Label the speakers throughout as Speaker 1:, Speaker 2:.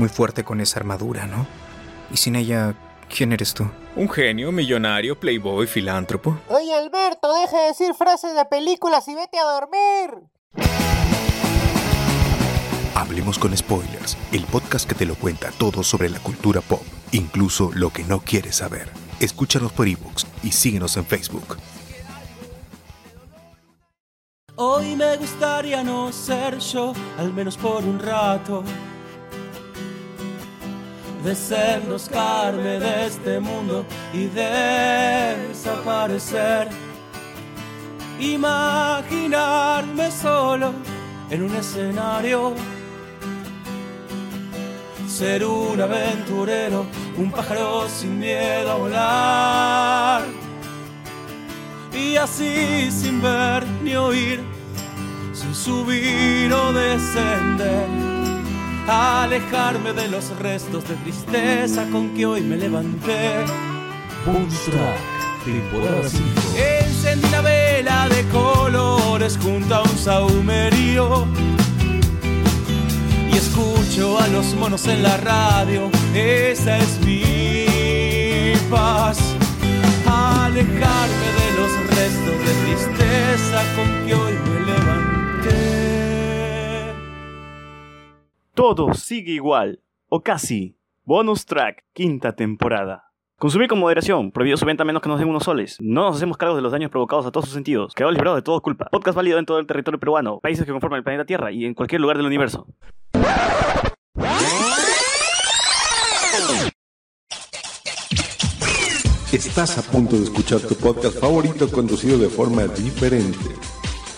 Speaker 1: Muy fuerte con esa armadura, ¿no? Y sin ella, ¿quién eres tú?
Speaker 2: Un genio, millonario, playboy, filántropo.
Speaker 3: Oye, Alberto, deja de decir frases de películas y vete a dormir.
Speaker 4: Hablemos con Spoilers, el podcast que te lo cuenta todo sobre la cultura pop, incluso lo que no quieres saber. Escúchanos por ebooks y síguenos en Facebook.
Speaker 5: Hoy me gustaría no ser yo, al menos por un rato. Desenroscarme de este mundo y desaparecer. Imaginarme solo en un escenario. Ser un aventurero, un pájaro sin miedo a volar. Y así sin ver ni oír, sin subir o descender. Alejarme de los restos de tristeza con que hoy me levanté.
Speaker 6: Boomstrack, temporada 5.
Speaker 5: Encendí una vela de colores junto a un saumerío. Y escucho a los monos en la radio. Esa es mi paz. Alejarme de los restos de tristeza con que hoy
Speaker 7: Todo sigue igual, o casi. Bonus track, quinta temporada. Consumir con moderación, prohibido su venta menos que nos den unos soles. No nos hacemos cargo de los daños provocados a todos sus sentidos. Quedó librado de todo culpa. Podcast válido en todo el territorio peruano, países que conforman el planeta Tierra y en cualquier lugar del universo.
Speaker 8: Estás a punto de escuchar tu podcast favorito conducido de forma diferente.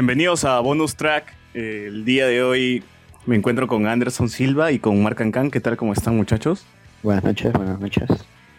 Speaker 7: Bienvenidos a Bonus Track. El día de hoy me encuentro con Anderson Silva y con Mark Ancan. ¿Qué tal? ¿Cómo están muchachos?
Speaker 9: Buenas noches, buenas noches.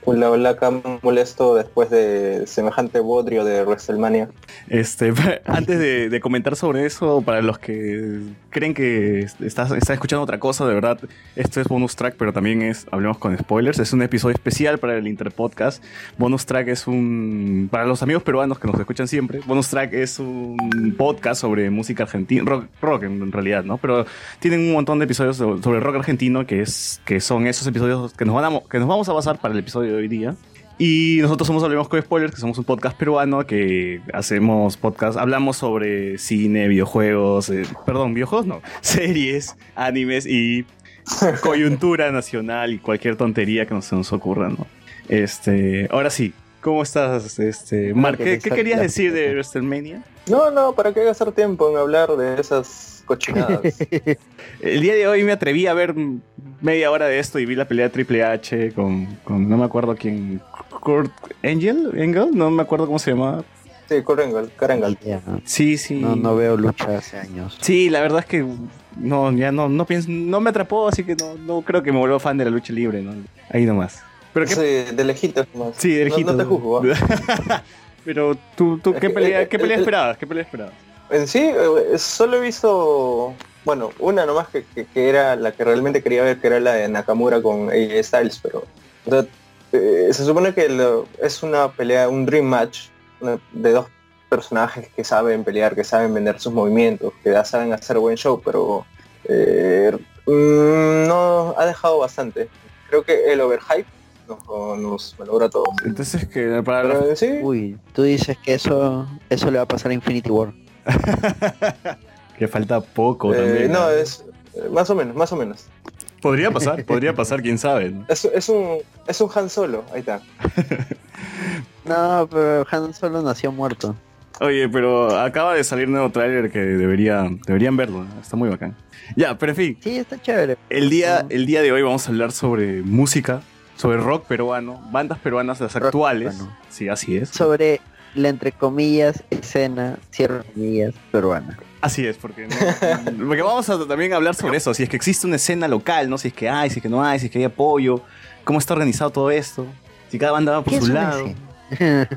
Speaker 10: Hola, hola, acá molesto después de semejante bodrio de WrestleMania.
Speaker 7: Este, antes de, comentar sobre eso, para los que creen que estás, estás escuchando otra cosa, de verdad, esto es bonus track, pero también es, hablemos con spoilers, es un episodio especial para el Interpodcast. Bonus track es un, para los amigos peruanos que nos escuchan siempre, bonus track es un podcast sobre música argentina, rock, rock en realidad, ¿no? Pero tienen un montón de episodios sobre rock argentino que es, que son esos episodios que nos van que nos vamos a basar para el episodio de hoy día. Y nosotros somos Hablemos con Spoilers, que somos un podcast peruano que hacemos podcast, hablamos sobre cine, videojuegos, eh, perdón, videojuegos no, series, animes y coyuntura nacional y cualquier tontería que nos, nos ocurra, ¿no? Este, ahora sí, ¿cómo estás, este, Mark? ¿Qué, qué querías decir de WrestleMania?
Speaker 10: No, no, ¿para qué gastar tiempo en hablar de esas cochinadas?
Speaker 7: El día de hoy me atreví a ver media hora de esto y vi la pelea de Triple H con, con no me acuerdo quién, Kurt Angel, Engel, no me acuerdo cómo se llamaba.
Speaker 10: Sí, Kurt Karangal.
Speaker 7: Sí, sí.
Speaker 9: No, no veo lucha hace años.
Speaker 7: Sí, la verdad es que no, ya no, no pienso, no me atrapó, así que no, no creo que me vuelva fan de la lucha libre, ¿no? Ahí nomás.
Speaker 10: Pero sí, de lejitos más.
Speaker 7: Sí, de lejitos.
Speaker 10: No, no te juzgo.
Speaker 7: Pero tú, tú ¿qué pelea, qué pelea esperabas? ¿Qué pelea esperabas?
Speaker 10: En sí, eh, solo he visto, bueno, una nomás que, que, que, era la que realmente quería ver, que era la de Nakamura con AJ Styles, pero o sea, eh, se supone que lo, es una pelea, un dream match una, de dos personajes que saben pelear, que saben vender sus movimientos, que ya saben hacer buen show, pero eh, no ha dejado bastante. Creo que el overhype nos, nos malogra todo.
Speaker 7: Entonces que para
Speaker 10: Pero, ¿sí?
Speaker 9: Uy, tú dices que eso eso le va a pasar a Infinity War.
Speaker 7: que falta poco
Speaker 10: Eh,
Speaker 7: también.
Speaker 10: no, es eh, más o menos, más o menos.
Speaker 7: Podría pasar, podría pasar, quién sabe.
Speaker 10: Es, es un es un Han Solo, ahí está.
Speaker 9: No, pero Han Solo nació muerto.
Speaker 7: Oye, pero acaba de salir nuevo tráiler que debería, deberían verlo, ¿no? está muy bacán. Ya, pero en fin.
Speaker 9: Sí, está chévere.
Speaker 7: El día, el día de hoy vamos a hablar sobre música, sobre rock peruano, bandas peruanas, las
Speaker 9: Rock
Speaker 7: actuales.
Speaker 9: peruano.
Speaker 7: Sí, así es.
Speaker 9: Sobre la entre comillas escena, cierro comillas, peruana.
Speaker 7: Así es, porque, no- porque vamos a también hablar sobre eso, si es que existe una escena local, ¿no? Si es que hay, si es que no hay, si es que hay apoyo, cómo está organizado todo esto, si cada banda va por
Speaker 9: ¿Qué
Speaker 7: su lado.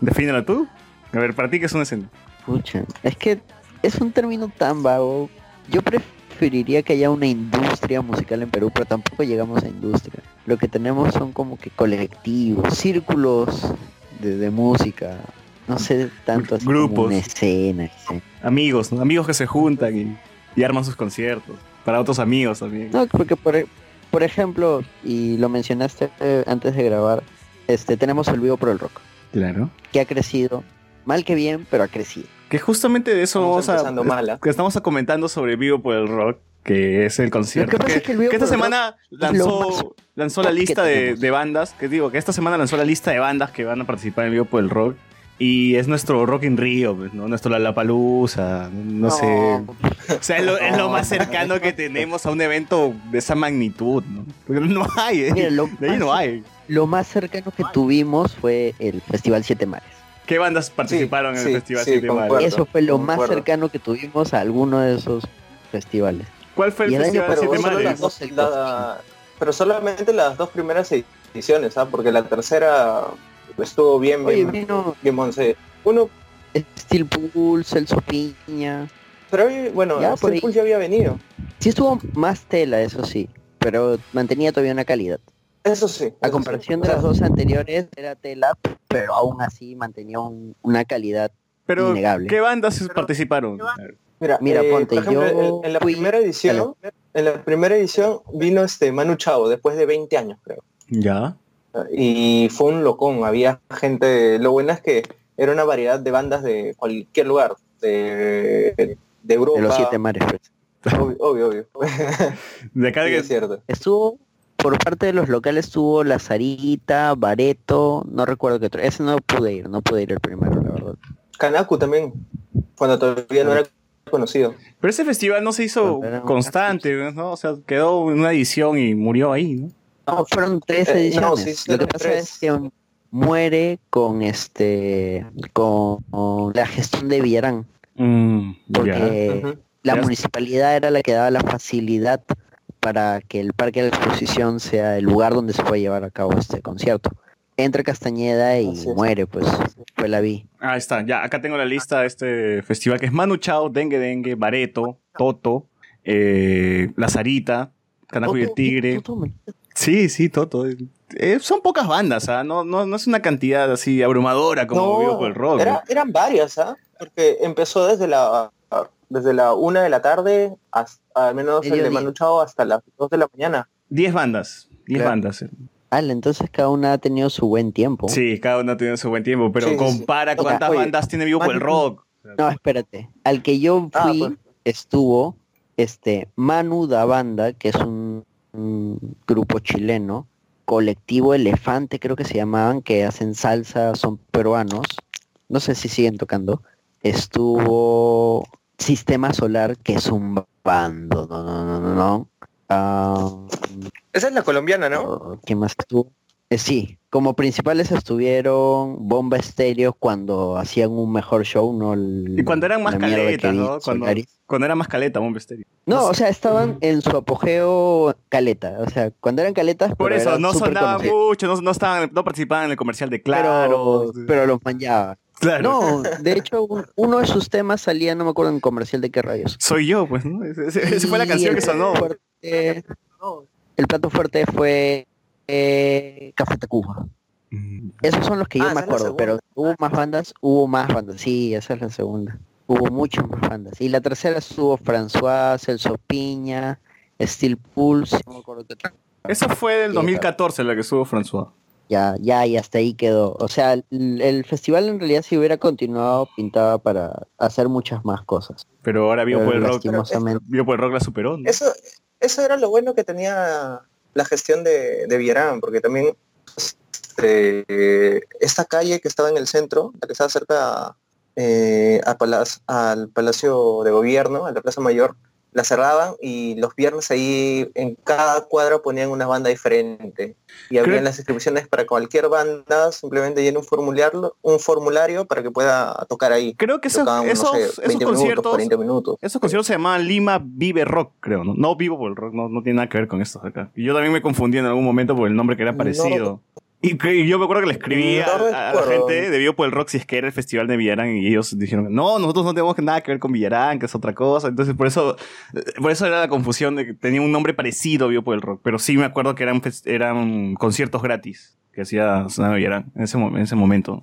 Speaker 7: Defínelo tú. A ver, para ti, ¿qué es una escena?
Speaker 9: Pucha, es que es un término tan vago. Yo preferiría que haya una industria musical en Perú, pero tampoco llegamos a industria. Lo que tenemos son como que colectivos, círculos de, de música. No sé tanto así como
Speaker 7: Grupos.
Speaker 9: una escena. sí.
Speaker 7: Amigos, ¿no? Amigos que se juntan y, y arman sus conciertos. Para otros amigos también.
Speaker 9: No, porque por, e- por ejemplo, y lo mencionaste eh, antes de grabar, este tenemos el vivo por el rock,
Speaker 7: Claro.
Speaker 9: que ha crecido, mal que bien, pero ha crecido.
Speaker 7: Que justamente de eso
Speaker 10: Estamos
Speaker 7: vamos a,
Speaker 10: mal, ¿ah?
Speaker 7: que estamos a comentando sobre Vivo por el Rock, que es el concierto.
Speaker 9: Lo que pasa
Speaker 7: que,
Speaker 9: es que el Vivo
Speaker 7: que esta semana lanzó, lanzó la lista de, de bandas, que digo, que esta semana lanzó la lista de bandas que van a participar en el Vivo por el Rock. Y es nuestro Rock in Rio, pues, ¿no? Nuestro Lollapalooza, no, sé. O sea, es lo, es lo más cercano que tenemos a un evento de esa magnitud, ¿no? Porque no hay, ¿eh?
Speaker 9: Mira, lo
Speaker 7: de ahí no
Speaker 9: más-
Speaker 7: hay.
Speaker 9: Lo más cercano que tuvimos fue el Festival Siete Mares.
Speaker 7: ¿Qué bandas participaron en
Speaker 10: sí,
Speaker 7: el Festival
Speaker 10: sí,
Speaker 7: Siete Mares?
Speaker 9: Eso fue lo más cercano que tuvimos a alguno de esos festivales.
Speaker 7: ¿Cuál fue el
Speaker 9: Y el año
Speaker 7: Festival
Speaker 10: Pero,
Speaker 7: Siete
Speaker 10: solo
Speaker 7: Mares?
Speaker 10: las dos- la- pero solamente las dos primeras ediciones, ¿ah? Porque la tercera estuvo bien,
Speaker 9: Oye,
Speaker 10: bien,
Speaker 9: vino
Speaker 10: bien monse. Uno,
Speaker 9: Steel Pulse, Celso Piña.
Speaker 10: pero bueno,
Speaker 9: Ya, por ahí.
Speaker 10: ya había venido.
Speaker 9: Sí estuvo más tela, eso sí, pero mantenía todavía una calidad.
Speaker 10: Eso sí.
Speaker 9: A comparación
Speaker 10: sí.
Speaker 9: de las dos anteriores era tela, pero aún así mantenía un- una calidad
Speaker 7: Pero,
Speaker 9: innegable.
Speaker 7: ¿qué bandas participaron?
Speaker 10: Mira,
Speaker 9: Mira,
Speaker 10: eh,
Speaker 9: ponte,
Speaker 10: por ejemplo,
Speaker 9: yo
Speaker 10: en, en la
Speaker 9: fui
Speaker 10: primera edición, en la primera edición vino este Manu Chao después de 20 años, creo.
Speaker 7: Ya.
Speaker 10: Y fue un locón, había gente, lo bueno es que era una variedad de bandas de cualquier lugar, de, de Europa.
Speaker 9: de los siete mares. pues.
Speaker 10: Obvio, obvio. obvio.
Speaker 7: De acá
Speaker 10: Sí,
Speaker 7: que-
Speaker 10: es cierto.
Speaker 9: Estuvo, por parte de los locales estuvo La Sarita, Bareto, no recuerdo qué otro. Ese no pude ir, no pude ir el primero, la verdad.
Speaker 10: Kanaku también, cuando todavía no era conocido.
Speaker 7: Pero ese festival no se hizo constante, ¿no? O sea, quedó en una edición y murió ahí, ¿no?
Speaker 9: No, fueron tres
Speaker 10: Eh, no,
Speaker 9: ediciones.
Speaker 10: sí,
Speaker 9: Lo que pasa
Speaker 10: tres.
Speaker 9: es que muere con este con, con la gestión de Villarán,
Speaker 7: Mm,
Speaker 9: porque la municipalidad era la que daba la facilidad para que el parque de la exposición sea el lugar donde se puede llevar a cabo este concierto. Entra Castañeda y muere, pues fue la vi.
Speaker 7: Ahí está, ya, acá tengo la lista de este festival que es Manu Chao, Dengue Dengue, Bareto, Toto, eh, La Sarita, Canaco y el Tigre. Sí, sí, Toto. Eh, son pocas bandas, ¿ah? No, no, no es una cantidad así abrumadora como Vivo por el Rock.
Speaker 10: era- eran varias, ¿ah? Porque empezó desde la desde la una de la tarde hasta al menos el de. Manu Chao hasta las dos de la mañana.
Speaker 7: 10 bandas, 10
Speaker 9: Claro.
Speaker 7: bandas.
Speaker 9: Ala, entonces cada una ha tenido su buen tiempo.
Speaker 7: Sí, cada una tiene su buen tiempo, pero
Speaker 10: Sí, sí, sí.
Speaker 7: compara cuántas
Speaker 10: oye,
Speaker 7: bandas tiene Vivo por el Rock.
Speaker 9: No, espérate. Al que yo
Speaker 10: Ah,
Speaker 9: fui
Speaker 10: pues.
Speaker 9: estuvo este Manu da Banda, que es un, un grupo chileno, colectivo Elefante creo que se llamaban, que hacen salsa, son peruanos. No sé si siguen tocando. Estuvo Sistema Solar, que es un bando, no, no, no, no, no. Ah,
Speaker 10: Esa es la colombiana, ¿no?
Speaker 9: ¿Qué más estuvo? Eh, sí, como principales estuvieron Bomba Estéreo cuando hacían un mejor show, ¿no? El-
Speaker 7: Y cuando eran más
Speaker 9: la mierda que
Speaker 7: caleta,
Speaker 9: vi,
Speaker 7: ¿no? Cuando, cuando era más caleta, Bomba Estéreo.
Speaker 9: No, o sea, estaban en su apogeo caleta. O sea, cuando eran caletas,
Speaker 7: Por eso, no sonaban mucho, no, no, estaban, no participaban en el comercial de Claro.
Speaker 9: Pero, pero los manchaba.
Speaker 7: Claro.
Speaker 9: No, de hecho, un- uno de sus temas salía, no me acuerdo en comercial de qué rayos.
Speaker 7: Soy yo, pues, ¿no? Esa fue la canción
Speaker 9: el
Speaker 7: que sonó.
Speaker 9: fuerte- el plato fuerte fue eh, Café Tacuba. Esos son los que yo
Speaker 10: Ah,
Speaker 9: me acuerdo, pero hubo más bandas, hubo más bandas, sí, esa es la segunda. Hubo muchas más bandas. Y la tercera estuvo François, Celso Piña, Steel Pulse, no me acuerdo qué.
Speaker 7: Eso fue del 2014 la que subo François.
Speaker 9: Ya, ya, y hasta ahí quedó. O sea, el, el festival en realidad si hubiera continuado pintaba para hacer muchas más cosas.
Speaker 7: Pero ahora
Speaker 9: Pero
Speaker 7: por el Rock. Vivo por el Rock la superó. ¿no?
Speaker 10: Eso, eso era lo bueno que tenía la gestión de, de porque también este, esta calle que estaba en el centro, la que estaba cerca eh, al Palacio de Gobierno, a la Plaza Mayor, la cerraban y los viernes ahí en cada cuadra ponían una banda diferente. Y habían
Speaker 7: Creo-
Speaker 10: las inscripciones para cualquier banda, simplemente llena un formulario, un formulario para que pueda tocar ahí.
Speaker 7: Creo que esos,
Speaker 10: Tocaban, no
Speaker 7: esos,
Speaker 10: sé,
Speaker 7: esos
Speaker 10: 20 minutos,
Speaker 7: conciertos,
Speaker 10: 40 minutos.
Speaker 7: esos conciertos se llamaban Lima Vive Rock, creo, ¿no? No Vivo por el Rock, no, no tiene nada que ver con estos acá. Y yo también me confundí en algún momento por el nombre que era parecido. Y, yo me acuerdo que le escribí a,
Speaker 10: No
Speaker 7: a la gente de Vivo por el Rock si es que era el festival de Villarán y ellos dijeron, no, nosotros no tenemos nada que ver con Villarán, que es otra cosa. Entonces por eso, por eso era la confusión de que tenía un nombre parecido a Vivo por el Rock. Pero sí me acuerdo que eran, eran conciertos gratis que hacía Sonaba Villarán en ese, en ese momento.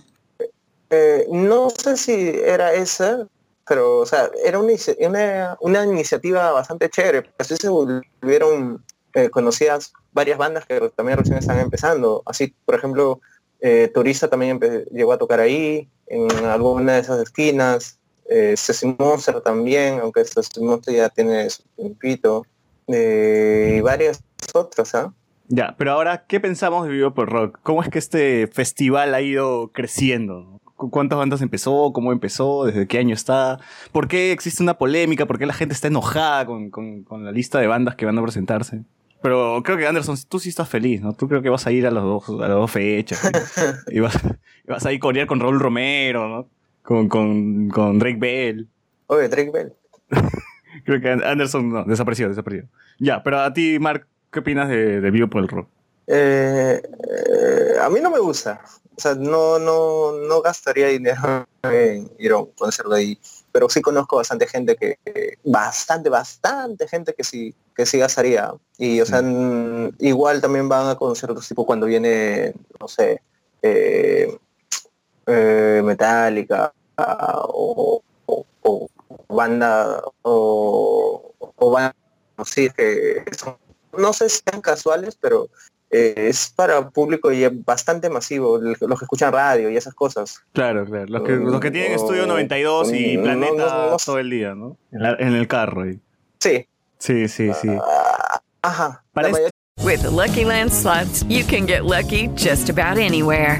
Speaker 10: Eh, no sé si era esa, pero o sea, era una, una, una iniciativa bastante chévere. Así se volvieron eh, conocidas varias bandas que también recién están empezando. Así, por ejemplo, eh, Turista también llegó a tocar ahí, en alguna de esas esquinas. Eh, Monster también, aunque Ceci Monster ya tiene su tiempito. Eh, y varias otras, ¿ah?
Speaker 7: Ya, pero ahora, ¿qué pensamos de Vivo por Rock? ¿Cómo es que este festival ha ido creciendo? ¿Cu- ¿Cuántas bandas empezó? ¿Cómo empezó? ¿Desde qué año está? ¿Por qué existe una polémica? ¿Por qué la gente está enojada con- con la lista de bandas que van a presentarse? Pero creo que Anderson, tú sí estás feliz, ¿no? Tú creo que vas a ir a, los dos, a las dos fechas. y, vas, y vas a ir corear con Raúl Romero, ¿no? Con, con, con Drake Bell.
Speaker 10: Oye, Drake Bell.
Speaker 7: Creo que Anderson no, desapareció, desapareció. Ya, pero a ti, Mark, ¿qué opinas de, de Vivo por el Rock?
Speaker 10: Eh, eh, a mí no me gusta. O sea, no, no, no gastaría dinero en ir a un concierto ahí. Pero sí conozco bastante gente que, bastante, bastante gente que sí, que sí gastaría. Y o sea, n- igual también van a conciertos tipo cuando viene, no sé, eh, eh, Metallica o, o- o banda o, o banda sí que son- no sé si sean casuales pero eh, es para público y es bastante masivo los que escuchan radio y esas cosas
Speaker 7: Claro, claro. Los que, los que tienen Estudio 92 y
Speaker 10: no,
Speaker 7: Planeta
Speaker 10: no, no.
Speaker 7: todo el día, ¿no? En, la- en el carro. ahí.
Speaker 10: sí
Speaker 7: Sí, sí, sí.
Speaker 10: ajá
Speaker 7: Para
Speaker 10: La
Speaker 7: esto-
Speaker 11: With the Lucky Land slots, you can get lucky just about anywhere.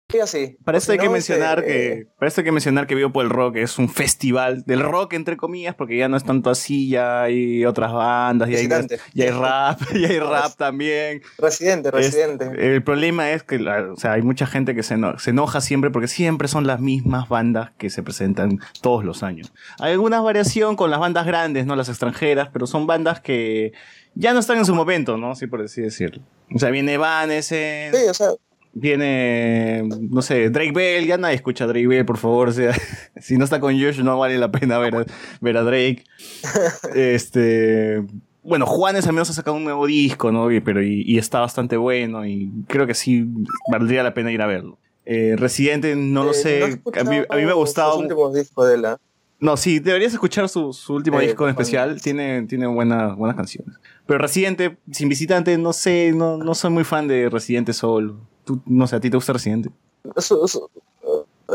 Speaker 10: Sí, así
Speaker 7: Para esto
Speaker 10: si
Speaker 7: hay que mencionar
Speaker 10: este,
Speaker 7: que para esto hay que mencionar que Vivo por el Rock es un festival del rock entre comillas porque ya no es tanto así, ya hay otras bandas, ya hay,
Speaker 10: Visitante.
Speaker 7: ya hay rap, ya hay rap también.
Speaker 10: residente
Speaker 7: Es-
Speaker 10: residente
Speaker 7: el problema es que o sea, hay mucha gente que se, eno- se enoja siempre porque siempre son las mismas bandas que se presentan todos los años. Hay alguna variación con las bandas grandes, no las extranjeras, pero son bandas que ya no están en su momento, ¿no? Sí, por así decirlo. O sea, viene Evanescence,
Speaker 10: sí o sea
Speaker 7: Viene, no sé, Drake Bell, ya nadie escucha a Drake Bell, por favor. O sea, si no está con Josh, no vale la pena ver a, ver a Drake. este. Bueno, Juanes al menos ha sacado un nuevo disco, ¿no? Pero, y, y está bastante bueno y creo que sí valdría la pena ir a verlo. Eh, Residente, no lo
Speaker 10: Eh,
Speaker 7: sé.
Speaker 10: ¿no
Speaker 7: a, mí,
Speaker 10: escuchado
Speaker 7: a mí me ha gustado.
Speaker 10: de la...
Speaker 7: No, sí, deberías escuchar su, su último
Speaker 10: Eh,
Speaker 7: disco en especial. Tiene, tiene buena- buenas canciones. Pero Residente, sin visitante, no sé, no, no soy muy fan de Residente solo. Tú, no sé, ¿a ti te gusta Residente?
Speaker 10: Su- su-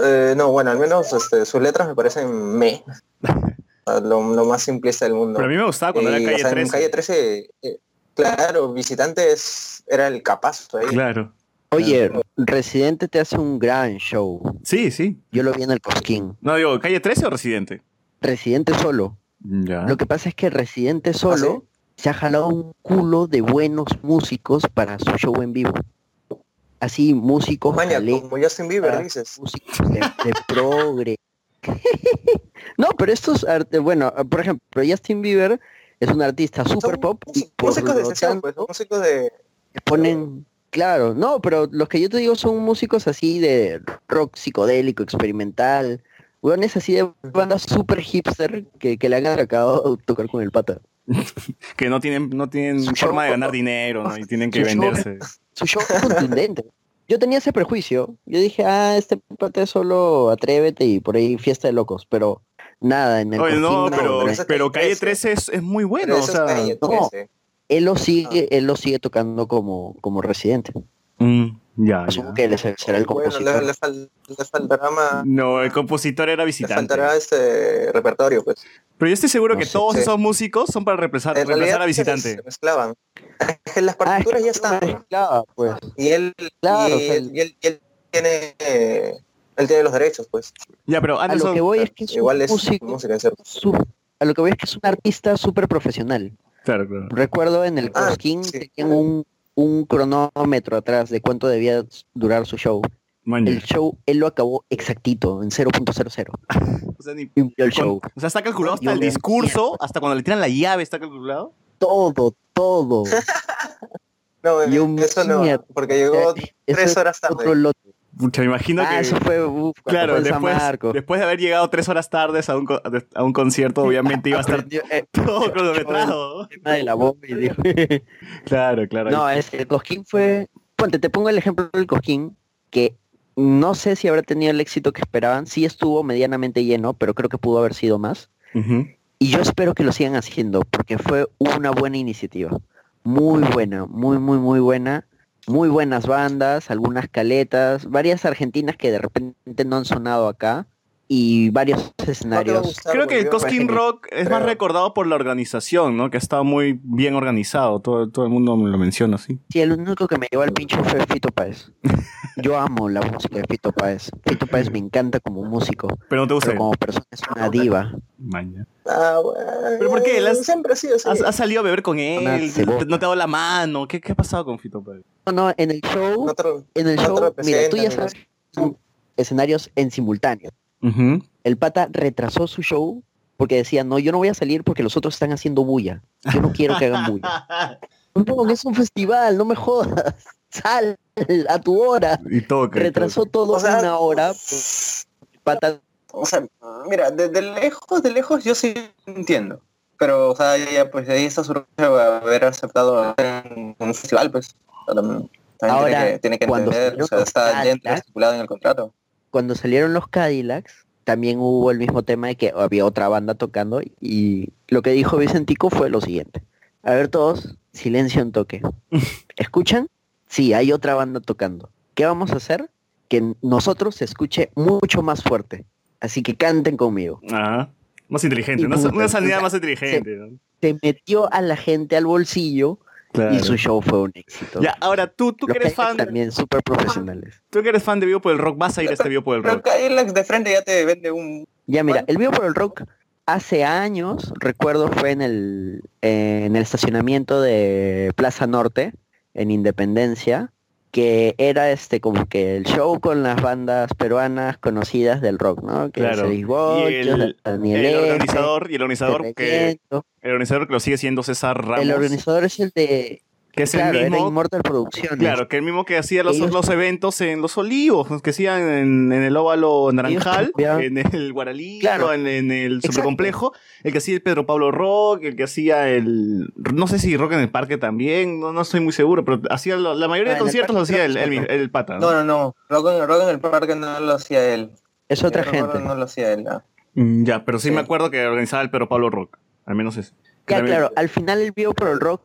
Speaker 10: eh, no, bueno, al menos este, sus letras me parecen me. Ah, Lo, lo más simplista del mundo.
Speaker 7: Pero a mí me gustaba cuando era Calle
Speaker 10: o sea, en
Speaker 7: 13.
Speaker 10: Calle 13, eh, claro, Visitantes era el capazo ahí.
Speaker 7: Claro.
Speaker 9: Oye, Residente te hace un gran show.
Speaker 7: Sí, sí.
Speaker 9: Yo lo vi en el Cosquín.
Speaker 7: No, digo, ¿Calle 13 o Residente?
Speaker 9: Residente solo.
Speaker 7: Ya.
Speaker 9: Lo que pasa es que Residente solo se ha jalado un culo de buenos músicos para su show en vivo. Así, músicos
Speaker 10: Maña, como Justin Bieber, dices.
Speaker 9: músicos de, de progre. no, pero estos arte, bueno, por ejemplo, Justin Bieber es un artista super pop y por
Speaker 10: Músicos de sesión,
Speaker 9: tanto
Speaker 10: pues, músicos de...
Speaker 9: ponen, claro, no, pero los que yo te digo son músicos así de rock psicodélico, experimental, es así de bandas super hipster que, que le han acabado tocar con el pata.
Speaker 7: Que no tienen, no tienen forma de ganar dinero, ¿no? Y tienen que venderse.
Speaker 9: Su show es contundente. Yo tenía ese prejuicio. Yo dije, ah, este pata es solo atrévete y por ahí fiesta de locos, pero nada, en el
Speaker 7: Oye, no, pero,
Speaker 9: pero
Speaker 7: Calle 13 es, es muy bueno, o sea.
Speaker 10: Calle
Speaker 9: no,
Speaker 10: 13.
Speaker 9: él lo sigue, él lo sigue tocando como, como residente.
Speaker 7: Mm, ya,
Speaker 9: Asumo
Speaker 7: ya.
Speaker 9: que él será el
Speaker 10: Bueno,
Speaker 9: compositor.
Speaker 10: le, le fal- le faltará más...
Speaker 7: No, el compositor era
Speaker 10: Le
Speaker 7: visitante.
Speaker 10: faltará este repertorio, pues.
Speaker 7: Pero yo estoy seguro que
Speaker 10: sé,
Speaker 7: todos
Speaker 10: sí.
Speaker 7: esos músicos son para reemplazar, reemplazar a visitante.
Speaker 10: Se mezclaban. Las partituras ya están.
Speaker 9: pues.
Speaker 10: Y él,
Speaker 9: Claro,
Speaker 10: y
Speaker 9: o sea,
Speaker 10: él, y él- y él tiene, eh, él tiene los derechos, pues.
Speaker 7: Ya, pero
Speaker 9: A lo que voy es que es
Speaker 10: Igual
Speaker 9: un
Speaker 10: es
Speaker 9: músico,
Speaker 10: música
Speaker 9: su- a lo que voy es que es un artista súper profesional.
Speaker 7: Claro, claro.
Speaker 9: Recuerdo en el
Speaker 10: Ah,
Speaker 9: Cosquín tenían un, un cronómetro atrás de cuánto debía durar su show.
Speaker 7: Maña.
Speaker 9: El show, él lo acabó exactito, en 0.00.
Speaker 7: O sea, ni-
Speaker 9: el show.
Speaker 7: o sea, está calculado hasta el discurso, hasta cuando le tiran la llave, está calculado.
Speaker 9: Todo, todo.
Speaker 10: No,
Speaker 9: Y un
Speaker 10: eso no, porque llegó tres
Speaker 9: es
Speaker 10: horas
Speaker 9: Otro
Speaker 10: tarde.
Speaker 9: lote.
Speaker 7: Pucha, me imagino
Speaker 9: Ah,
Speaker 7: que.
Speaker 9: eso fue, uf, cuando
Speaker 7: Claro, después, después de haber llegado tres horas tardes a un, co- a un concierto, obviamente iba a estar
Speaker 9: eh,
Speaker 7: todo cronometrado.
Speaker 9: de la bomba y dijo,
Speaker 7: Claro, claro.
Speaker 9: No, es, el Cosquín fue... Ponte, te pongo el ejemplo del Cosquín, que no sé si habrá tenido el éxito que esperaban. Sí estuvo medianamente lleno, pero creo que pudo haber sido más.
Speaker 7: Ujú.
Speaker 9: Y yo espero que lo sigan haciendo, porque fue una buena iniciativa. Muy buena, muy, muy, muy buena. Muy buenas bandas, algunas caletas, varias argentinas que de repente no han sonado acá. Y varios escenarios.
Speaker 7: Creo que el Cosquín. Rock es más recordado por la organización, ¿no? Que ha estado muy bien organizado. Todo, todo el mundo me lo menciona así.
Speaker 9: Sí, el único que me llevó al pincho fue Fito Páez. Yo amo la música de Fito Páez. Fito Páez me encanta como músico.
Speaker 7: Pero no te gusta.
Speaker 9: Pero como persona es una diva.
Speaker 7: Maña.
Speaker 10: Ah, bueno.
Speaker 7: ¿Pero por qué? ¿Las-
Speaker 10: Siempre ha sido así.
Speaker 7: ¿Has, has salido a beber con él? ¿No te ha dado la mano? ¿Qué, qué ha pasado con Fito Páez?
Speaker 9: No, no, en el show,
Speaker 10: No
Speaker 9: en el show, mira, tú ya sabes que son escenarios en simultáneo. El pata retrasó su show porque decía, no, yo no voy a salir porque los otros están haciendo bulla. Yo no quiero que hagan bulla. No, es un festival, no me jodas. Sal a tu hora.
Speaker 7: Y toca. y
Speaker 9: Retrasó
Speaker 7: toca.
Speaker 9: todo
Speaker 10: O sea,
Speaker 9: una hora. pues, pata
Speaker 10: O sea, mira, de, de lejos, de lejos yo sí entiendo. Pero, o sea, ya, ya, pues de ahí está su haber aceptado un, un festival, pues. También, también
Speaker 9: Ahora,
Speaker 10: tiene que, tiene que
Speaker 9: cuando
Speaker 10: entender, o sea, está dentro,
Speaker 9: Cadillac,
Speaker 10: estipulado en el contrato.
Speaker 9: Cuando salieron los Cadillacs, también hubo el mismo tema de que había otra banda tocando y lo que dijo Vicentico fue lo siguiente. A ver todos, silencio en toque. ¿Escuchan? Sí, hay otra banda tocando. ¿Qué vamos a hacer? Que nosotros se escuche mucho más fuerte. Así que canten conmigo.
Speaker 7: Ajá. Más inteligente, una, una sanidad más inteligente. ¿no?
Speaker 9: Se metió a la gente al bolsillo
Speaker 7: Claro.
Speaker 9: y su show fue un éxito.
Speaker 7: Ya, ahora tú, tú que eres fan,
Speaker 9: también súper profesionales.
Speaker 7: tú que eres fan de Vivo por el Rock, vas a ir a este Vivo por el
Speaker 10: Pero
Speaker 7: Rock.
Speaker 10: Cadillac de frente ya te vende un...
Speaker 9: Ya mira, el Vivo por el Rock hace años, recuerdo fue en el, en el estacionamiento de Plaza Norte, en Independencia, que era este como que el show con las bandas peruanas conocidas del rock, ¿no? Que
Speaker 7: Claro. Y el,
Speaker 9: Daniel
Speaker 7: el organizador, y el organizador que el organizador que lo sigue siendo César Ramos.
Speaker 9: El organizador es el de
Speaker 7: Que es
Speaker 9: Claro,
Speaker 7: el
Speaker 9: era
Speaker 7: mismo.
Speaker 9: Immortal Producciones.
Speaker 7: Claro, que el mismo que hacía los,
Speaker 9: Ellos-
Speaker 7: los eventos en los olivos, que hacían en, en el óvalo naranjal, en el guaralito,
Speaker 9: Claro.
Speaker 7: en, en el supercomplejo, el que hacía el Pedro Pablo Rock, el que hacía el. No sé si Rock en el Parque también, no, no estoy muy seguro, pero hacía lo- la mayoría
Speaker 10: Ah,
Speaker 7: de
Speaker 10: el
Speaker 7: conciertos lo hacía el,
Speaker 10: que
Speaker 7: el, el pata.
Speaker 10: No, no, no. Rock en, Rock en el parque no lo hacía él.
Speaker 9: Es otra
Speaker 10: Rock
Speaker 9: gente.
Speaker 10: No lo hacía él. ah.
Speaker 7: Mm, Ya, pero sí,
Speaker 10: Sí.
Speaker 7: me acuerdo que organizaba el Pedro Pablo Rock, al menos eso. Que
Speaker 9: Ya,
Speaker 7: también-
Speaker 9: claro, al final el Vivo por el Rock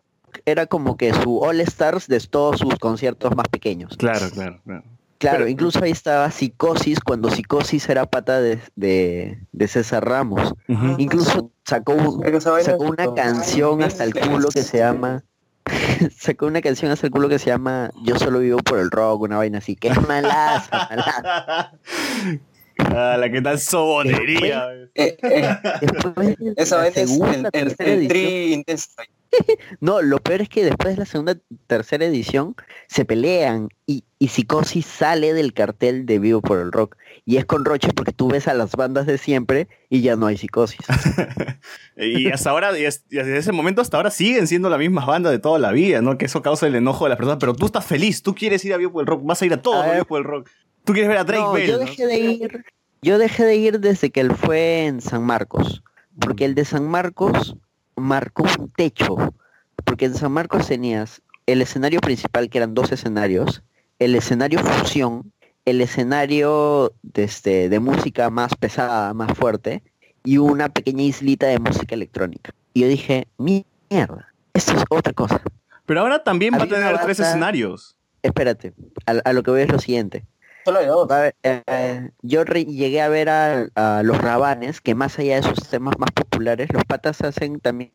Speaker 9: era como que su All Stars de todos sus conciertos más pequeños.
Speaker 7: Claro, claro, claro.
Speaker 9: Claro,
Speaker 7: Pero-
Speaker 9: incluso ahí estaba Psicosis, cuando Psicosis era pata de, de, de César Ramos.
Speaker 7: Ujú.
Speaker 9: Incluso sacó, un- sacó una canción hasta el culo que se llama... sacó una canción hasta el culo que se llama Yo solo vivo por el rock, una vaina así, que es malaza, malaza.
Speaker 7: Ah, la que tal sobonería.
Speaker 10: Eh, eh,
Speaker 9: Después
Speaker 10: esa vaina es el, el, el tri intenso.
Speaker 9: No, lo peor es que después de la segunda, tercera edición se pelean y, y Psicosis sale del cartel de Vivo por el Rock. Y es con Roche porque tú ves a las bandas de siempre y ya no hay Psicosis.
Speaker 7: Y hasta ahora, y es- y desde ese momento hasta ahora siguen siendo la misma banda de toda la vida, ¿no? Que eso causa el enojo de las personas. Pero tú estás feliz, tú quieres ir a Vivo por el Rock, vas a ir a todo
Speaker 9: A.
Speaker 7: Vivo por el Rock. Tú quieres ver a Drake
Speaker 9: No,
Speaker 7: Bell,
Speaker 9: yo
Speaker 7: ¿no?
Speaker 9: dejé de ir, yo dejé de ir desde que él fue en San Marcos. Porque el de San Marcos marcó un techo. Porque en San Marcos tenías el escenario principal, que eran dos escenarios, el escenario fusión, el escenario de, este, de música más pesada, más fuerte, y una pequeña islita de música electrónica. Y yo dije, mierda, esto es otra cosa.
Speaker 7: Pero ahora también va a tener tres escenarios.
Speaker 9: Espérate, a, a lo que voy es lo siguiente. Eh, yo llegué a ver a, los rabanes que más allá de sus temas más populares, los patas hacen también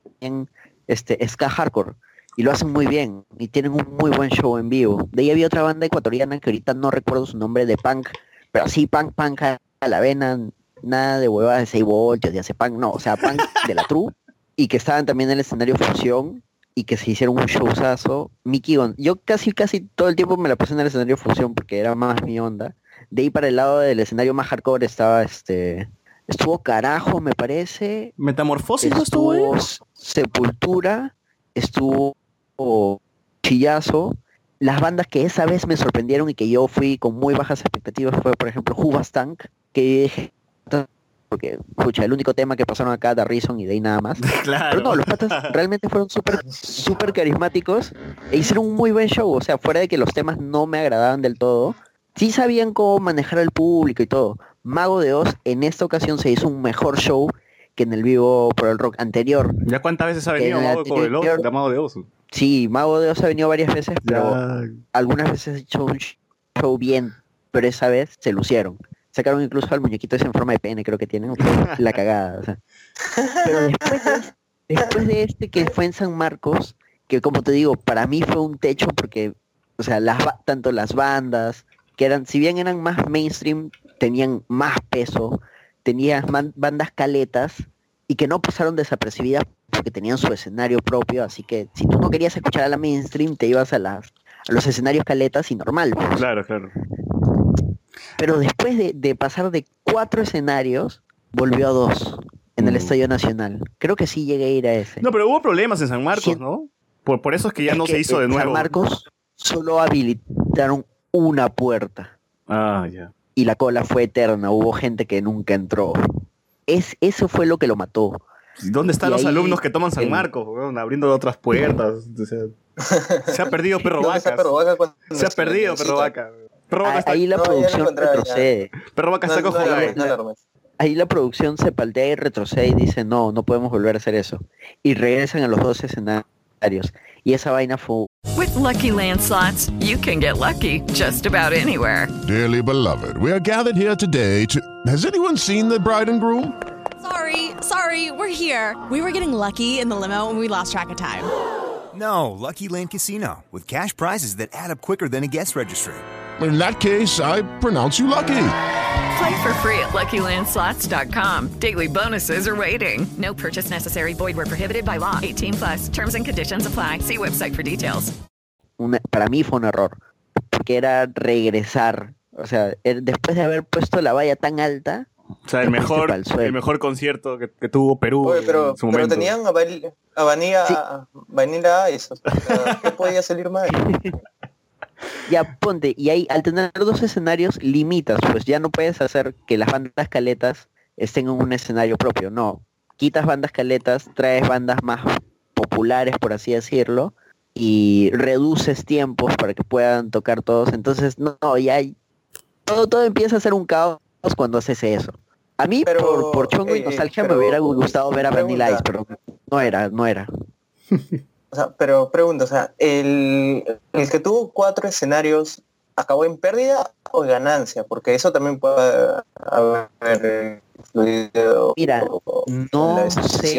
Speaker 9: este ska hardcore y lo hacen muy bien y tienen un muy buen show en vivo. De ahí había otra banda ecuatoriana que ahorita no recuerdo su nombre de punk, pero así punk punk a a la vena, nada de huevadas de 6 voltios, de hace punk, no, o sea, punk de la true y que estaban también en el escenario fusión y que se hicieron un showzazo. Mickey Gon- yo casi casi todo el tiempo me la pasé en el escenario fusión porque era más mi onda. De ahí para el lado del escenario más hardcore estaba este estuvo carajo me parece.
Speaker 7: Metamorfosis estuvo?
Speaker 9: Estuvo Sepultura, estuvo Chillazo. Las bandas que esa vez me sorprendieron y que yo fui con muy bajas expectativas fue, por ejemplo, Hubas Tank, que dije, porque, escucha, el único tema que pasaron acá, Reason y de ahí nada más.
Speaker 7: Claro.
Speaker 9: Pero no, los patas realmente fueron súper súper carismáticos e hicieron un muy buen show. O sea, fuera de que los temas no me agradaban del todo, sí sabían cómo manejar al público y todo. Mago de Oz en esta ocasión se hizo un mejor show que en el vivo por el rock anterior.
Speaker 7: ¿Ya cuántas veces ha venido Mago Oso,
Speaker 9: anterior-
Speaker 7: de Mago de Oso?
Speaker 9: Sí, Mago de Oz ha venido varias veces, pero
Speaker 7: Ya.
Speaker 9: algunas veces ha hecho un show bien, pero esa vez se lucieron. Sacaron incluso al muñequito ese en forma de pene, creo que tienen, la cagada. Pero después de, después de este que fue en San Marcos, que como te digo, para mí fue un techo porque, o sea, las, tanto las bandas, que eran, si bien eran más mainstream, tenían más peso, tenían man- bandas caletas y que no pasaron desapercibidas porque tenían su escenario propio, así que si tú no querías escuchar a la mainstream, te ibas a, las, los escenarios caletas y normal. pues.
Speaker 7: Claro, claro.
Speaker 9: Pero después de, de pasar de cuatro escenarios, volvió a dos en el
Speaker 7: Mm.
Speaker 9: Estadio Nacional. Creo que sí llegué a ir a ese.
Speaker 7: No, pero hubo problemas en San Marcos, ¿no? Por, por eso es que ya
Speaker 9: Es
Speaker 7: no
Speaker 9: que
Speaker 7: se hizo de
Speaker 9: en
Speaker 7: nuevo.
Speaker 9: San Marcos solo habilitaron una puerta
Speaker 7: Ah, ya.
Speaker 9: y la cola fue eterna. Hubo gente que nunca entró. Es, eso fue lo que lo mató.
Speaker 7: ¿Dónde están
Speaker 9: Y
Speaker 7: los
Speaker 9: ahí
Speaker 7: alumnos que toman San
Speaker 9: el-
Speaker 7: Marcos, weón? abriendo otras puertas? O sea, se ha perdido Perro
Speaker 10: ¿Dónde está
Speaker 7: Vaca. Se ha perdido? Perro Vaca. Perro
Speaker 9: Ah, Ahí la
Speaker 10: no,
Speaker 9: producción
Speaker 10: ya.
Speaker 9: retrocede.
Speaker 7: Perro Vaca está
Speaker 10: No, no,
Speaker 7: cojo
Speaker 10: no, no.
Speaker 9: Ahí la producción se paltea y retrocede y dice, no, no podemos volver a hacer eso. Y regresan a los dos escenarios. Y esa vaina fue
Speaker 11: With Lucky landslots, you can get lucky just about anywhere.
Speaker 12: Dearly beloved, we are gathered here today to. Has anyone seen the bride and groom?
Speaker 13: Sorry, sorry, we're here. We were getting lucky in the limo and we lost track of time.
Speaker 14: No, Lucky Land Casino, with cash prizes that add up quicker than a guest registry.
Speaker 12: In that case, I pronounce you lucky.
Speaker 11: Play for free at LuckyLandSlots.com. Daily bonuses are waiting. No purchase necessary. Void where prohibited by law. 18 plus. Terms and conditions apply. See website for details.
Speaker 9: una- para mí fue un error. Porque era regresar. O sea, er- después de haber puesto la valla tan alta,
Speaker 7: O sea, el mejor, el mejor concierto que, que tuvo Perú
Speaker 10: Oye, pero,
Speaker 7: en su
Speaker 10: pero
Speaker 7: momento.
Speaker 10: tenían a, Vanilla- a Vanilla, Vanilla Ice, o sea, ¿qué podía salir mal?
Speaker 9: Ya ponte, y ahí al tener dos escenarios limitas, pues ya no puedes hacer que las bandas caletas estén en un escenario propio, no. Quitas bandas caletas, traes bandas más populares, por así decirlo, y reduces tiempos para que puedan tocar todos. Entonces, no, ya hay- todo, todo empieza a ser un caos cuando haces eso. A mí, por, por chongo y
Speaker 10: eh,
Speaker 9: nostalgia, me hubiera gustado ver a Vanilla Ice, pero no era, no era.
Speaker 10: O sea, pero pregunto, o sea, el, el que tuvo cuatro escenarios, ¿acabó en pérdida o ganancia? Porque eso también puede haber influido
Speaker 9: Mira,
Speaker 10: en
Speaker 9: no
Speaker 10: la
Speaker 9: sé,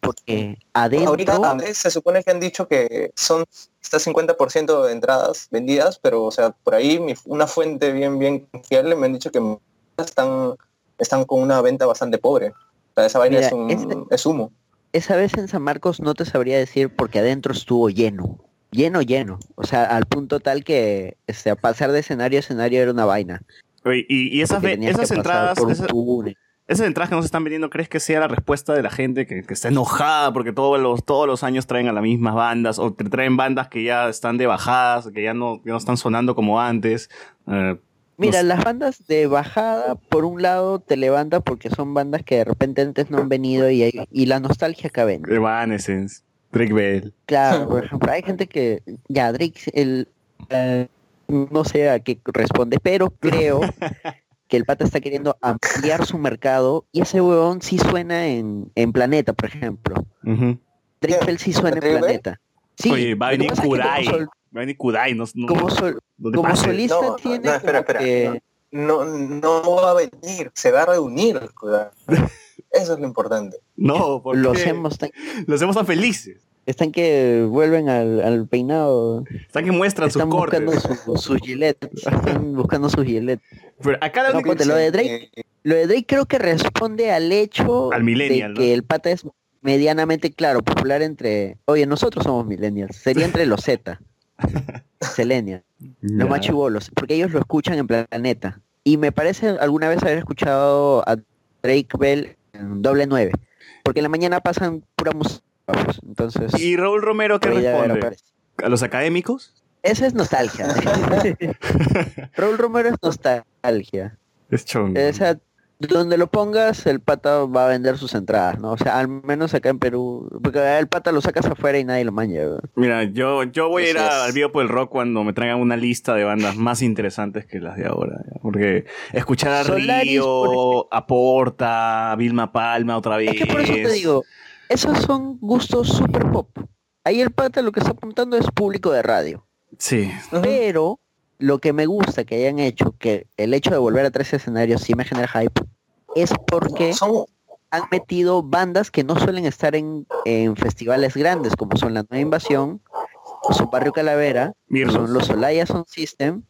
Speaker 9: porque adentro...
Speaker 10: Ahorita se supone que han dicho que son está 50% de entradas vendidas, pero o sea, por ahí mi- una fuente bien bien confiable me han dicho que están están con una venta bastante pobre. O sea, esa vaina
Speaker 9: Mira,
Speaker 10: es, un,
Speaker 9: este-
Speaker 10: es humo.
Speaker 9: Esa vez en San Marcos no te sabría decir porque adentro estuvo lleno, lleno, lleno. O sea, al punto tal que este, a pasar de escenario a escenario era una vaina.
Speaker 7: Oye, y, y esas, esas entradas, esas, entradas que nos están vendiendo, ¿crees que sea la respuesta de la gente que, que está enojada porque todos los, todos los años traen a las mismas bandas o traen bandas que ya están de bajadas, que ya no, ya no están sonando como antes? Eh,
Speaker 9: Mira, las bandas de bajada, por un lado, te levanta porque son bandas que de repente antes no han venido y, hay- y la nostalgia acá ven.
Speaker 7: Evanescence, Drake Bell.
Speaker 9: Claro, por ejemplo, hay gente que, ya, Drake, el, eh, no sé a qué responde, pero creo que el pata está queriendo ampliar su mercado y ese huevón sí suena en, en Planeta, por ejemplo.
Speaker 7: Ujú.
Speaker 9: Drake Bell sí suena en. Planeta. Sí,
Speaker 7: Oye, va a
Speaker 9: que
Speaker 7: venir
Speaker 9: que sol-
Speaker 7: Va a venir Kudai. No, no-
Speaker 9: como sol- como solista
Speaker 10: No,
Speaker 9: tiene
Speaker 10: no, espera, espera.
Speaker 9: que-
Speaker 10: No, no va a venir, se va a reunir. cuidado. Eso es lo importante.
Speaker 7: No, ¿por
Speaker 9: Los hemos tan-
Speaker 7: Los hemos tan felices.
Speaker 9: están que vuelven al, al peinado.
Speaker 7: Están que muestran sus
Speaker 9: Están buscando
Speaker 7: cortes.
Speaker 9: su- sus. Están buscando sus gilets.
Speaker 7: Pero acá la
Speaker 9: No,
Speaker 7: única-
Speaker 9: ponte, lo de Drake, lo de Drake creo que responde al hecho
Speaker 7: Al millennial,
Speaker 9: de que
Speaker 7: ¿no?
Speaker 9: el pata es medianamente claro, popular entre, oye, nosotros somos millennials, sería entre los Z, Selenia, los más porque ellos lo escuchan en planeta. Y me parece alguna vez haber escuchado a Drake Bell en doble nueve, porque en la mañana pasan pura música. Entonces,
Speaker 7: ¿Y Raúl Romero qué responde? ¿A los académicos?
Speaker 9: Esa es nostalgia. Raúl Romero es nostalgia.
Speaker 7: Es chongo.
Speaker 9: O sea, donde lo pongas, el pata va a vender sus entradas, ¿no? O sea, al menos acá en Perú, porque el pata lo sacas afuera y nadie lo maña. ¿no?
Speaker 7: Mira, yo, yo voy a ir al video por el rock cuando me traigan una lista de bandas más interesantes que las de ahora. ya. Porque escuchar a
Speaker 9: Solaris,
Speaker 7: Río, a Porta, a Vilma Palma otra vez.
Speaker 9: Es que por eso te digo, esos son gustos super pop. Ahí el pata lo que está apuntando es público de radio.
Speaker 7: Sí.
Speaker 9: Pero lo que me gusta que hayan hecho, que el hecho de volver a tres escenarios sí me genera hype, es porque han metido bandas que no suelen estar en, en festivales grandes, como son la Nueva Invasión, son Barrio Calavera,
Speaker 7: Mirlos.
Speaker 9: son los Olaya Sound System,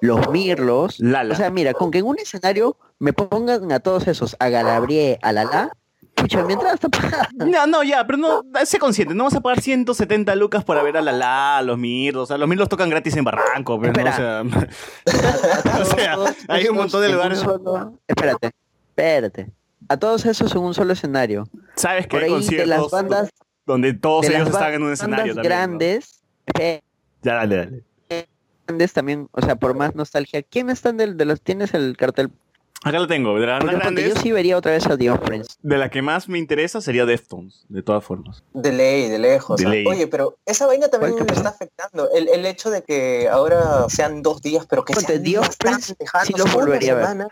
Speaker 9: los Mirlos.
Speaker 7: Lala.
Speaker 9: O sea, mira, con que en un escenario me pongan a todos esos, a Galabrie, a Lala, pucha, está pagada.
Speaker 7: No, no, ya, pero no, sé consciente, no vas a pagar 170 lucas para ver a la la, a los Mirlos, o sea, los Mirlos tocan gratis en Barranco, pero no, o sea, o sea, hay un montón de lugares.
Speaker 9: solo- Espérate, espérate. A todos esos en un solo escenario.
Speaker 7: Sabes que
Speaker 9: Por
Speaker 7: hay
Speaker 9: ahí de las bandas
Speaker 7: donde todos
Speaker 9: de
Speaker 7: ellos están en un escenario también. ¿no?
Speaker 9: grandes, eh,
Speaker 7: Ya, dale, dale.
Speaker 9: grandes también, o sea, por más nostalgia. ¿Quién están del- de, los tienes el cartel?
Speaker 7: Acá lo tengo, de las más grandes,
Speaker 9: yo sí vería otra vez a The
Speaker 7: de la que más me interesa sería Deftones, de todas formas.
Speaker 10: De ley, de lejos.
Speaker 7: De
Speaker 10: o sea,
Speaker 7: ley.
Speaker 10: Oye, pero esa vaina también me está afectando. El, el hecho de que ahora sean dos días, pero que
Speaker 9: Ponte,
Speaker 10: sean
Speaker 9: The
Speaker 10: lejanos,
Speaker 9: sí lo volvería a ver.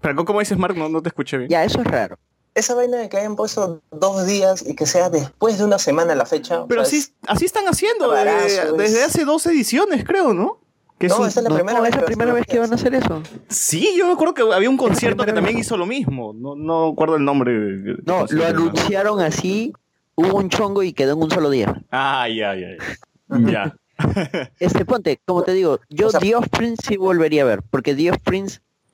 Speaker 7: Pero ¿cómo dices, Mark? No, no te escuché bien.
Speaker 9: Ya, eso es raro.
Speaker 10: Esa vaina de que hayan puesto dos días y que sea después de una semana la fecha. o
Speaker 7: Pero
Speaker 10: sea,
Speaker 7: así, así están haciendo desde,
Speaker 10: barazo,
Speaker 7: desde
Speaker 10: es-
Speaker 7: hace dos ediciones, creo, ¿no? Que
Speaker 10: No, esa es la primera
Speaker 9: No,
Speaker 10: vez
Speaker 9: es la
Speaker 10: que
Speaker 9: primera vez que van a hacer eso.
Speaker 7: Sí, yo me acuerdo que había un concierto que también hizo lo mismo. No, no recuerdo el nombre.
Speaker 9: No, lo anunciaron así, hubo un chongo y quedó en un solo día.
Speaker 7: Ah, ya, ya, ya. Ya.
Speaker 9: Este, ponte, como te digo, yo The Offspring sí volvería a ver, porque The Offspring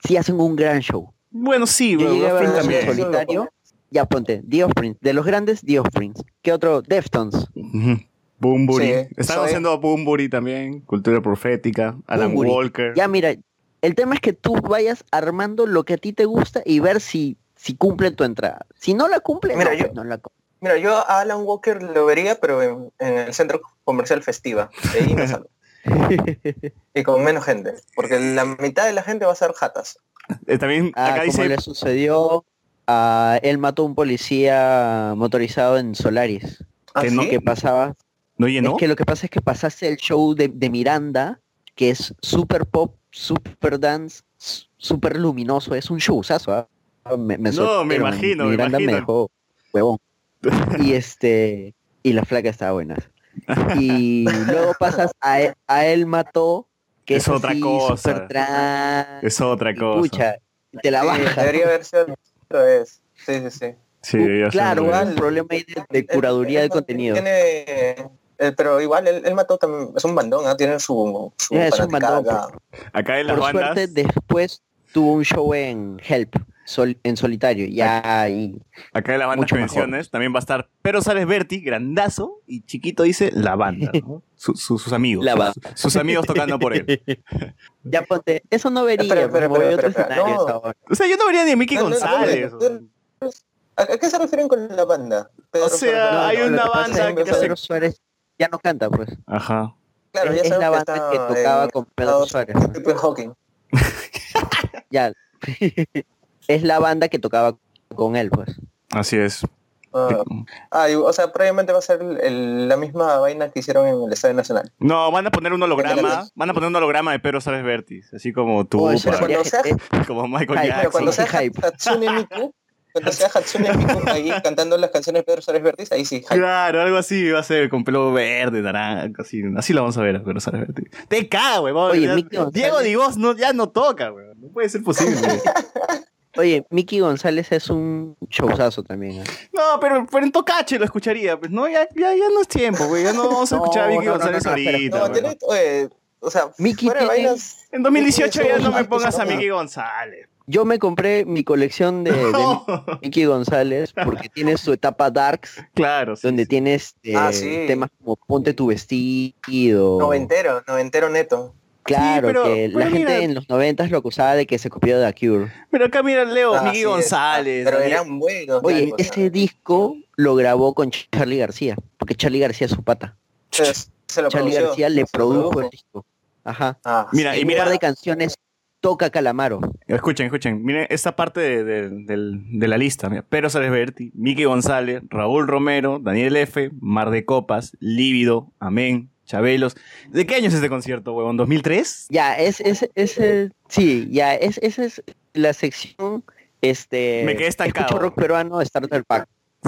Speaker 9: sí hacen un gran show.
Speaker 7: Bueno, sí,
Speaker 9: Yo
Speaker 7: pero
Speaker 9: llegué a ver
Speaker 7: también.
Speaker 9: solitario. Ya ponte, The Offspring. De los grandes, The Offspring. ¿Qué otro? Deftones.
Speaker 7: Ujú. Bumburi.
Speaker 9: Sí,
Speaker 7: Estaban
Speaker 9: soy-
Speaker 7: haciendo Bumburi también. Cultura profética. Alan. Walker.
Speaker 9: Ya mira, El tema es que tú vayas armando lo que a ti te gusta y ver si, si cumple tu entrada. Si no la cumple,
Speaker 10: Mira,
Speaker 9: no,
Speaker 10: yo-
Speaker 9: pues no la cumple.
Speaker 10: Mira, yo a Alan Walker lo vería, pero en, en el centro comercial Festiva. De ahí me salgo. y con menos gente. Porque la mitad de la gente va a ser jatas.
Speaker 7: Eh, también
Speaker 9: Ah,
Speaker 7: acá
Speaker 9: como
Speaker 7: dice...
Speaker 9: le sucedió a él mató a un policía motorizado en Solaris.
Speaker 10: ¿Ah,
Speaker 7: Que no-
Speaker 10: sí?
Speaker 9: que pasaba
Speaker 7: ¿No llenó?
Speaker 9: Es que lo que pasa es que pasaste el show de, de Miranda, que es super pop, super dance, super luminoso, es un showzazo. ¿ah? Me, me
Speaker 7: No, me imagino, me
Speaker 9: Miranda me
Speaker 7: imagino.
Speaker 9: dejó huevón. Y este y la flaca estaba buena. Y luego pasas a, E- a él mató, que
Speaker 7: Es
Speaker 9: es,
Speaker 7: otra
Speaker 9: así,
Speaker 7: cosa.
Speaker 9: super trans,
Speaker 7: Es otra cosa.
Speaker 9: pucha, te la
Speaker 10: Sí,
Speaker 9: baja.
Speaker 10: debería haber sido otra vez. Sí, sí, sí.
Speaker 7: Sí, ya
Speaker 9: Claro, un problema ahí de, de curaduría del contenido.
Speaker 10: Tiene, eh, pero igual él, él mató también, es un bandón, tiene su, su
Speaker 9: Ya, es un bandón,
Speaker 10: acá.
Speaker 7: Acá en las
Speaker 9: Por
Speaker 7: bandas...
Speaker 9: suerte después tuvo un show en Help, sol- en solitario, ya y
Speaker 7: Acá en las bandas menciones también va a estar Pero Sales Berti, grandazo, y chiquito dice la banda, ¿no? Su- su- sus amigos.
Speaker 9: La
Speaker 7: sus-
Speaker 9: banda.
Speaker 7: Sus, amigos tocando por él.
Speaker 9: ya ponte, eso no vería, otro
Speaker 10: espera,
Speaker 9: escenario
Speaker 10: no.
Speaker 9: ahora.
Speaker 7: O sea, yo no vería ni a Mickey
Speaker 10: No, no, no,
Speaker 7: González.
Speaker 10: no, no, no. ¿A, qué se refieren con la banda? Pedro
Speaker 7: O sea,
Speaker 10: Suárez.
Speaker 7: hay una banda que hace-
Speaker 9: Pedro Suárez ya no canta, pues.
Speaker 7: Ajá.
Speaker 10: Claro, ya
Speaker 9: es, es
Speaker 10: sabes
Speaker 9: la
Speaker 10: que
Speaker 9: banda
Speaker 10: está
Speaker 9: que tocaba
Speaker 10: en
Speaker 9: con Pedro
Speaker 10: Estados-
Speaker 9: Suárez.
Speaker 10: Stephen Hawking.
Speaker 9: Ya. es la banda que tocaba con él, pues.
Speaker 7: Así es.
Speaker 10: Ah, ah, y, o sea, previamente va a ser el- la misma vaina que hicieron en el Estadio Nacional.
Speaker 7: No, van a poner un holograma, van a poner un holograma de Pedro Sales Vertis, así como tú,
Speaker 9: Oh,
Speaker 10: Cuando sea,
Speaker 7: como Michael
Speaker 9: Hype,
Speaker 10: pero cuando
Speaker 7: Jackson.
Speaker 10: sea. Hatsune Miku, cuando sea Hatsune Miku ahí cantando las canciones de Pedro Suárez Vértiz, ahí sí, hype.
Speaker 7: Claro, algo así va a ser con pelo verde, naranja, así, así lo vamos a ver a Pedro Sales Vertis. Te cago, weón.
Speaker 9: Oye,
Speaker 7: ya-
Speaker 9: Mickey González-
Speaker 7: Diego Divos no, ya no toca, weón. No puede ser posible.
Speaker 9: Oye, Mickey González es un showzazo también. ¿eh?
Speaker 7: No, pero, pero en Tocache lo escucharía. Pues no, ya, ya, ya no es tiempo, güey. Ya no vamos a
Speaker 9: No,
Speaker 7: escuchar a Vicky
Speaker 9: no,
Speaker 7: González
Speaker 9: no, no,
Speaker 7: ahorita.
Speaker 10: Tiene- oye, o sea,
Speaker 9: Mickey
Speaker 10: fuera
Speaker 9: tiene-
Speaker 7: En 2018 ya no me
Speaker 10: Mickey
Speaker 7: pongas a Mickey González.
Speaker 9: Yo me compré mi colección de, de
Speaker 7: No.
Speaker 9: Mickey González porque tiene su etapa Darks,
Speaker 7: Claro, sí,
Speaker 9: donde
Speaker 7: sí.
Speaker 9: tiene este,
Speaker 10: Ah, sí.
Speaker 9: temas como Ponte tu vestido.
Speaker 10: noventero, noventero neto.
Speaker 9: Claro,
Speaker 7: pero-
Speaker 9: que la gente
Speaker 7: mira-
Speaker 9: en los noventas lo acusaba de que se copió de The Cure.
Speaker 7: Pero acá mira Leo,
Speaker 10: Ah,
Speaker 7: Mickey
Speaker 10: sí,
Speaker 7: González.
Speaker 10: Pero eran buenos.
Speaker 9: Oye, ese disco lo grabó con Charlie García, porque Charlie García es su pata.
Speaker 10: se, se lo
Speaker 9: Charlie
Speaker 10: produció,
Speaker 9: García le produjo el disco. Ajá.
Speaker 10: Ah,
Speaker 7: Mira,
Speaker 9: Y
Speaker 7: y
Speaker 9: un
Speaker 7: mira,
Speaker 9: par de canciones toca Calamaro.
Speaker 7: escuchen, escuchen. Miren esta parte de, de- la lista. Mira, Pedro Sales Berti, Mickey González, Raúl Romero, Daniel F., Mar de Copas, Lívido, Amén, Chabelos. ¿De qué año es este concierto, huevón? ¿2003?
Speaker 9: Ya, es, es, es, el- sí, ya, es, esa es la sección, este...
Speaker 7: Me quedé estancado.
Speaker 9: Escucho rock peruano, Starter Pack.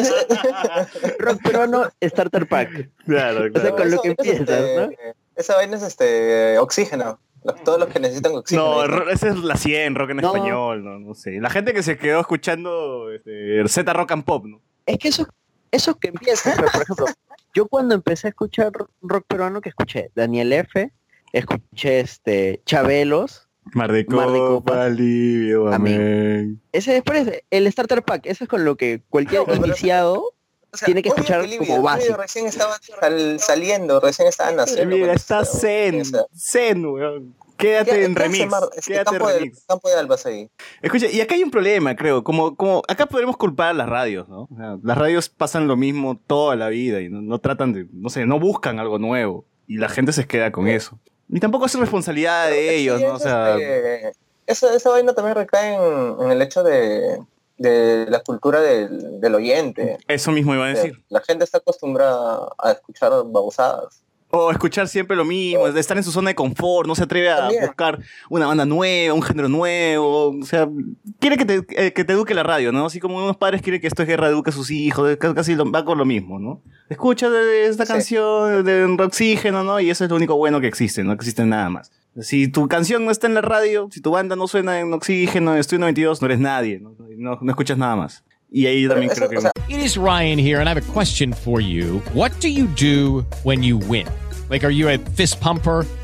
Speaker 10: Es-
Speaker 9: Rock peruano, Starter Pack.
Speaker 7: Claro,
Speaker 9: O sea, con lo que
Speaker 10: es,
Speaker 9: empiezas,
Speaker 10: este,
Speaker 9: ¿no?
Speaker 10: Esa vaina es este oxígeno. Todos los que necesitan oxígeno.
Speaker 7: No, esa es la 100, rock en
Speaker 9: No.
Speaker 7: español, no, no sé. La gente que se quedó escuchando este, Z Rock and Pop, ¿no?
Speaker 9: Es que eso, eso que empieza, pero por ejemplo, yo cuando empecé a escuchar rock peruano, que escuché Daniel F., escuché este Chabelos,
Speaker 7: Mar de Copa,
Speaker 9: Copas.
Speaker 7: Livio,
Speaker 9: Amén. Ese después, el Starter Pack, eso es con lo que cualquier iniciado
Speaker 10: O sea,
Speaker 9: tiene que escuchar
Speaker 10: Livio-
Speaker 9: como básico.
Speaker 10: recién estaba sal- saliendo, recién estaba naciendo.
Speaker 7: Mira, está Zen,
Speaker 10: o sea,
Speaker 7: Zen, weón. Quédate
Speaker 10: ¿qué-
Speaker 7: en
Speaker 10: qué
Speaker 7: remix.
Speaker 10: Mar- este
Speaker 7: Quédate en
Speaker 10: campo, de,
Speaker 7: remix.
Speaker 10: campo de Albas ahí.
Speaker 7: Escucha, y acá hay un problema, creo. Como, como acá podemos culpar a las radios, ¿no? O sea, las radios pasan lo mismo toda la vida y no, no tratan de, no sé, no buscan algo nuevo. Y la gente se queda con eso. Y tampoco es responsabilidad de
Speaker 10: Sí,
Speaker 7: ellos, ¿no? O sea,
Speaker 10: este, esa, esa vaina también recae en, en el hecho de, de la cultura del, del oyente.
Speaker 7: eso mismo iba a decir.
Speaker 10: La gente está acostumbrada a escuchar babosadas.
Speaker 7: O escuchar siempre lo mismo, de estar en su zona de confort, no se atreve a
Speaker 10: También.
Speaker 7: buscar una banda nueva, un género nuevo, o sea, quiere que te, eh, que te eduque la radio, ¿no? Así como unos padres quieren que esto es guerra eduque a sus hijos, ca- casi lo- va con lo mismo, ¿no? Escucha de, esta
Speaker 10: Sí.
Speaker 7: canción de Oxígeno, ¿no? Y eso es lo único bueno que existe, no existe nada más. Si tu canción no está en la radio, si tu banda no suena en Oxígeno, en Estudio 92, no eres nadie, ¿no? No, no escuchas nada más. Y ahí también
Speaker 10: eso,
Speaker 7: creo que...
Speaker 10: o sea,
Speaker 6: It is Ryan here, and I have a question for you. What do you do when you win? Like, are you a fist pumper?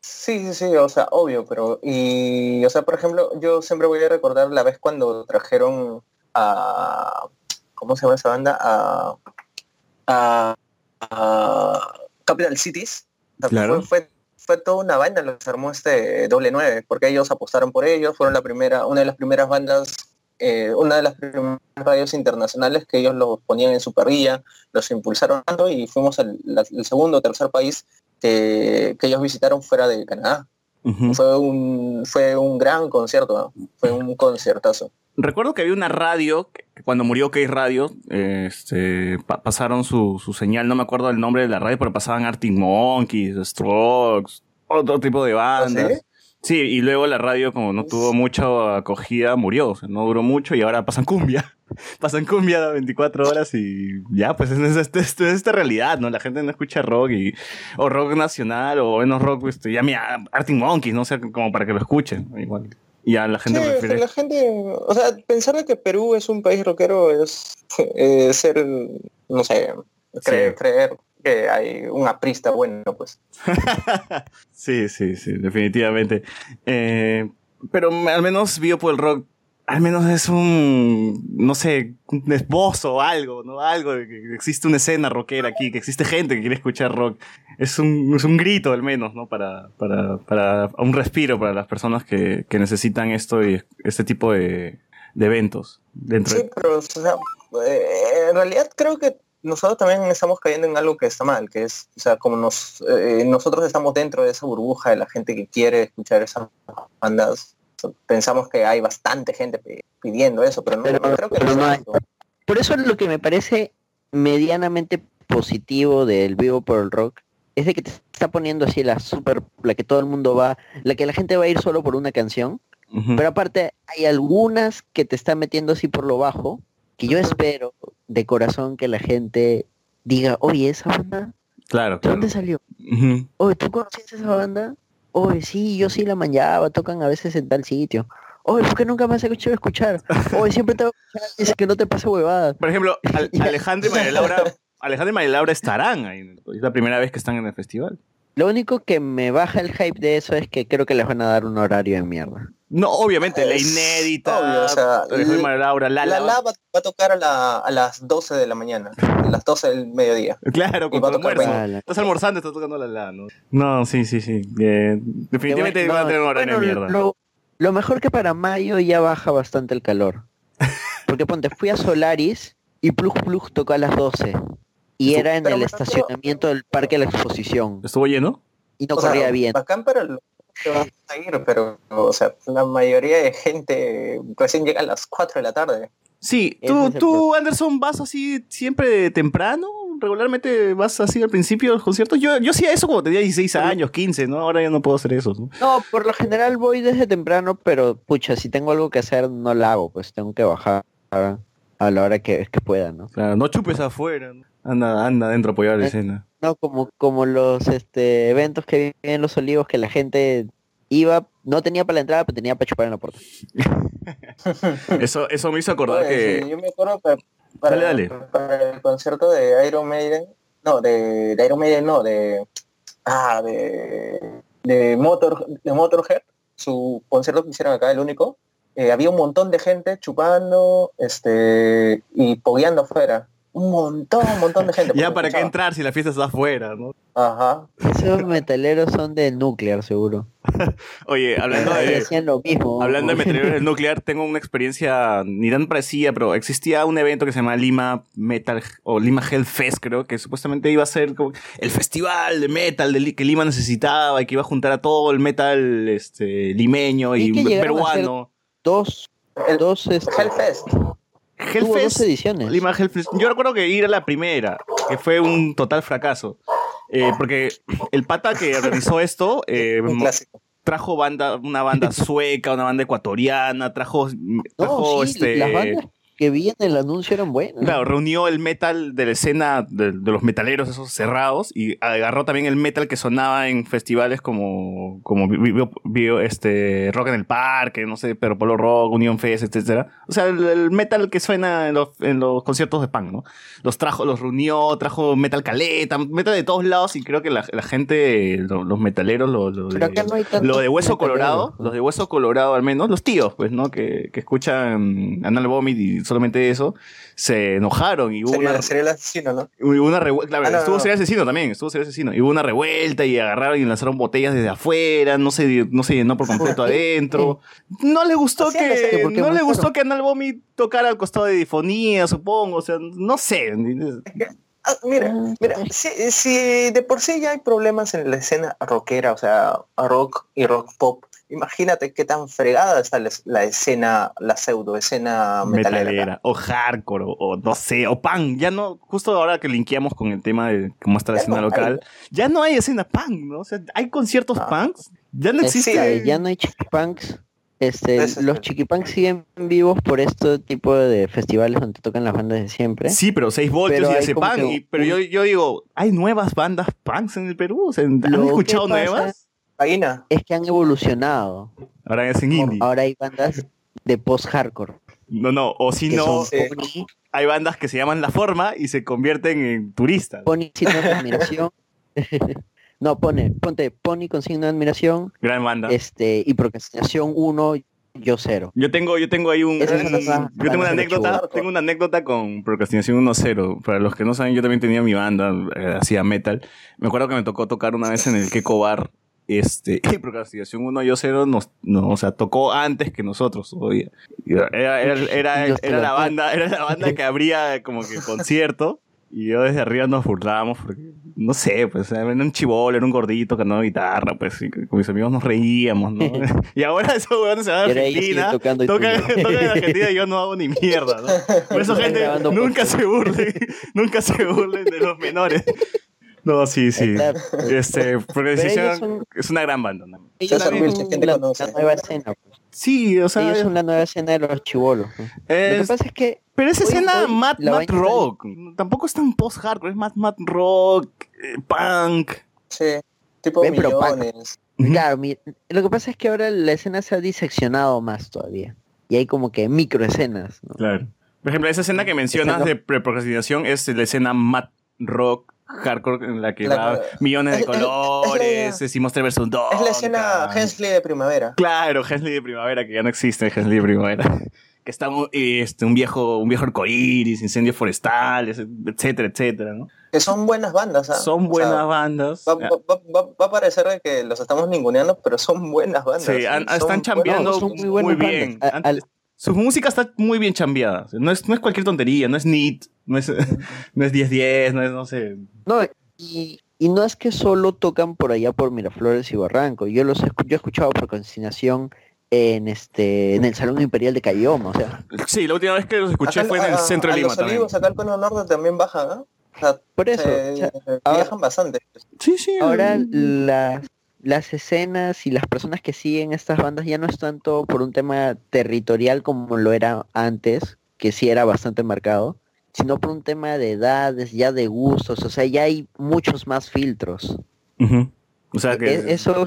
Speaker 10: Sí, sí, sí, o sea, obvio, pero y, o sea, por ejemplo, yo siempre voy a recordar la vez cuando trajeron a, ¿cómo se llama esa banda? A, a, a Capital Cities.
Speaker 7: Claro.
Speaker 10: Fue, fue, fue toda una banda lo que se armó este doble 9, porque ellos apostaron por ellos, fueron la primera, una de las primeras bandas, eh, una de las primeras radios internacionales que ellos los ponían en su parrilla, los impulsaron tanto y fuimos la- el segundo o tercer país que, que ellos visitaron fuera de Canadá. Fue un fue un gran concierto, ¿no? fue un conciertazo.
Speaker 7: Recuerdo que había una radio, que cuando murió Case Radio, eh, este, pa- pasaron su, su señal, no me acuerdo el nombre de la radio, pero pasaban Arctic Monkeys, Strokes, otro tipo de bandas.
Speaker 10: ¿sí?
Speaker 7: Sí, y luego la radio, como no tuvo mucha acogida, murió. O sea, no duró mucho y ahora pasan cumbia. pasan cumbia 24 horas y ya, pues es, es, es- es esta realidad, ¿no? La gente no escucha rock y, o rock nacional o menos rock, este, ya mira, Arctic Monkeys, ¿no? O sea, como para que lo escuchen. Igual. Y a la gente
Speaker 10: Sí,
Speaker 7: prefiere...
Speaker 10: la gente, o sea, pensar de que Perú es un país rockero es eh, ser, no sé, creer,
Speaker 7: Sí.
Speaker 10: creer que hay un aprista bueno, pues.
Speaker 7: Sí, sí, sí, definitivamente. Eh, pero al menos Biopo el Rock, al menos es un, no sé, un esbozo o algo, ¿no? Algo que existe una escena rockera aquí, que existe gente que quiere escuchar rock. Es un, es un grito al menos, ¿no? Para, para, para un respiro para las personas que, que necesitan esto y este tipo de, de eventos. Dentro
Speaker 10: Sí, pero o sea, eh, en realidad creo que nosotros también estamos cayendo en algo que está mal, que es, o sea, como nos, eh, nosotros estamos dentro de esa burbuja de la gente que quiere escuchar esas bandas, pensamos que hay bastante gente pi- pidiendo eso, pero no,
Speaker 9: Pero-
Speaker 10: creo que
Speaker 9: pero
Speaker 10: no
Speaker 9: no
Speaker 10: es.
Speaker 9: Por eso lo que me parece medianamente positivo del vivo por el rock es de que te está poniendo así la super, la que todo el mundo va, la que la gente va a ir solo por una canción, pero aparte hay algunas que te están metiendo así por lo bajo, que yo espero de corazón que la gente diga, oye, esa banda,
Speaker 7: Claro,
Speaker 9: ¿de
Speaker 7: claro.
Speaker 9: dónde salió? Oye, ¿tú conocías esa banda? Oye, sí, yo sí la manllaba, tocan a veces en tal sitio. Oye, ¿por qué nunca me has escuchado escuchar? Oye, siempre te voy a escuchar, dice que no te pasa huevadas.
Speaker 7: Por ejemplo, Al- Alejandro y María Laura, Alejandro y María Laura estarán ahí. Es la primera vez que están en el festival.
Speaker 9: Lo único que me baja el hype de eso es que creo que les van a dar un horario de mierda.
Speaker 7: No, obviamente, la inédita.
Speaker 10: obvio, o sea,
Speaker 7: María Laura, Lala.
Speaker 10: La va, va a tocar a, la- a las 12 de la mañana, a las 12 del mediodía.
Speaker 7: Claro,
Speaker 10: Y
Speaker 7: con
Speaker 10: va a tocar.
Speaker 7: Estás almorzando, estás tocando la la, ¿no? No, sí, sí, sí. Eh, definitivamente
Speaker 9: bueno,
Speaker 7: van a tener un horario
Speaker 9: bueno,
Speaker 7: de mierda.
Speaker 9: Lo, lo mejor que para mayo ya baja bastante el calor. Porque ponte, fui a Solaris y Plug Plug tocó a las 12. Y era en el estacionamiento del Parque de la Exposición.
Speaker 7: ¿Estuvo lleno?
Speaker 9: Y no
Speaker 10: O sea,
Speaker 9: corría bien.
Speaker 10: Bacán para que vas a ir, pero, o sea, la mayoría de gente recién llega a las 4 de la tarde.
Speaker 7: Sí, ¿tú, tú, Anderson, vas así siempre temprano? ¿Regularmente vas así al principio de los conciertos? Yo, yo hacía eso cuando tenía 16 años, 15, ¿no? Ahora ya no puedo hacer eso. ¿no?
Speaker 9: No, por lo general voy desde temprano, pero pucha, si tengo algo que hacer no la hago, pues tengo que bajar a la hora que, que pueda, ¿no?
Speaker 7: Claro, no chupes afuera. ¿no? Anda, anda adentro a apoyar la
Speaker 9: Eh,
Speaker 7: escena.
Speaker 9: No, como, como los este, eventos que vi en Los Olivos, que la gente iba, no tenía para la entrada, pero tenía para chupar en la puerta.
Speaker 7: Eso, eso me hizo acordar
Speaker 10: Oye,
Speaker 7: que...
Speaker 10: sí, yo me acuerdo pa- para,
Speaker 7: Dale, dale.
Speaker 10: para el concierto de Iron Maiden, no, de, de Iron Maiden, no, de, ah, de, de, Motor, de Motorhead, su concierto que hicieron acá, el único, eh, había un montón de gente chupando este, y pogueando afuera. Un montón, un montón de gente.
Speaker 7: Ya para qué entrar si la fiesta está afuera, ¿no?
Speaker 10: Ajá.
Speaker 9: Esos metaleros son de nuclear, seguro.
Speaker 7: Oye, hablando de
Speaker 9: hacían lo mismo.
Speaker 7: hablando de metaleros del nuclear, tengo una experiencia ni tan parecida, pero existía un evento que se llama Lima Metal o Lima Hell Fest, creo, que supuestamente iba a ser como el festival de metal de que Lima necesitaba y que iba a juntar a todo el metal este limeño y,
Speaker 9: Y que llegaron a
Speaker 7: peruano.
Speaker 9: Dos, dos este,
Speaker 10: Hellfest.
Speaker 9: Tuvo
Speaker 7: Hellfest,
Speaker 9: dos ediciones.
Speaker 7: Lima Hellfest. Yo recuerdo que ir a la primera, que fue un total fracaso. Eh, porque el pata que realizó esto eh, trajo banda, una banda sueca, una banda ecuatoriana, trajo, trajo
Speaker 9: No, sí,
Speaker 7: este.
Speaker 9: las bandas que vi en el anuncio eran buenas.
Speaker 7: Claro, reunió el metal de la escena de, de los metaleros esos cerrados y agarró también el metal que sonaba en festivales como, como vi- vi- vi- este, Rock en el Parque, no sé, Pero Polo Rock, Unión Fest, etcétera. O sea, el, el metal que suena en los, en los conciertos de punk, ¿no? Los trajo, los reunió, trajo metal caleta, metal de todos lados y creo que la, la gente, lo- los metaleros, lo, lo de,
Speaker 9: no
Speaker 7: lo Hueso. Colorado, los de Hueso Colorado al menos, los tíos, pues, ¿no? Que, que escuchan Anal Vomit y solamente eso, se enojaron y hubo
Speaker 10: Sería,
Speaker 7: una,
Speaker 10: sería el asesino, ¿no?
Speaker 7: hubo una revuelta. Claro,
Speaker 10: Ah, no,
Speaker 7: estuvo
Speaker 10: no.
Speaker 7: Serial Asesino también, estuvo Serial Asesino. Y hubo una revuelta y agarraron y lanzaron botellas desde afuera, no se, no se llenó por completo adentro. No le gustó que,
Speaker 10: porque
Speaker 7: no le gustó que Anal tocara al costado de difonía, supongo, o sea, no sé.
Speaker 10: Ah, mira, mira, si, si de por sí ya hay problemas en la escena rockera, o sea, rock y rock pop, imagínate qué tan fregada está la, la escena, la pseudo escena metalera.
Speaker 7: metalera o hardcore o, o no sé o punk ya no justo ahora que linkeamos con el tema de cómo está la
Speaker 10: Ya
Speaker 7: escena
Speaker 10: no
Speaker 7: local ya no hay escena punk no o sea hay conciertos punks ya no existe
Speaker 9: Este, ya no hay chiquipunks. Este, los chiquipunks siguen vivos por este tipo de festivales donde tocan las bandas de siempre.
Speaker 7: Sí, pero 6 voltios
Speaker 9: Pero
Speaker 7: y hace punk.
Speaker 9: que
Speaker 7: y- pero yo, yo digo, ¿hay nuevas bandas punks en el Perú? O sea, ¿Han
Speaker 9: Lo
Speaker 7: escuchado
Speaker 9: pasa Es que han evolucionado.
Speaker 7: Ahora es en indie.
Speaker 9: Ahora hay bandas de post-hardcore.
Speaker 7: No, no, o si no, hay bandas que se llaman La Forma y se convierten en turistas.
Speaker 9: Pony signo de admiración. no, pone, ponte Pony con signo de admiración.
Speaker 7: Gran banda.
Speaker 9: Este, y procrastinación 1, yo 0.
Speaker 7: Yo tengo, yo tengo ahí un, yo tengo una anécdota, tengo una anécdota con Procrastinación 1.0. Para los que no saben, yo también tenía mi banda, eh, hacía metal. Me acuerdo que me tocó tocar una vez en el Keko Bar. Este, y Procrastinación 1 yo 0 nos, no, o sea, tocó antes que nosotros todavía. Y Era, era, era, era la banda, era la banda que abría como que concierto. Y yo desde arriba nos burlábamos porque, no sé, pues era un chivolo, era un gordito que no guitarra, pues y con mis amigos nos reíamos, ¿no? y ahora esos weones se van a
Speaker 9: Y
Speaker 7: Argentina,
Speaker 9: y
Speaker 7: tocan, tocan en Argentina y yo no hago ni mierda, ¿no? Por eso, gente, nunca se burlen, nunca se burlen de los menores. No, sí, sí. Este,
Speaker 9: ellos son-
Speaker 7: es una gran banda. ¿no?
Speaker 9: Ellos son
Speaker 10: Wilson, ¿quién te
Speaker 9: la,
Speaker 10: conoce?
Speaker 9: la nueva escena. pues.
Speaker 7: Sí, o sea,
Speaker 9: Ellos son la nueva escena de los chivolos. pues. Lo que pasa es que
Speaker 7: pero es
Speaker 9: hoy-
Speaker 7: escena
Speaker 9: hoy
Speaker 7: mat,
Speaker 9: la
Speaker 7: mat rock. Tampoco es tan post-hardcore, es mat, mat rock, eh, punk.
Speaker 10: Sí, tipo
Speaker 9: Ven, pero. Claro, mi- lo que pasa es que ahora la escena se ha diseccionado más todavía. Y hay como que microescenas. ¿no?
Speaker 7: Claro. Por ejemplo, esa escena que mencionas
Speaker 9: Esa
Speaker 7: de pre- procrastinación es la escena mat rock hardcore en la que va millones de
Speaker 10: Es- es- es
Speaker 7: colores, es, y Monster vs. Dog.
Speaker 10: Es la escena Hensley de primavera.
Speaker 7: Claro, Hensley de primavera, que ya no existe Hensley de primavera. Que está un, este, un viejo, un viejo arcoíris, incendios forestales, etcétera, etcétera, ¿no?
Speaker 10: Que son buenas bandas, ¿ah?
Speaker 7: Son
Speaker 10: O
Speaker 7: buenas
Speaker 10: sea,
Speaker 7: bandas.
Speaker 10: Va, va- va- va- va a parecer que los estamos ninguneando, pero son buenas bandas.
Speaker 7: Sí, han-
Speaker 10: son
Speaker 7: están chambeando
Speaker 9: muy
Speaker 7: bien.
Speaker 9: al-
Speaker 7: Su música está muy bien chambeada. No es, no es cualquier tontería, no es neat, no es, no es 10-10, no es, no sé.
Speaker 9: No, y, y no es que solo tocan por allá por Miraflores y Barranco. Yo los he, escu- yo he escuchado Procrastinación en este en el Salón Imperial de Cayoma, o sea,
Speaker 7: Sí, la última vez que los escuché
Speaker 10: Acá-
Speaker 7: fue en el
Speaker 10: a-
Speaker 7: centro
Speaker 10: a
Speaker 7: de Lima
Speaker 10: Los
Speaker 7: también.
Speaker 10: Acá al Cono Norte también bajan, ¿ah? O sea,
Speaker 9: por eso,
Speaker 10: se-
Speaker 9: o sea,
Speaker 10: viajan bastante.
Speaker 7: Sí, sí.
Speaker 9: ahora las las escenas y las personas que siguen estas bandas ya no es tanto por un tema territorial como lo era antes, que sí era bastante marcado, sino por un tema de edades, ya de gustos, o sea, ya hay muchos más filtros.
Speaker 7: O sea que.
Speaker 9: E- Eso,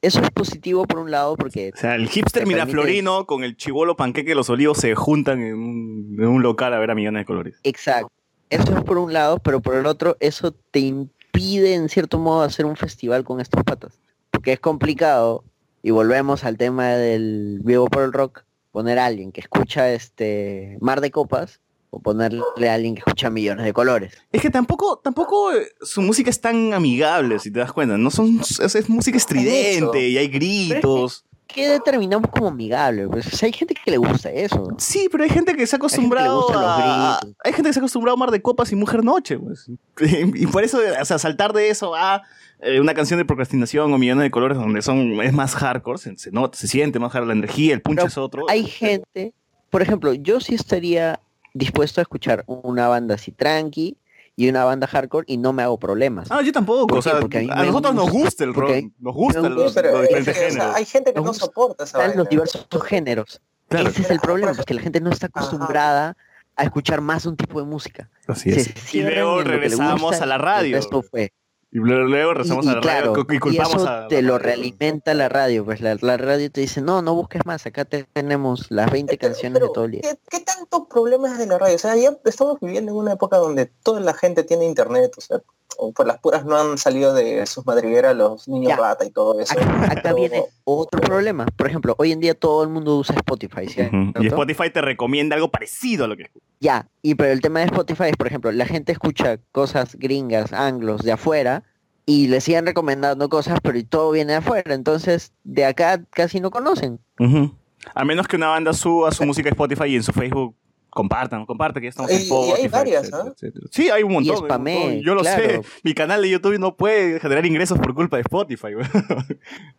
Speaker 9: eso es positivo por un lado porque
Speaker 7: o sea, el hipster
Speaker 9: te permite-
Speaker 7: miraflorino con el chivolo panqueque de los olivos se juntan en un, en un local a ver a millones de colores.
Speaker 9: Exacto. Eso es por un lado, pero por el otro, eso te impide en cierto modo hacer un festival con estos patas. Porque es complicado, y volvemos al tema del vivo por el rock, poner a alguien que escucha este Mar de Copas o ponerle a alguien que escucha millones de colores.
Speaker 7: Es que tampoco, tampoco eh, su música es tan amigable, si te das cuenta. No son, es, es música estridente y hay gritos.
Speaker 9: ¿Qué determinamos como amigable? Pues o sea, hay gente que le gusta eso.
Speaker 7: Sí, pero hay gente que se ha acostumbrado
Speaker 9: los
Speaker 7: a... Hay gente que se ha acostumbrado a Mar de Copas y Mujer Noche, pues. Y por eso, o sea, saltar de eso a eh, una canción de procrastinación o Millones de Colores donde son es más hardcore, se, se nota, se siente más hardcore, la energía, el punch es otro.
Speaker 9: Hay gente, por ejemplo, yo sí estaría dispuesto a escuchar una banda así tranqui y una banda hardcore y no me hago problemas.
Speaker 7: Ah, yo tampoco.
Speaker 9: ¿Por
Speaker 7: O
Speaker 9: qué?
Speaker 7: sea,
Speaker 9: Porque mí
Speaker 7: a nosotros nos gusta el rock,
Speaker 9: porque
Speaker 7: nos
Speaker 9: gusta,
Speaker 10: sea,
Speaker 7: géneros.
Speaker 10: hay gente que no soporta esa vaina.
Speaker 9: los diversos géneros.
Speaker 7: Claro.
Speaker 9: Ese es el problema, es que la gente no está acostumbrada a escuchar más un tipo de música.
Speaker 7: Así
Speaker 9: Se
Speaker 7: es. Y luego regresamos a la
Speaker 9: el
Speaker 7: radio.
Speaker 9: resto fue.
Speaker 7: Y luego,
Speaker 9: Y-
Speaker 7: a la
Speaker 9: claro,
Speaker 7: radio y culpamos
Speaker 9: y eso
Speaker 7: a...
Speaker 9: te lo realimenta la radio, pues la, la radio te dice, no, no busques más, acá te- tenemos las 20 canciones de todo el día.
Speaker 10: ¿Qué, qué tantos problemas de la radio? O sea, ya estamos viviendo en una época donde toda la gente tiene internet, o sea, o por las puras no han salido de sus madrigueras los niños rata y todo eso.
Speaker 9: Acá
Speaker 10: Pero-
Speaker 9: viene otro problema. Por ejemplo, hoy en día todo el mundo usa Spotify, ¿cierto?
Speaker 7: Y Spotify te recomienda algo parecido a lo que
Speaker 9: Ya, y pero el tema de Spotify es, por ejemplo, la gente escucha cosas gringas, anglos, de afuera, y le siguen recomendando cosas, pero y todo viene de afuera. Entonces, de acá casi no conocen.
Speaker 7: Ujú. A menos que una banda suba su música a Spotify y en su Facebook compartan, comparte que ya estamos en
Speaker 10: Y- y
Speaker 7: Spotify.
Speaker 10: hay varias,
Speaker 7: etcétera, etcétera. Sí, hay un montón.
Speaker 9: Y spamé,
Speaker 7: hay un montón. Yo lo
Speaker 9: claro.
Speaker 7: sé. Mi canal de YouTube no puede generar ingresos por culpa de Spotify.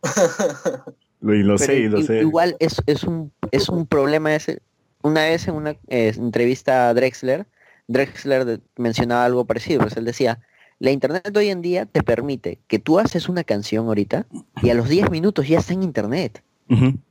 Speaker 7: lo, y lo sé, y lo
Speaker 9: i-
Speaker 7: sé.
Speaker 9: Igual es, es, un, es un problema ese. Una vez en una eh, entrevista a Drexler, Drexler de- mencionaba algo parecido, pues él decía, la internet hoy en día te permite que tú haces una canción ahorita y a los 10 minutos ya está en internet,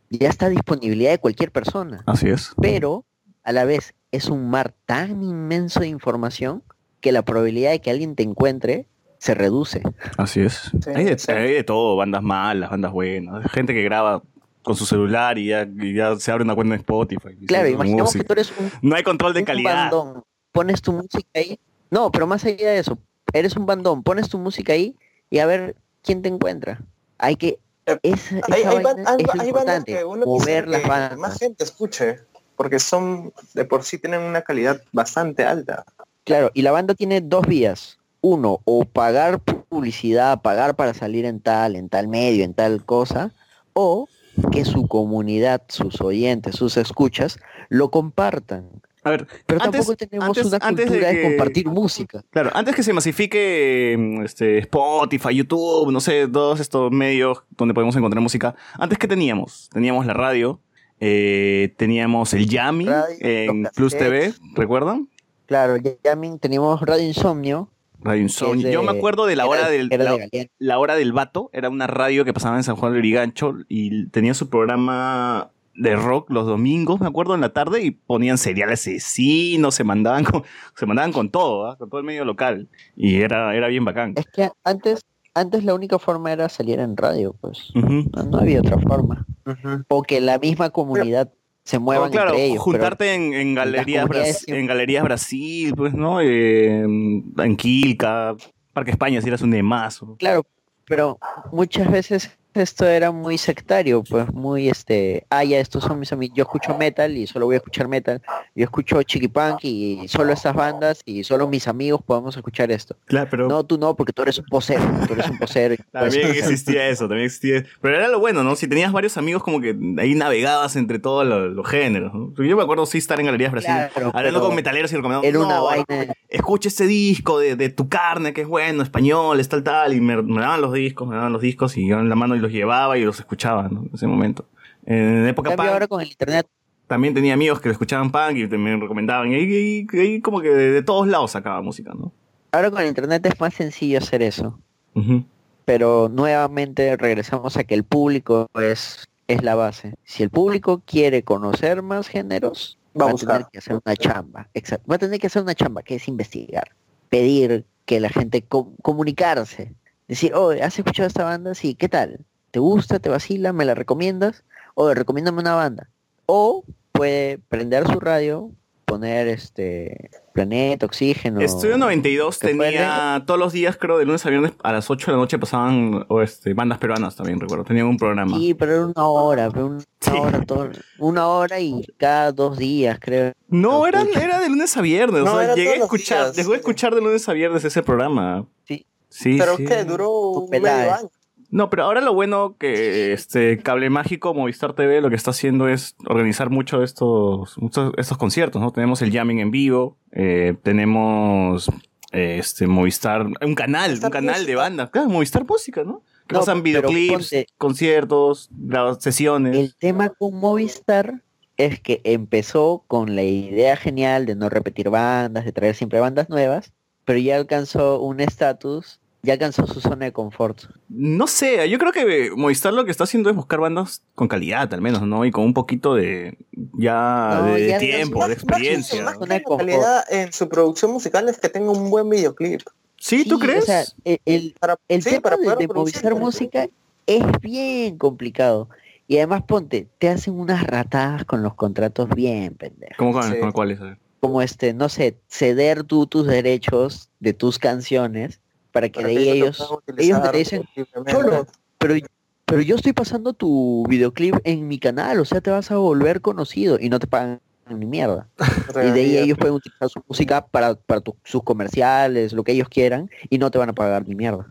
Speaker 9: ya está a disponibilidad de cualquier persona,
Speaker 7: Así es.
Speaker 9: pero a la vez es un mar tan inmenso de información que la probabilidad de que alguien te encuentre se reduce.
Speaker 7: Así es. hay, de, hay de todo, bandas malas, bandas buenas. Gente que graba con su celular y ya, y ya se abre una cuenta en Spotify.
Speaker 9: Claro, imaginemos que
Speaker 7: música.
Speaker 9: tú eres un,
Speaker 7: No hay control de
Speaker 9: un
Speaker 7: calidad.
Speaker 9: bandón, pones tu música ahí. No, pero más allá de eso, eres un bandón, pones tu música ahí y a ver quién te encuentra. Hay que
Speaker 10: hay,
Speaker 9: esa
Speaker 10: hay ban- hay-
Speaker 9: es
Speaker 10: hay bandas
Speaker 9: importante,
Speaker 10: que uno
Speaker 9: mover
Speaker 10: quisiera
Speaker 9: las
Speaker 10: que
Speaker 9: bandas.
Speaker 10: más gente escuche, porque son, de por sí tienen una calidad bastante alta.
Speaker 9: Claro, y la banda tiene dos vías. Uno, o pagar publicidad, pagar para salir en tal, en tal medio, en tal cosa, o que su comunidad, sus oyentes, sus escuchas, lo compartan.
Speaker 7: A ver,
Speaker 9: Pero
Speaker 7: antes-
Speaker 9: tampoco tenemos
Speaker 7: antes-
Speaker 9: una
Speaker 7: antes de
Speaker 9: cultura de,
Speaker 7: que-
Speaker 9: compartir música.
Speaker 7: Claro, antes que se masifique mm, este, Spotify, YouTube, no sé, todos estos medios donde podemos encontrar música, antes que teníamos, teníamos la radio, eh, teníamos el Yami
Speaker 9: Radio,
Speaker 7: en Plus TV. ¿recuerdan?
Speaker 9: Claro, ya, ya min- teníamos Radio Insomnio.
Speaker 7: Radio Insomnio.
Speaker 9: de-
Speaker 7: Yo me acuerdo de la hora
Speaker 9: de-
Speaker 7: del
Speaker 9: de
Speaker 7: la, hora del vato, era una radio que pasaba en San Juan del Lurigancho y tenía su programa de rock los domingos, me acuerdo, en la tarde y ponían seriales asesinos, se mandaban con, se mandaban con todo, ¿ah? con todo el medio local y era, era bien bacán.
Speaker 9: Es que antes, antes la única forma era salir en radio, pues. No, no había otra forma. O que la misma comunidad se mueva
Speaker 7: claro,
Speaker 9: entre ellos. pero-
Speaker 7: juntarte en, en galerías Bras- en galerías Brasil, pues, ¿no? Eh, en Quilca, Parque España, si eras un demazo.
Speaker 9: Claro, pero muchas veces esto era muy sectario, pues muy este, ah, ya estos son mis amigos, yo escucho metal y solo voy a escuchar metal, yo escucho chiquipunk y solo estas bandas y solo mis amigos podemos escuchar esto.
Speaker 7: Claro, pero
Speaker 9: No, tú no, porque tú eres un posero, tú eres un posero. y puedes
Speaker 7: También existía eso, también existía. Pero era lo bueno, ¿no? Si tenías varios amigos, como que ahí navegabas entre todos los, los géneros. ¿no? Yo me acuerdo sí estar en Galerías Brasil,
Speaker 9: Claro,
Speaker 7: hablando con metaleros y recomendando.
Speaker 9: era una
Speaker 7: "No,
Speaker 9: vaina-
Speaker 7: Escucha este disco de, de tu carne, que es bueno, español, es tal, tal. Y me, me daban los discos, me daban los discos y yo en la mano y los llevaba y los escuchaba, ¿no? En ese momento. En época
Speaker 9: En cambio,
Speaker 7: punk,
Speaker 9: ahora con el internet
Speaker 7: también tenía amigos que lo escuchaban punk y me recomendaban. Y ahí, ahí- ahí como que de, de todos lados sacaba música, ¿no?
Speaker 9: Ahora con el internet es más sencillo hacer eso. Pero nuevamente regresamos a que el público es, es la base. Si el público quiere conocer más géneros,
Speaker 10: Va a
Speaker 9: va a tener que hacer una chamba. Exacto. Va a tener que hacer una chamba, que es investigar. Pedir que la gente co- comunicarse. Decir, oh, ¿has escuchado esta banda? Sí, ¿qué tal? ¿Te gusta? ¿Te vacila? ¿Me la recomiendas? O recomiéndame una banda. O puede prender su radio, poner este planeta, oxígeno.
Speaker 7: Estudio 92
Speaker 9: que fue
Speaker 7: tenía todos los días, creo, de lunes a viernes a las 8 de la noche pasaban o este, bandas peruanas también, recuerdo. Tenían un programa.
Speaker 9: Sí, pero era una hora, pero una hora, todo- una hora y cada dos días, creo.
Speaker 7: No, era, era de lunes a viernes.
Speaker 10: No,
Speaker 7: o sea, llegué a escuchar,
Speaker 10: días,
Speaker 7: llegué a escuchar de lunes a viernes ese programa.
Speaker 9: Sí.
Speaker 7: Sí,
Speaker 10: Pero
Speaker 7: sí.
Speaker 10: que duró un medio año.
Speaker 7: No, pero ahora lo bueno que este Cable Mágico, Movistar TV, lo que está haciendo es organizar mucho estos, muchos estos conciertos, ¿no? Tenemos el jamming en vivo, eh, tenemos este Movistar, un canal, un canal de banda, claro, Movistar Música, ¿no? Que
Speaker 9: No,
Speaker 7: pasan videoclips,
Speaker 9: ponte-
Speaker 7: conciertos, sesiones.
Speaker 9: El tema con Movistar es que empezó con la idea genial de no repetir bandas, de traer siempre bandas nuevas, pero ya alcanzó un estatus, ya alcanzó su zona de confort.
Speaker 7: No sé, yo creo que Movistar lo que está haciendo es buscar bandas con calidad, al menos, ¿no? Y con un poquito de ya
Speaker 9: No,
Speaker 7: de,
Speaker 9: ya-
Speaker 7: tiempo,
Speaker 10: Más-
Speaker 7: de
Speaker 10: más-
Speaker 7: experiencia.
Speaker 10: Más, que la calidad en su producción musical es que tenga un buen videoclip.
Speaker 7: ¿Sí, tú
Speaker 9: Sí,
Speaker 7: crees?
Speaker 9: O sea, el, el, el
Speaker 10: sí,
Speaker 9: tema
Speaker 10: para
Speaker 9: de,
Speaker 10: poder
Speaker 9: de
Speaker 10: producir,
Speaker 9: Movistar Música es bien complicado. Y además, ponte, te hacen unas ratadas con los contratos bien pendejos.
Speaker 7: ¿Cómo cuál-
Speaker 10: Sí.
Speaker 7: con cuáles?
Speaker 9: Como este, no sé, ceder tú tus derechos de tus canciones para que
Speaker 10: Para
Speaker 9: de
Speaker 10: que
Speaker 9: ahí
Speaker 10: ellos lo
Speaker 9: ellos, te dicen. Cholo, pero, pero yo estoy pasando tu videoclip en mi canal, o sea, te vas a volver conocido y no te pagan ni mierda. Y de ahí ellos pueden utilizar su música para, para tu- sus comerciales, lo que ellos quieran, y no te van a pagar ni mierda.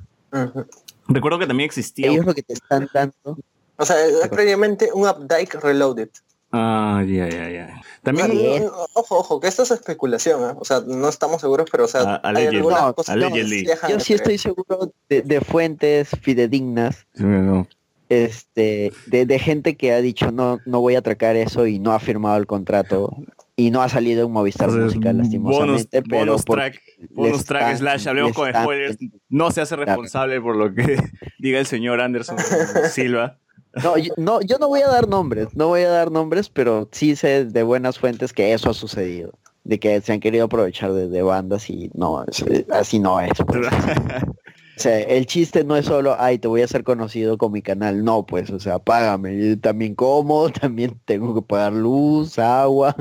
Speaker 7: Recuerdo que también existía.
Speaker 9: Ellos lo que te están dando.
Speaker 10: O sea, es prácticamente un Updike Reloaded.
Speaker 7: Ah, ya, ya, ya. También
Speaker 10: No, no, no, ojo, ojo, que esto es especulación, ¿eh? O sea, no estamos seguros, pero o sea,
Speaker 7: Ah,
Speaker 10: hay
Speaker 7: allegedly.
Speaker 10: algunas
Speaker 7: No,
Speaker 10: cosas que
Speaker 9: Yo sí
Speaker 10: creer.
Speaker 9: estoy seguro de, de fuentes fidedignas,
Speaker 7: Sí, no.
Speaker 9: este, de, de gente que ha dicho no, no voy a atracar eso y no ha firmado el contrato y no ha salido en Movistar
Speaker 7: Entonces,
Speaker 9: Música
Speaker 7: bonus,
Speaker 9: lastimosamente, pero
Speaker 7: bonus
Speaker 9: por-
Speaker 7: track, bonus track
Speaker 9: están-
Speaker 7: slash, hablemos con spoilers. No se hace responsable por lo que diga el señor Anderson Silva.
Speaker 9: No, yo no, yo no voy a dar nombres, no voy a dar nombres, pero sí sé de buenas fuentes que eso ha sucedido. De que se han querido aprovechar de, de bandas y no, eh, así no es. pues. O sea, el chiste no es solo, ay, te voy a hacer conocido con mi canal. No, pues, o sea, págame. Yo también como, también tengo que pagar luz, agua,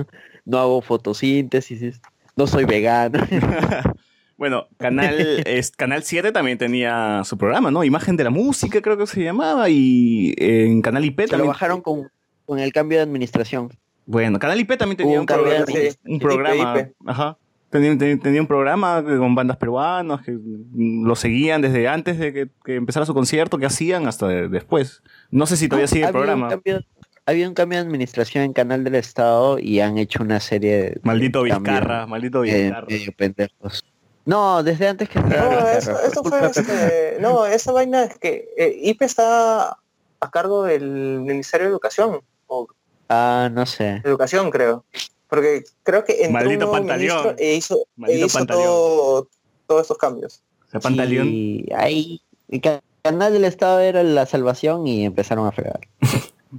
Speaker 9: no hago fotosíntesis, no soy vegano.
Speaker 7: Bueno, Canal, es, Canal 7 también tenía su programa, ¿no? Imagen de la música creo que se llamaba y en Canal IP
Speaker 9: Se lo
Speaker 7: también.
Speaker 9: bajaron con, con el cambio de administración.
Speaker 7: Bueno, Canal IP también tenía un,
Speaker 9: un cambio
Speaker 7: programa,
Speaker 9: de-
Speaker 7: un programa,
Speaker 9: IP.
Speaker 7: ajá. Tenía, tenía- tenía un programa con bandas peruanas que lo seguían desde antes de que, que empezara su concierto, que hacían hasta de- después. No sé si todavía sigue el programa.
Speaker 9: cambio- había un cambio de administración en Canal del Estado y han hecho una serie de
Speaker 7: Maldito
Speaker 9: cambios,
Speaker 7: Vizcarra, maldito
Speaker 9: eh,
Speaker 7: Vizcarra.
Speaker 9: medio pendejos. No, desde antes que
Speaker 10: No, eso,
Speaker 9: fue
Speaker 10: eso fue, este, no, esa vaina es que eh, IPE está a cargo del Ministerio de Educación, o
Speaker 9: Ah, no sé.
Speaker 10: Educación creo, porque creo que entró
Speaker 7: Maldito
Speaker 10: un nuevo
Speaker 7: Pantaleón.
Speaker 10: e hizo, e hizo todo, todos estos cambios.
Speaker 7: O sea, Pantaleón.
Speaker 9: Sí, ahí el ca- Canal del Estado era la salvación y empezaron a fregar.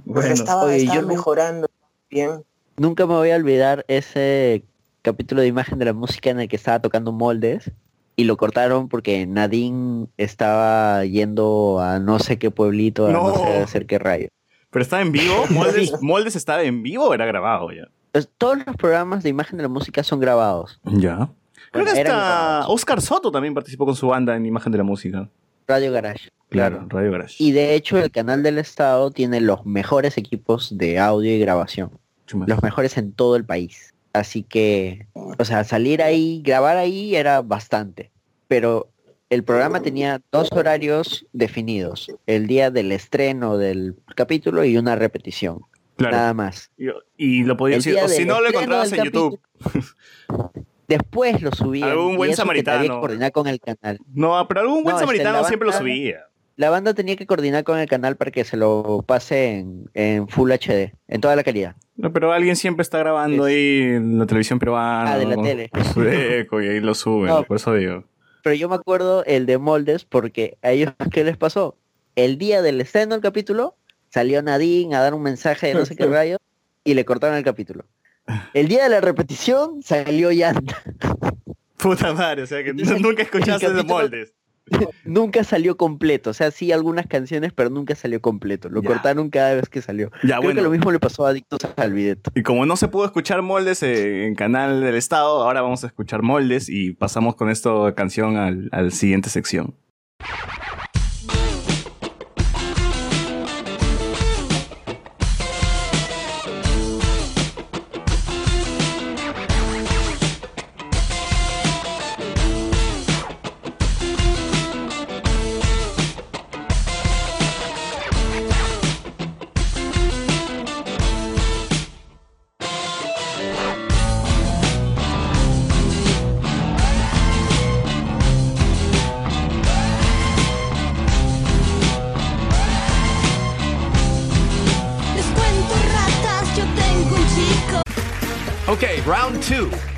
Speaker 10: Porque estaba,
Speaker 9: Oye,
Speaker 10: estaba
Speaker 9: yo nu-
Speaker 10: mejorando bien.
Speaker 9: Nunca me voy a olvidar ese capítulo de imagen de la música en el que estaba tocando moldes y lo cortaron porque Nadine estaba yendo a no sé qué pueblito, a no,
Speaker 7: No.
Speaker 9: sé hacer qué rayo.
Speaker 7: ¿Pero estaba en vivo? ¿Moldes, ¿Moldes estaba en vivo o era grabado ya?
Speaker 9: Pues, todos los programas de imagen de la música son grabados.
Speaker 7: Ya. Creo
Speaker 9: Bueno,
Speaker 7: que hasta. Oscar Soto también participó con su banda en Imagen de la Música.
Speaker 9: Radio Garage.
Speaker 7: Claro, Radio Garage.
Speaker 9: Y de hecho el canal del Estado tiene los mejores equipos de audio y grabación. Los mejores en todo el país. Así que, o sea, salir ahí, grabar ahí era bastante. Pero el programa tenía dos horarios definidos. El día del estreno del capítulo y una repetición.
Speaker 7: Claro.
Speaker 9: Nada más.
Speaker 7: Y, y lo podía
Speaker 9: El
Speaker 7: decir, o si no lo encontrabas en YouTube.
Speaker 9: Después lo subían.
Speaker 7: Algún buen
Speaker 9: eso que
Speaker 7: samaritano.
Speaker 9: coordinar con el canal.
Speaker 7: No, pero algún buen
Speaker 9: No, este,
Speaker 7: samaritano siempre lo subía.
Speaker 9: La banda tenía que coordinar con el canal para que se lo pase en, en Full HD, en toda la calidad.
Speaker 7: No, pero alguien siempre está grabando ahí en la televisión peruana.
Speaker 9: Ah, de la tele.
Speaker 7: y ahí lo suben,
Speaker 9: No.
Speaker 7: por eso digo.
Speaker 9: Pero yo me acuerdo el de Moldes porque a ellos, ¿qué les pasó? El día del estreno del capítulo, salió Nadine a dar un mensaje de no sé qué rayo y le cortaron el capítulo. El día de la repetición salió Yanta.
Speaker 7: Puta madre, o sea que nunca escuchaste
Speaker 9: el
Speaker 7: de moldes.
Speaker 9: nunca salió completo. O sea, sí algunas canciones, pero nunca salió completo. Lo
Speaker 7: Ya.
Speaker 9: cortaron cada vez que salió.
Speaker 7: Ya,
Speaker 9: Creo
Speaker 7: bueno.
Speaker 9: que lo mismo le pasó a Adictos al Videto.
Speaker 7: Y como no se pudo escuchar moldes eh, en canal del estado, ahora vamos a escuchar moldes y pasamos con esto canción al, al siguiente sección.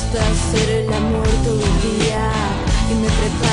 Speaker 15: gusta hacer el amor todo el día. Y me prepara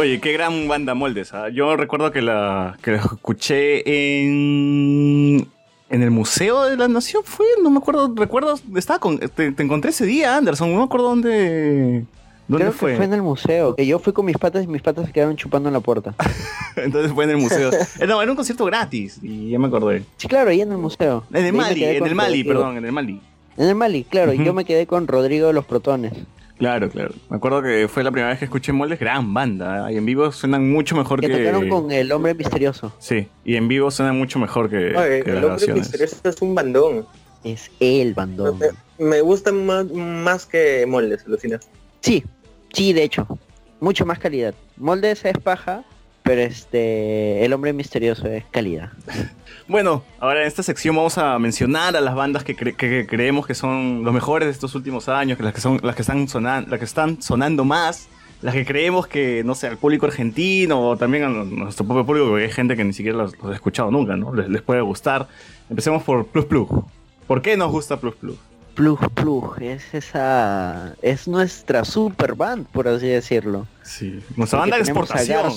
Speaker 7: Oye, qué gran banda Moldes. ¿ah? Yo recuerdo que la, que la escuché en en el Museo de la Nación fue, no me acuerdo, recuerdo, estaba con, te, te encontré ese día, Anderson, no me acuerdo dónde, dónde
Speaker 9: Creo
Speaker 7: fue.
Speaker 9: que fue en el museo, que yo fui con mis patas y mis patas se quedaron chupando en la puerta.
Speaker 7: Entonces fue en el museo. Eh, no, era un concierto gratis y ya me acordé.
Speaker 9: Sí, claro, ahí en el museo.
Speaker 7: En el Mali, en el Mali, perdón, en el Mali.
Speaker 9: En el Mali, claro, yo me quedé con Rodrigo de los Protones.
Speaker 7: Claro, claro. Me acuerdo que fue la primera vez que escuché Moldes, gran banda. ¿eh? Y en vivo suenan mucho mejor
Speaker 9: Que
Speaker 7: que...
Speaker 9: tocaron con el hombre misterioso.
Speaker 7: Sí, y en vivo suenan mucho mejor que,
Speaker 10: Oye,
Speaker 7: que
Speaker 10: el
Speaker 7: las
Speaker 10: hombre misterioso es un bandón.
Speaker 9: Es el bandón.
Speaker 10: Me, me gusta más, más que Moldes, alucina.
Speaker 9: Sí, sí, de hecho. Mucho más calidad. Moldes es paja, pero este el hombre misterioso es calidad.
Speaker 7: Bueno, ahora en esta sección vamos a mencionar a las bandas que, cre- que- creemos que son los mejores de estos últimos años, que las que son las que están sonando, las que están sonando más, las que creemos que no sé al público argentino o también a nuestro propio público, porque hay gente que ni siquiera los, los ha escuchado nunca, ¿no? Les, les puede gustar. Empecemos por Plus Plus. ¿Por qué nos gusta Plus Plus?
Speaker 9: Plug Plug es esa es nuestra super band, por así decirlo.
Speaker 7: Sí, nuestra banda de exportación.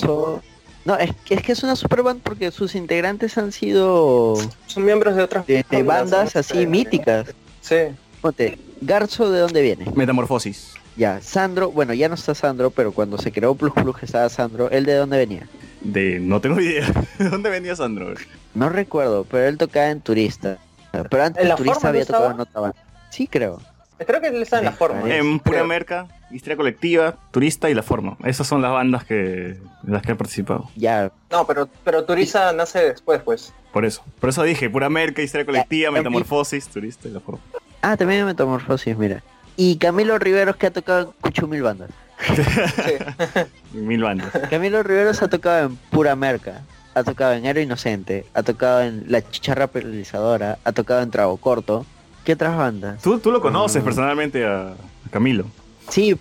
Speaker 9: No, es que, es que es una super band porque sus integrantes han sido
Speaker 10: Son miembros de otras
Speaker 9: de, de
Speaker 10: bandas,
Speaker 9: así míticas.
Speaker 10: Sí.
Speaker 9: Ponte, Garzo de dónde viene?
Speaker 7: Metamorfosis.
Speaker 9: Ya, Sandro, bueno, ya no está Sandro, pero cuando se creó Plug Plug estaba Sandro, ¿él de dónde venía?
Speaker 7: De no tengo idea. ¿De dónde venía Sandro?
Speaker 9: No recuerdo, pero él tocaba en Turista. Pero antes
Speaker 10: ¿En la
Speaker 9: Turista había tocado
Speaker 10: estaba?
Speaker 9: en otra banda. Sí, creo.
Speaker 10: Creo que él está en la forma.
Speaker 7: En Pura
Speaker 10: Creo.
Speaker 7: Merca, Historia Colectiva, Turista y La Forma. Esas son las bandas que en las que he participado.
Speaker 9: Ya.
Speaker 10: No, pero, pero Turiza nace después, pues.
Speaker 7: Por eso. Por eso dije, Pura Merca, Historia Colectiva,
Speaker 9: Ya,
Speaker 7: Metamorfosis, Turista y La Forma.
Speaker 9: Ah, también Metamorfosis, mira. Y Camilo Riveros que ha tocado en Cucho Mil Bandas.
Speaker 7: Mil bandas.
Speaker 9: Camilo Riveros ha tocado en Pura Merca, ha tocado en Héroe Inocente, ha tocado en La Chicharra Paralizadora, ha tocado en Trago Corto. ¿Qué otras bandas?
Speaker 7: Tú, tú lo conoces personalmente a, a Camilo.
Speaker 9: Sí,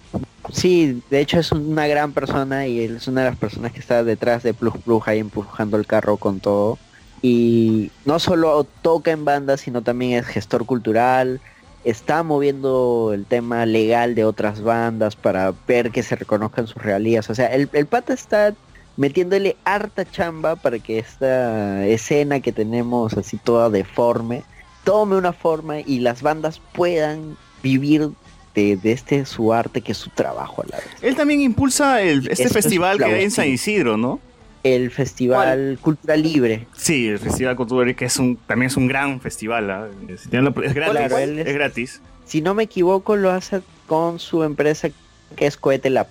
Speaker 9: sí, de hecho es una gran persona y él es una de las personas que está detrás de Plus Plus ahí empujando el carro con todo. Y no solo toca en bandas, sino también es gestor cultural, está moviendo el tema legal de otras bandas para ver que se reconozcan sus realías. O sea, el, el pata está metiéndole harta chamba para que esta escena que tenemos así toda deforme tome una forma y las bandas puedan vivir de, de este su arte que es su trabajo a la vez.
Speaker 7: Él también impulsa el, este
Speaker 9: es
Speaker 7: festival que hay en. San Isidro, ¿no?
Speaker 9: El Festival Cultura Libre.
Speaker 7: Sí, el Festival Cultural, que es un, también es un gran festival. ¿ah? Es, gratis.
Speaker 9: Claro,
Speaker 7: es,
Speaker 9: es-
Speaker 7: gratis.
Speaker 9: Si no me equivoco, lo hace con su empresa que es Cohete Lab.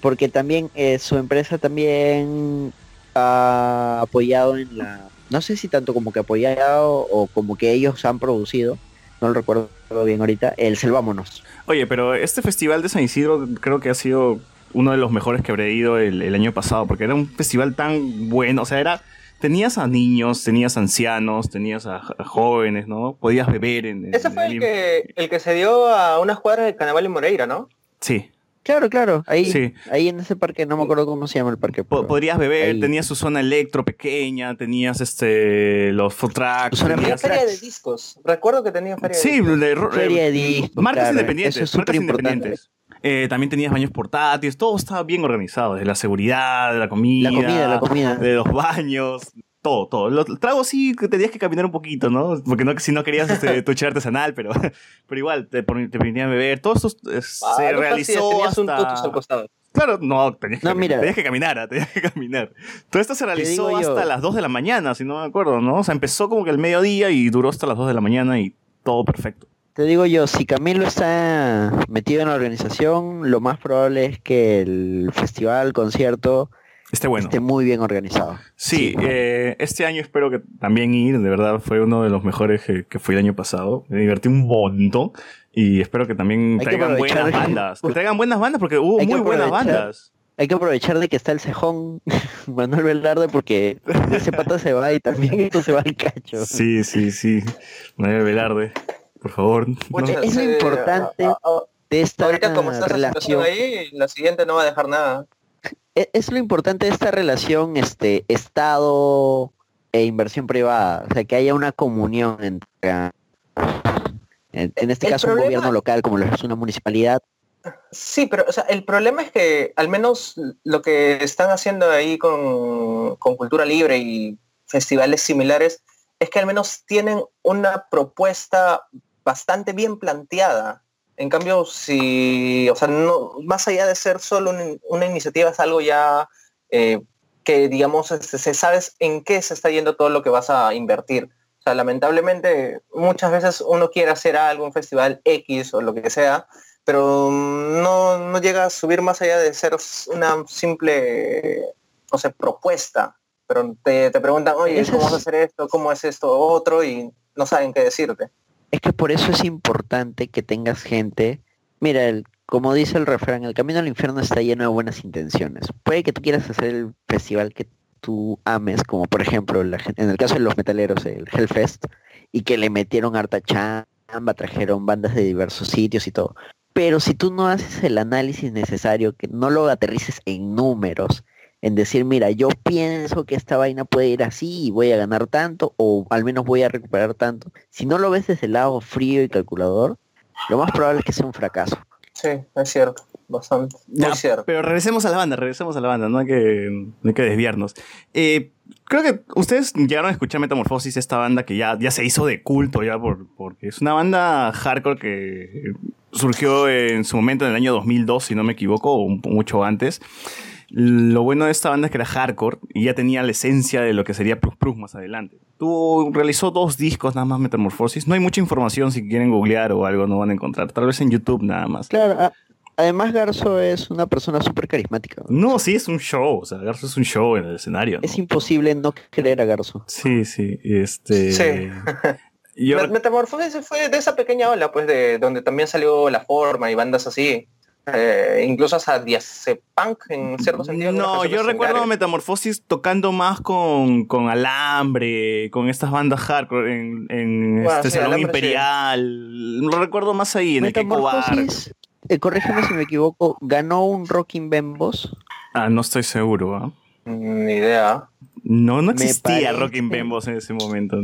Speaker 9: Porque también eh, su empresa también ha apoyado en la... No sé si tanto como que apoyado o como que ellos han producido, no lo recuerdo bien ahorita, el Selvámonos.
Speaker 7: Oye, pero este festival de San Isidro creo que ha sido uno de los mejores que habré ido el, el año pasado, porque era un festival tan bueno, o sea, era tenías a niños, tenías a ancianos, tenías a, jóvenes, ¿no? Podías beber en, en-
Speaker 10: Ese fue
Speaker 7: en-
Speaker 10: el que, el que se dio a unas cuadras del Carnaval en Moreira, ¿no?
Speaker 7: Sí.
Speaker 9: Claro, claro, ahí,
Speaker 7: Sí.
Speaker 9: ahí en ese parque, no me acuerdo cómo se llama el parque. Pero
Speaker 7: podrías beber,
Speaker 9: ahí.
Speaker 7: tenías su zona electro pequeña, tenías este los food trucks,
Speaker 10: Tenía
Speaker 7: tenías-
Speaker 10: feria de discos. Recuerdo que tenía feria
Speaker 7: Sí,
Speaker 10: de discos.
Speaker 7: de ro-
Speaker 9: Feria de
Speaker 7: eh,
Speaker 9: discos,
Speaker 7: marcas
Speaker 9: claro,
Speaker 7: independientes,
Speaker 9: eso es
Speaker 7: marcas independientes. Eh, también tenías baños portátiles, todo estaba bien organizado, de la seguridad, de la comida,
Speaker 9: La comida, la comida.
Speaker 7: de los baños, todo, todo. Los tragos sí que tenías que caminar un poquito, ¿no? Porque no, si no querías este, tu artesanal, pero, pero igual te, te permitían beber. Todo esto eh,
Speaker 10: Ah,
Speaker 7: se
Speaker 10: no
Speaker 7: realizó
Speaker 10: tenías un
Speaker 7: hasta...
Speaker 10: tutus al costado.
Speaker 7: Claro, no, tenías que,
Speaker 9: No,
Speaker 7: caminar, tenías que caminar, ah, tenías que caminar. Todo esto se realizó hasta las 2 de la mañana, si no me acuerdo, ¿no? O sea, empezó como que el mediodía y duró hasta las 2 de la mañana y todo perfecto.
Speaker 9: Te digo yo, si Camilo está metido en la organización, lo más probable es que el festival, concierto,
Speaker 7: Esté bueno.
Speaker 9: esté muy bien organizado.
Speaker 7: Sí, eh, este año espero que también ir, de verdad fue uno de los mejores que, que fue el año pasado. Me divertí un montón y espero que también
Speaker 9: Hay que
Speaker 7: traigan buenas
Speaker 9: aprovechar.
Speaker 7: bandas. Que traigan buenas bandas porque hubo
Speaker 9: Hay que
Speaker 7: muy buenas
Speaker 9: aprovechar.
Speaker 7: bandas.
Speaker 9: Hay que aprovechar de que está el cejón Manuel Velarde porque ese pata se va y también esto se va al cacho.
Speaker 7: Sí, sí, sí. Manuel Velarde, por favor.
Speaker 10: Pucha,
Speaker 9: Es lo importante
Speaker 10: a- a-
Speaker 9: de esta
Speaker 10: Ahorita como está
Speaker 9: relación.
Speaker 10: ahí, la siguiente no va a dejar nada.
Speaker 9: E- Es lo importante de esta relación este Estado e inversión privada. O sea, que haya una comunión entre... En, en este
Speaker 10: El
Speaker 9: caso un gobierno local como lo es una municipalidad
Speaker 10: Sí, pero o sea, el problema es que al menos lo que están haciendo ahí con, con Cultura Libre y festivales similares es que al menos tienen una propuesta bastante bien planteada. En cambio, si, o sea, no, más allá de ser solo un- una iniciativa, es algo ya eh, que, digamos, este, se sabes en qué se está yendo todo lo que vas a invertir. O sea, lamentablemente, muchas veces uno quiere hacer algo, un festival X o lo que sea, pero no, no llega a subir más allá de ser una simple, no sé, propuesta. Pero te, te preguntan, oye, ¿cómo vas a hacer esto? ¿Cómo es esto otro? Y no saben qué decirte.
Speaker 9: Es que por eso es importante que tengas gente. Mira, el- como dice el refrán, el camino al infierno está lleno de buenas intenciones. Puede que tú quieras hacer el festival que tú ames, como por ejemplo en el caso de los metaleros, el Hellfest, y que le metieron harta chamba, trajeron bandas de diversos sitios y todo. Pero si tú no haces el análisis necesario, que no lo aterrices en números, en decir, mira, yo pienso que esta vaina puede ir así y voy a ganar tanto, o al menos voy a recuperar tanto. Si no lo ves desde el lado frío y calculador, lo más probable es que sea un fracaso.
Speaker 10: Sí, es cierto. Bastante. Cierto.
Speaker 7: Pero regresemos a la banda, regresemos a la banda, no hay que, no hay que desviarnos. Eh, creo que ustedes llegaron a escuchar Metamorfosis, esta banda que ya, ya se hizo de culto ya, por, porque es una banda hardcore que surgió en su momento en el año 2002, si no me equivoco, o mucho antes. Lo bueno de esta banda es que era hardcore y ya tenía la esencia de lo que sería Plus Plus más adelante. Tuvo, realizó dos discos nada más Metamorfosis. No hay mucha información si quieren googlear o algo, no van a encontrar. Tal vez en YouTube nada más.
Speaker 9: Claro, a- además Garzo es una persona súper carismática.
Speaker 7: No, sí, es un show. O sea, Garzo es un show en el escenario. ¿no?
Speaker 9: Es imposible no querer a Garzo.
Speaker 7: Sí, sí. Este.
Speaker 10: Sí.
Speaker 7: Yo
Speaker 10: Met- Metamorfosis fue de esa pequeña ola, pues, de donde también salió La Forma y bandas así. Eh, incluso hasta Diazepunk en cierto sentido.
Speaker 7: No, yo recuerdo
Speaker 10: Metamorfosis
Speaker 7: Metamorfosis tocando más con, con Alambre, con estas bandas hardcore en, en
Speaker 9: Bueno,
Speaker 7: este
Speaker 9: sí,
Speaker 7: Salón
Speaker 9: Alambre, sí.
Speaker 7: Imperial. Lo recuerdo más ahí, en el.
Speaker 9: Metamorfosis, eh, corrígeme si me equivoco, ganó un Rocking Bembos.
Speaker 7: Ah, no estoy seguro, ¿ah?
Speaker 10: Ni idea.
Speaker 7: No, no existía
Speaker 9: parece-
Speaker 7: Rockin' Bembos en ese momento.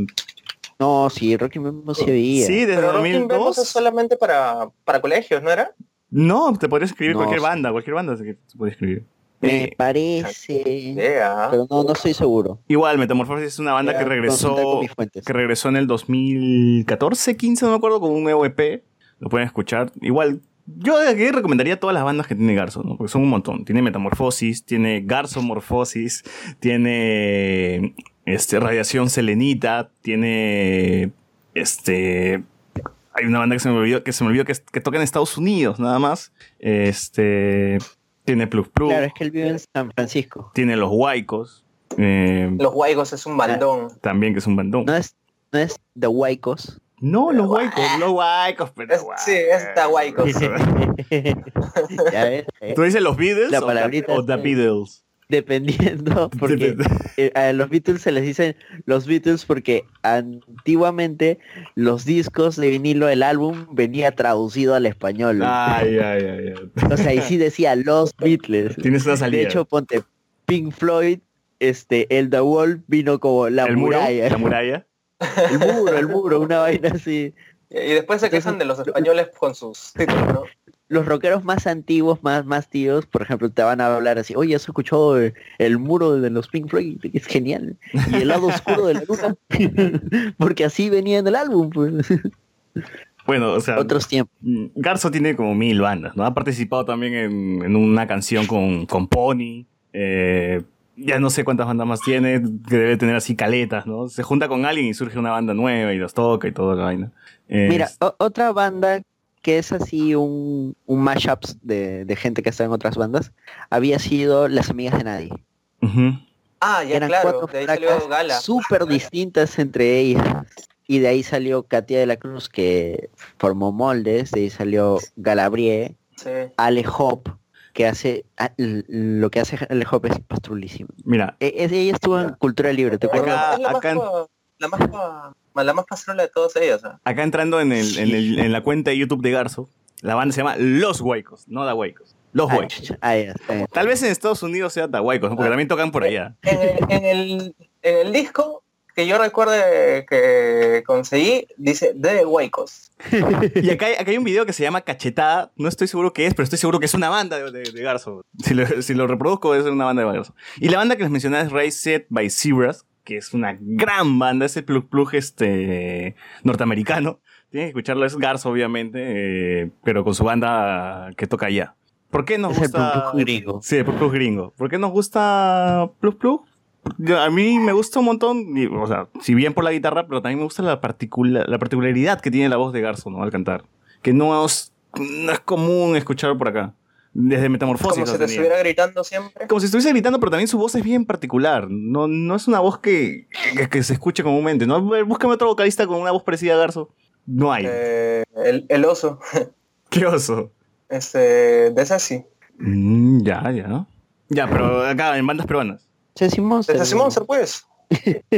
Speaker 9: No, sí, Rocking Bembos sí había.
Speaker 7: Sí, desde
Speaker 10: Pero Rocking
Speaker 7: 2002.
Speaker 10: Bembos es solamente para, para colegios, ¿no era?
Speaker 7: No, te podrías escribir
Speaker 9: No,
Speaker 7: cualquier
Speaker 9: sí.
Speaker 7: banda, cualquier banda se puede escribir.
Speaker 9: Me
Speaker 7: Eh,
Speaker 9: parece.
Speaker 10: Idea.
Speaker 9: Pero no, no estoy seguro.
Speaker 7: Igual, Metamorfosis es una banda
Speaker 9: Ya,
Speaker 7: que regresó, que regresó en el 2014, 15, no me acuerdo, con un nuevo EP. Lo pueden escuchar. Igual, yo de aquí recomendaría todas las bandas que tiene Garzo, ¿no? Porque son un montón. Tiene Metamorfosis, tiene Garzo Morfosis, tiene este, Radiación Selenita, tiene este hay una banda que se me olvidó que se me olvidó que, que toca en Estados Unidos nada más. Este tiene Plus Plus,
Speaker 9: Claro, es que él vive en San Francisco.
Speaker 7: tiene Los Huaicos. eh,
Speaker 10: Los Guaygos es un bandón.
Speaker 7: también que es un bandón.
Speaker 9: No es, no es The Huaycos.
Speaker 7: No, los Huaicos, los Huaicos, pero
Speaker 10: Es- sí, es The
Speaker 9: ves, eh,
Speaker 7: ¿Tú dices los Beatles
Speaker 9: La
Speaker 7: o,
Speaker 9: palabrita
Speaker 7: the, o the
Speaker 9: es-
Speaker 7: Beatles?
Speaker 9: Dependiendo, porque eh, a los Beatles se les dicen los Beatles porque antiguamente los discos de vinilo, el álbum venía traducido al español.
Speaker 7: Ay, ay, ay, ay.
Speaker 9: O sea, ahí sí decía los Beatles.
Speaker 7: Tienes una salida.
Speaker 9: De hecho, ponte Pink Floyd, este, el The Wall vino como la
Speaker 7: ¿El muro?
Speaker 9: muralla.
Speaker 7: ¿La muralla?
Speaker 9: El muro, el muro, una vaina así.
Speaker 10: Y después se quejan de los españoles con sus títulos, ¿no?
Speaker 9: Los rockeros más antiguos, más, más tíos, por ejemplo, te van a hablar así, oye, ¿has escuchado eh, el muro de los Pink Floyd? Es genial. Y el lado oscuro de la luna. Porque así venía en el álbum, pues.
Speaker 7: Bueno, o sea,
Speaker 9: Otros tiempos.
Speaker 7: mm, Garzo tiene como mil bandas, ¿no? Ha participado también en, en una canción con, con Pony. eh, ya no sé cuántas bandas más tiene, que debe tener así caletas, ¿no? Se junta con alguien y surge una banda nueva y los toca y toda la vaina. Eh,
Speaker 9: Mira, otra banda que es así un, un mashup de, de gente que está en otras bandas, había sido Las Amigas de Nadie.
Speaker 7: ujú.
Speaker 10: Ah, ya
Speaker 9: Eran
Speaker 10: claro,
Speaker 9: cuatro
Speaker 10: de ahí salió
Speaker 9: flacas
Speaker 10: Gala.
Speaker 9: súper distintas entre ellas. Y de ahí salió Katia de la Cruz, que formó moldes. De ahí salió Galabrie,
Speaker 10: Sí.
Speaker 9: Ale Hop, que hace lo que hace Ale Hop es pastrulísimo.
Speaker 7: Mira,
Speaker 9: E- ella estuvo en Cultura Libre, ¿te acuerdas?
Speaker 7: Acá- acá-
Speaker 10: la más la más pasarola de todos ellos. ¿ah?
Speaker 7: acá entrando en, el, en, el- en la cuenta de YouTube de Garzo, la banda se llama Los Huaicos, no Da Huaicos. Los
Speaker 9: bien.
Speaker 7: Tal vez en Estados Unidos sea Da Huaicos, ¿no? porque también tocan por allá.
Speaker 10: En el, en, el, en el disco que yo recuerde que conseguí dice de Huecos.
Speaker 7: Y acá hay, acá hay un video que se llama Cachetada. No estoy seguro qué es, pero estoy seguro que es una banda de, de- de Garzo. Si lo, si lo reproduzco, es una banda de Garzo. Y la banda que les mencioné es Raised by Zebras, que es una gran banda. Es el plug plug este, norteamericano. Tienen que escucharlo, es Garzo, obviamente, eh, pero con su banda que toca allá. ¿Por qué nos
Speaker 9: Es el
Speaker 7: gusta?
Speaker 9: Plug Plug gringo.
Speaker 7: Sí, el plug plug gringo. ¿Por qué nos gusta plug plug? A mí me gusta un montón, y, o sea, si bien por la guitarra, pero también me gusta la, particula- la particularidad que tiene la voz de Garzo, ¿no? Al cantar. Que no es, no es común escucharlo por acá. Desde Metamorfosis.
Speaker 10: Como si te
Speaker 7: tenía.
Speaker 10: estuviera gritando siempre.
Speaker 7: Como si estuviese gritando, pero también su voz es bien particular. No, no es una voz que, que, que se escuche comúnmente. ¿no? Búscame otro vocalista con una voz parecida a Garzo. No hay.
Speaker 10: Eh, el, el oso.
Speaker 7: Qué oso.
Speaker 10: Este, de esa sí.
Speaker 7: Mm, ya, ya. Ya, pero acá en bandas peruanas.
Speaker 9: Ceci Monster.
Speaker 10: De Ceci Monster, pues.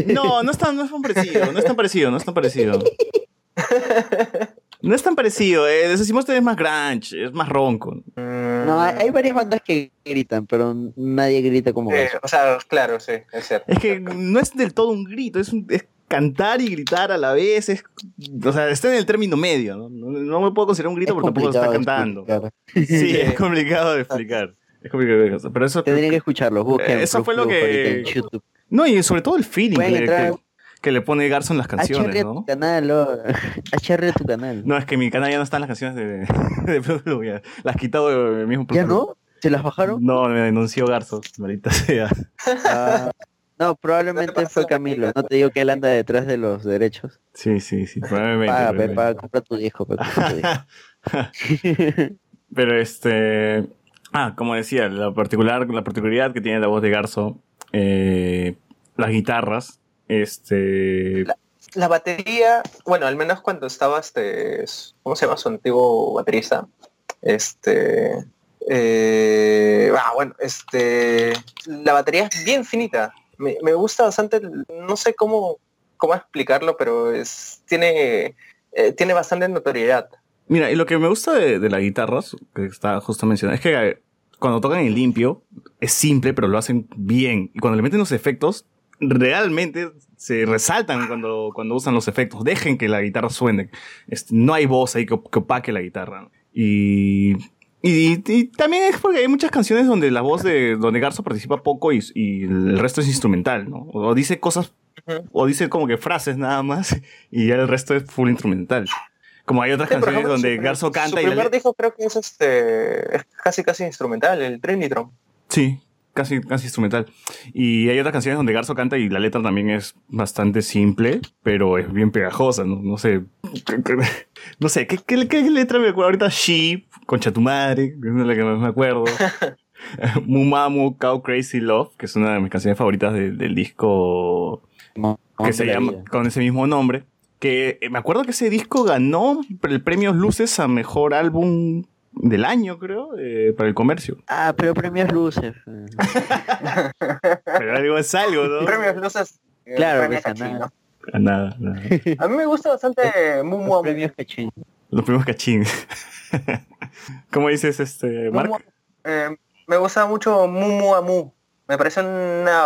Speaker 7: No, no es tan, no es tan parecido, no es tan parecido, no es tan parecido. No es tan parecido, eh. Decimos que es más grunge, es más ronco.
Speaker 9: No, hay, varias bandas que gritan, pero nadie grita como
Speaker 10: Eh, o sea, claro, sí, es cierto.
Speaker 7: Es que no es del todo un grito, es, un- es cantar y gritar a la vez. Es, o sea, está en el término medio. No, no, no me puedo considerar un grito
Speaker 9: Es
Speaker 7: porque tampoco está cantando.
Speaker 9: explicar.
Speaker 7: Sí, es complicado de explicar. Es complicado de explicar. Pero eso,
Speaker 9: Tendrían que escucharlo, busquen.
Speaker 7: eso fue lo que.
Speaker 9: en YouTube.
Speaker 7: No, y sobre todo el feeling
Speaker 9: Pueden entrar-
Speaker 7: que- que le pone Garzo en las canciones,
Speaker 9: Acharre a
Speaker 7: ¿no?
Speaker 9: tu canal, oh. Acharre tu canal.
Speaker 7: No, es que mi canal ya no están las canciones de, de ya. Las quitado de mismo Plug
Speaker 9: ¿Ya no? ¿Se las bajaron?
Speaker 7: No, me denunció Garzo, maldita sea.
Speaker 9: Ah, no, probablemente fue Camilo. No te digo que él anda detrás de los derechos.
Speaker 7: Sí, sí, sí, probablemente.
Speaker 9: Paga,
Speaker 7: probablemente.
Speaker 9: paga, compra tu disco. compra tu disco.
Speaker 7: Pero este. Ah, como decía, la, particular, la particularidad que tiene la voz de Garzo, eh, las guitarras, este.
Speaker 10: La batería, bueno, al menos cuando estaba este, ¿cómo se llama su antiguo baterista? Este, eh, ah, bueno, este, la batería es bien finita. Me, me gusta bastante, no sé cómo, cómo explicarlo, pero es, tiene, eh, tiene bastante notoriedad.
Speaker 7: Mira, y lo que me gusta de, de las guitarras, que está justo mencionado, es que eh, cuando tocan en limpio, es simple, pero lo hacen bien. Y cuando le meten los efectos, realmente se resaltan cuando, cuando usan los efectos. Dejen que la guitarra suene. Este, no hay voz ahí que, op- que opaque la guitarra. Y, y, y también es porque hay muchas canciones donde la voz de donde Garzo participa poco y, y el resto es instrumental, ¿no? O dice cosas, o dice como que frases nada más, y ya el resto es full instrumental. Como hay otras
Speaker 10: Sí,
Speaker 7: canciones
Speaker 10: ejemplo,
Speaker 7: donde
Speaker 10: su-
Speaker 7: Garzo canta
Speaker 10: Su
Speaker 7: y la
Speaker 10: primer disco creo que es este, es casi casi instrumental, el Trinitron.
Speaker 7: Sí, casi, casi instrumental. Y hay otras canciones donde Garzo canta y la letra también es bastante simple, pero es bien pegajosa, no, no sé. No sé, ¿qué, qué, qué letra me acuerdo ahorita? She, Concha tu madre, que es la que más me acuerdo. Mumamu, Cow Crazy Love, que es una de mis canciones favoritas de- del disco que se llama
Speaker 9: vida.
Speaker 7: con ese mismo nombre. Que eh, me acuerdo que ese disco ganó el premio Luces a mejor álbum del año, creo, eh, para el comercio.
Speaker 9: Ah, pero premios luces.
Speaker 7: Pero algo es algo, ¿no?
Speaker 10: Premios Luces. eh,
Speaker 9: Claro,
Speaker 10: premio
Speaker 9: pues,
Speaker 10: Cachín,
Speaker 9: nada.
Speaker 10: ¿no?
Speaker 7: Nada, nada.
Speaker 10: A mí me gusta bastante Mumu Amu.
Speaker 9: Premios Cachín.
Speaker 7: Los primos cachín. ¿Cómo dices, este, Mark?
Speaker 10: Eh, me gusta mucho Mumu Amu. Me parece una...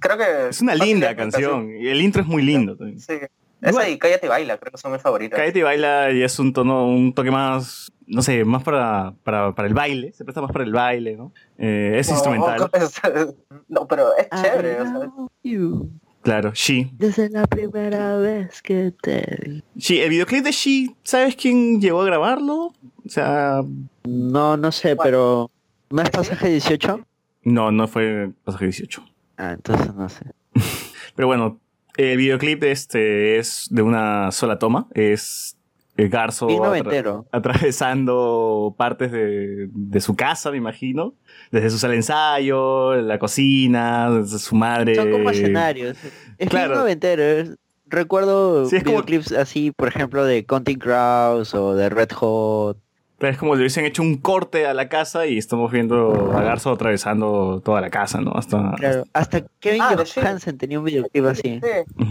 Speaker 10: Creo que...
Speaker 7: Es una linda canción. Y el intro es muy lindo también.
Speaker 10: Sí. Esa y Cállate y Baila, creo que son mis favoritas.
Speaker 7: Cállate y baila y es un tono, un toque más, no sé, más para, para, para el baile. Se presta más para el baile, ¿no? Eh, es
Speaker 10: No,
Speaker 7: instrumental.
Speaker 10: No, pero es chévere.
Speaker 9: love you
Speaker 7: Claro, She.
Speaker 9: Desde la primera vez que te vi.
Speaker 7: She, el videoclip de She, ¿sabes quién llegó a grabarlo? O sea,
Speaker 9: No, no sé, pero ¿no es pasaje 18?
Speaker 7: no, no fue pasaje 18.
Speaker 9: Ah, entonces no sé.
Speaker 7: Pero bueno, el videoclip este es de una sola toma. Es el Garzo atra- atravesando partes de, de su casa, me imagino. Desde su sala de ensayo, la cocina, desde su madre.
Speaker 9: Son como escenarios. Es
Speaker 7: Claro.
Speaker 9: noventero. Recuerdo
Speaker 7: Sí, es como-
Speaker 9: videoclips así, por ejemplo, de Counting Crows o de Red Hot.
Speaker 7: Es como si le hubiesen hecho un corte a la casa y estamos viendo a Garzo atravesando toda la casa, ¿no? Hasta,
Speaker 9: Claro, hasta Kevin
Speaker 10: Ah.
Speaker 9: Johansen tenía un videoclip así.
Speaker 10: sí.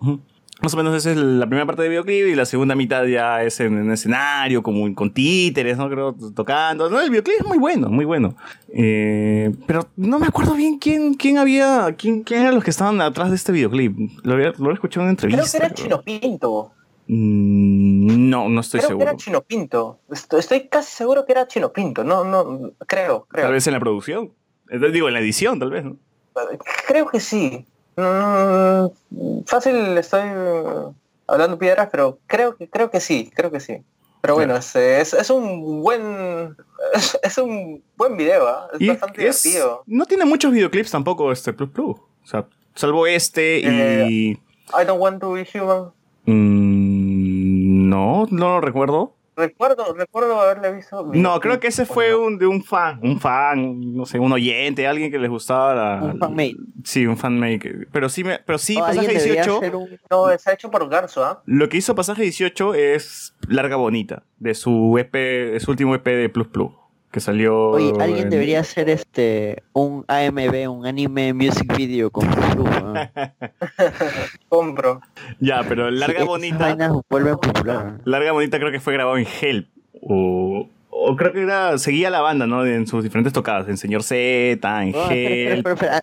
Speaker 7: Ujú. Más o menos esa es la primera parte del videoclip y la segunda mitad ya es en un escenario, como con títeres, ¿no? Creo, tocando. No, el videoclip es muy bueno, muy bueno. Eh, pero no me acuerdo bien quién, quién había, quién, quién eran los que estaban atrás de este videoclip. Lo había, lo había escuchado en una entrevista.
Speaker 10: Creo que era Chino Pinto.
Speaker 7: Mm, no, no estoy
Speaker 10: creo
Speaker 7: seguro.
Speaker 10: que era Chino Pinto. Estoy, casi seguro que era Chino Pinto. No, no, creo, creo.
Speaker 7: Tal vez en la producción. Eh, Digo, en la edición, tal vez, ¿no?
Speaker 10: Creo que sí. Mm, fácil estoy eh, hablando piedras, pero creo que creo que sí, creo que sí. Pero bueno, es, es, es un buen es, es un buen video, ¿ah? es
Speaker 7: Y
Speaker 10: bastante divertido.
Speaker 7: no tiene muchos videoclips tampoco este Plus Plus. O sea, salvo este y...
Speaker 10: Eh, I don't want to be human.
Speaker 7: Mm, no, no lo recuerdo.
Speaker 10: Recuerdo, recuerdo haberle visto.
Speaker 7: No, creo que ese fue un de un fan, un fan, no sé, un oyente, alguien que les gustaba la...
Speaker 9: Un fanmate.
Speaker 7: Sí, un fanmate. Pero sí, me, pero sí,
Speaker 9: O
Speaker 7: Pasaje
Speaker 9: alguien debería
Speaker 7: 18,
Speaker 9: hacer un-
Speaker 10: No, está hecho por Garzo, ¿ah?
Speaker 7: lo que hizo Pasaje 18 es Larga Bonita, de su EP, de su último EP de Plus Plus, que salió...
Speaker 9: Oye, alguien
Speaker 7: en-
Speaker 9: debería hacer este un AMV, un anime music video con ¿no?
Speaker 10: Compro.
Speaker 7: Ya, pero Larga
Speaker 9: Esas
Speaker 7: Bonita...
Speaker 9: vainas vuelven popular.
Speaker 7: Larga Bonita creo que fue grabado en Help. O, o creo que era, seguía la banda, ¿no? En sus diferentes tocadas. En Señor Z, en
Speaker 9: Oh, espera, espera,
Speaker 7: Help.
Speaker 9: espera,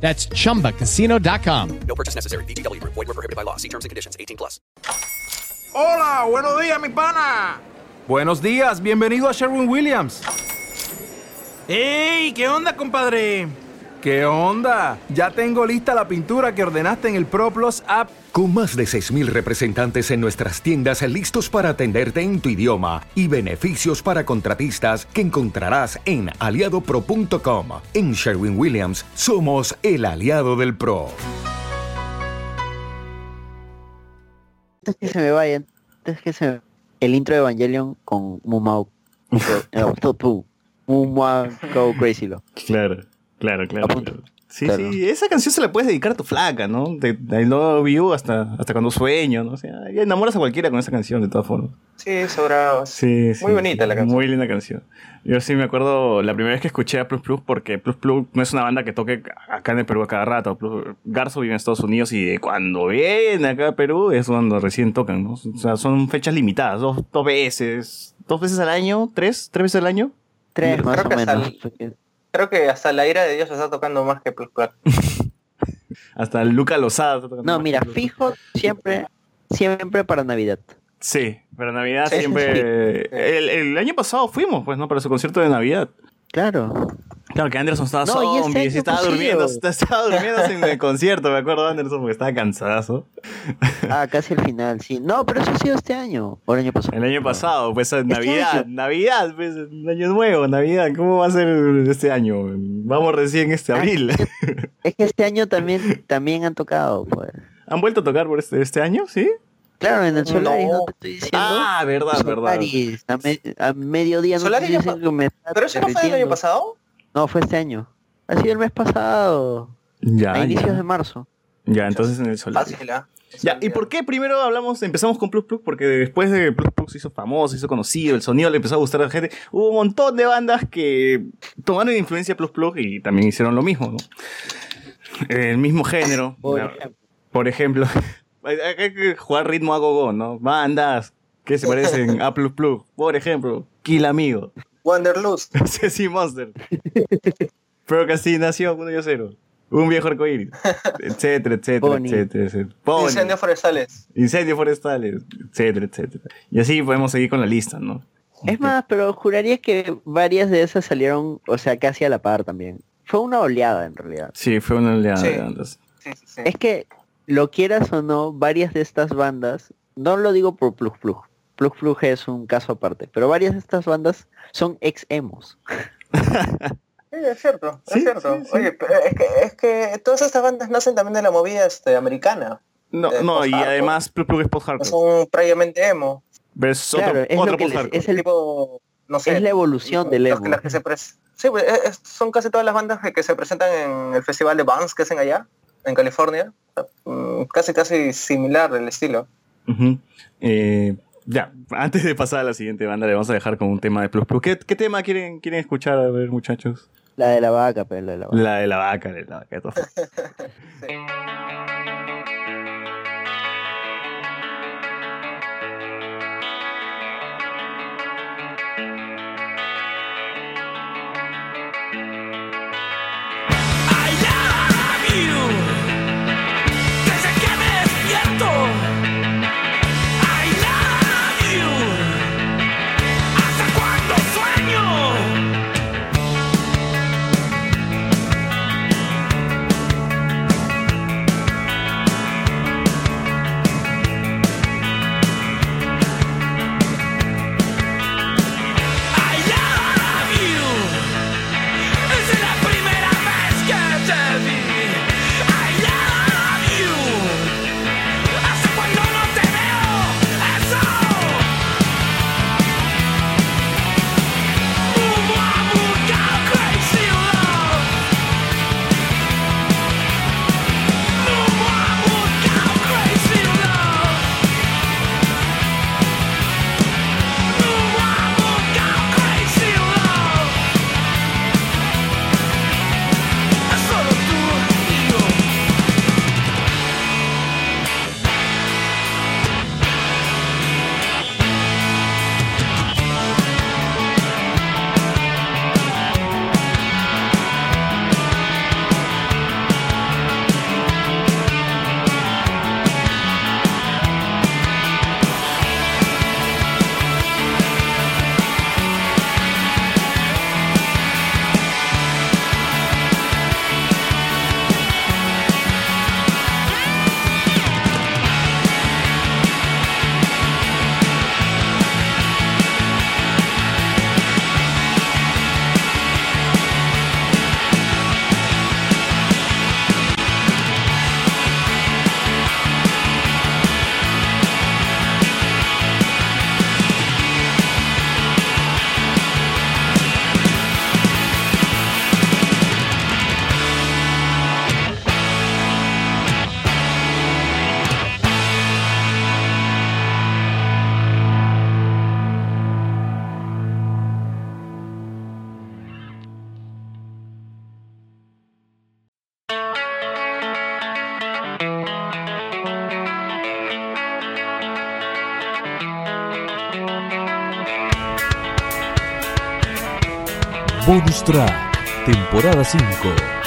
Speaker 6: That's chumbacasino.com.
Speaker 16: No purchase necessary. VGW Group. Void were prohibited by law. See terms and conditions. 18 plus.
Speaker 17: Hola, buenos días, mi pana. Buenos días, bienvenido a Sherwin Williams. ¡Ey! ¿Qué onda, compadre? ¿Qué onda? Ya tengo lista la pintura que ordenaste en el ProPlus app.
Speaker 18: Con más de 6.000 representantes en nuestras tiendas listos para atenderte en tu idioma y beneficios para contratistas que encontrarás en aliadopro.com. En Sherwin Williams somos el aliado del PRO.
Speaker 9: Antes que se me vaya, antes que se me... El intro de Evangelion con Mumao. Mumao Go Crazy Lo.
Speaker 7: Claro, claro, claro. claro. Sí,
Speaker 9: Claro.
Speaker 7: sí, esa canción se la puedes dedicar a tu flaca, ¿no? De, de I Love You hasta, hasta cuando sueño, ¿no? O sea, enamoras a cualquiera con esa canción, de todas formas.
Speaker 10: Sí, sobrado.
Speaker 7: Sí, sí.
Speaker 10: Muy bonita la canción.
Speaker 7: Muy linda canción. Yo sí me acuerdo la primera vez que escuché a Plus Plus, porque Plus Plus no es una banda que toque acá en el Perú a cada rato. Plus- Garzo vive en Estados Unidos y cuando viene acá a Perú es cuando recién tocan, ¿no? O sea, son fechas limitadas, dos, dos veces, dos veces al año, tres, tres veces al año.
Speaker 9: Tres más o menos.
Speaker 10: Creo que hasta la ira de Dios está tocando más que Plus Plus.
Speaker 7: Hasta Luca Lozada está tocando
Speaker 9: No,
Speaker 7: más
Speaker 9: mira,
Speaker 7: que
Speaker 9: fijo siempre, siempre para Navidad.
Speaker 7: Sí, pero Navidad
Speaker 9: Sí,
Speaker 7: siempre... El, el año pasado fuimos, pues, ¿no? Para su concierto de Navidad.
Speaker 9: Claro.
Speaker 7: Claro que Anderson estaba
Speaker 9: No, y este
Speaker 7: zombie, sí, estaba
Speaker 9: hemos
Speaker 7: durmiendo, estaba durmiendo en el concierto, me acuerdo de Anderson porque estaba cansadazo.
Speaker 9: Ah, casi al final, sí. No, pero eso ha sido este año. O el año pasado.
Speaker 7: El año pasado, pues Navidad,
Speaker 9: año.
Speaker 7: Navidad, pues el año nuevo, Navidad, ¿cómo va a ser este año? Vamos recién este abril.
Speaker 9: Es que este año también, también han tocado, pues.
Speaker 7: ¿Han vuelto a tocar por este, este año? ¿Sí?
Speaker 9: Claro, en el Solaris, ¿no te estoy diciendo?
Speaker 7: Ah, verdad, verdad.
Speaker 9: Solaris, a, me- a mediodía no te
Speaker 10: Solaris
Speaker 9: estoy diciendo que me está
Speaker 10: ¿Pero eso no fue el año pasado?
Speaker 9: No, fue este año. Ha sido el mes pasado.
Speaker 7: Ya,
Speaker 9: a inicios
Speaker 7: ya.
Speaker 9: de marzo.
Speaker 7: Ya, entonces en el solar.
Speaker 10: ¿ah?
Speaker 7: Ya, ¿y por qué primero hablamos, empezamos con Plus Plus? Porque después de Plus Plus se hizo famoso, se hizo conocido, el sonido le empezó a gustar a la gente. Hubo un montón de bandas que tomaron influencia de Plus Plus y también hicieron lo mismo, ¿no? El mismo género.
Speaker 9: Por ejemplo.
Speaker 7: por ejemplo, hay hay que jugar ritmo a gogo, ¿no? Bandas que se parecen a Plus Plus. Por ejemplo, Kill Amigo,
Speaker 10: Wanderlust.
Speaker 7: Ceci Monster, Procrastinación 1 y 0, Un viejo arcoíris, etcétera, etcétera, etcétera, etcétera.
Speaker 10: Incendios forestales.
Speaker 7: Incendios forestales, etcétera, etcétera. Y así podemos seguir con la lista, ¿no?
Speaker 9: Es más, pero juraría que varias de esas salieron, o sea, casi a la par también. Fue una oleada en realidad.
Speaker 7: Sí, fue una oleada
Speaker 9: Sí.
Speaker 7: de bandas.
Speaker 9: Es que, lo quieras o no, varias de estas bandas, no lo digo por Plug Plug, Plug Plug es un caso aparte, pero varias de estas bandas son ex emos.
Speaker 10: Sí, es cierto, es cierto. Oye, es que, es que todas estas bandas nacen también de la movida este, americana.
Speaker 7: No, no, y además Plug Plug es post-hardcore.
Speaker 10: Son previamente emo.
Speaker 7: Pero
Speaker 9: es
Speaker 7: otro,
Speaker 9: es
Speaker 7: otro post-hardcore.
Speaker 9: Es el tipo,
Speaker 10: no sé.
Speaker 9: Es la evolución del
Speaker 10: emo. Las que se sí, pues, son casi todas las bandas que, que se presentan en el festival de bands que hacen allá, en California. Mm, casi, casi similar el estilo.
Speaker 7: Uh eh, ya, antes de pasar a la siguiente banda, le vamos a dejar con un tema de Plus Plus. ¿Qué, qué tema quieren, quieren escuchar, a ver, muchachos?
Speaker 9: La de la vaca, pero la de la vaca.
Speaker 7: La de la vaca, la de la vaca.
Speaker 19: Ultra, temporada 5.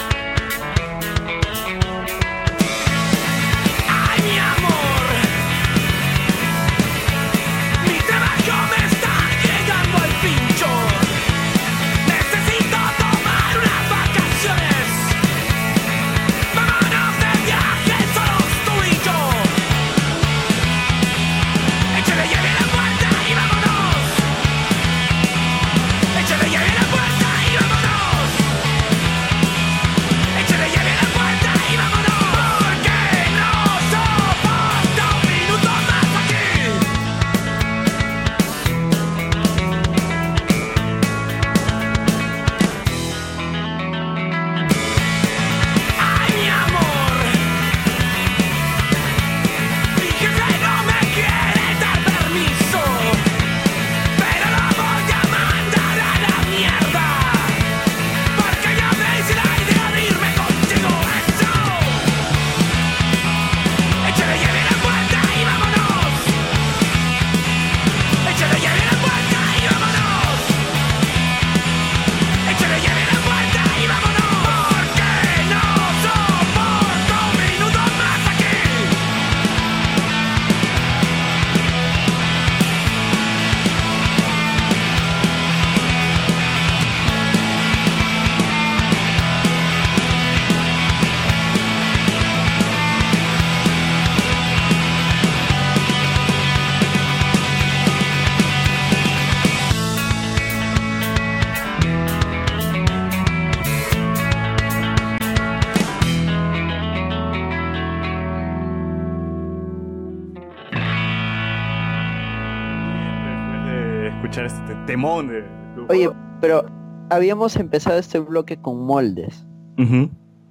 Speaker 7: Temón de...
Speaker 9: Oye, pero habíamos empezado este bloque con moldes.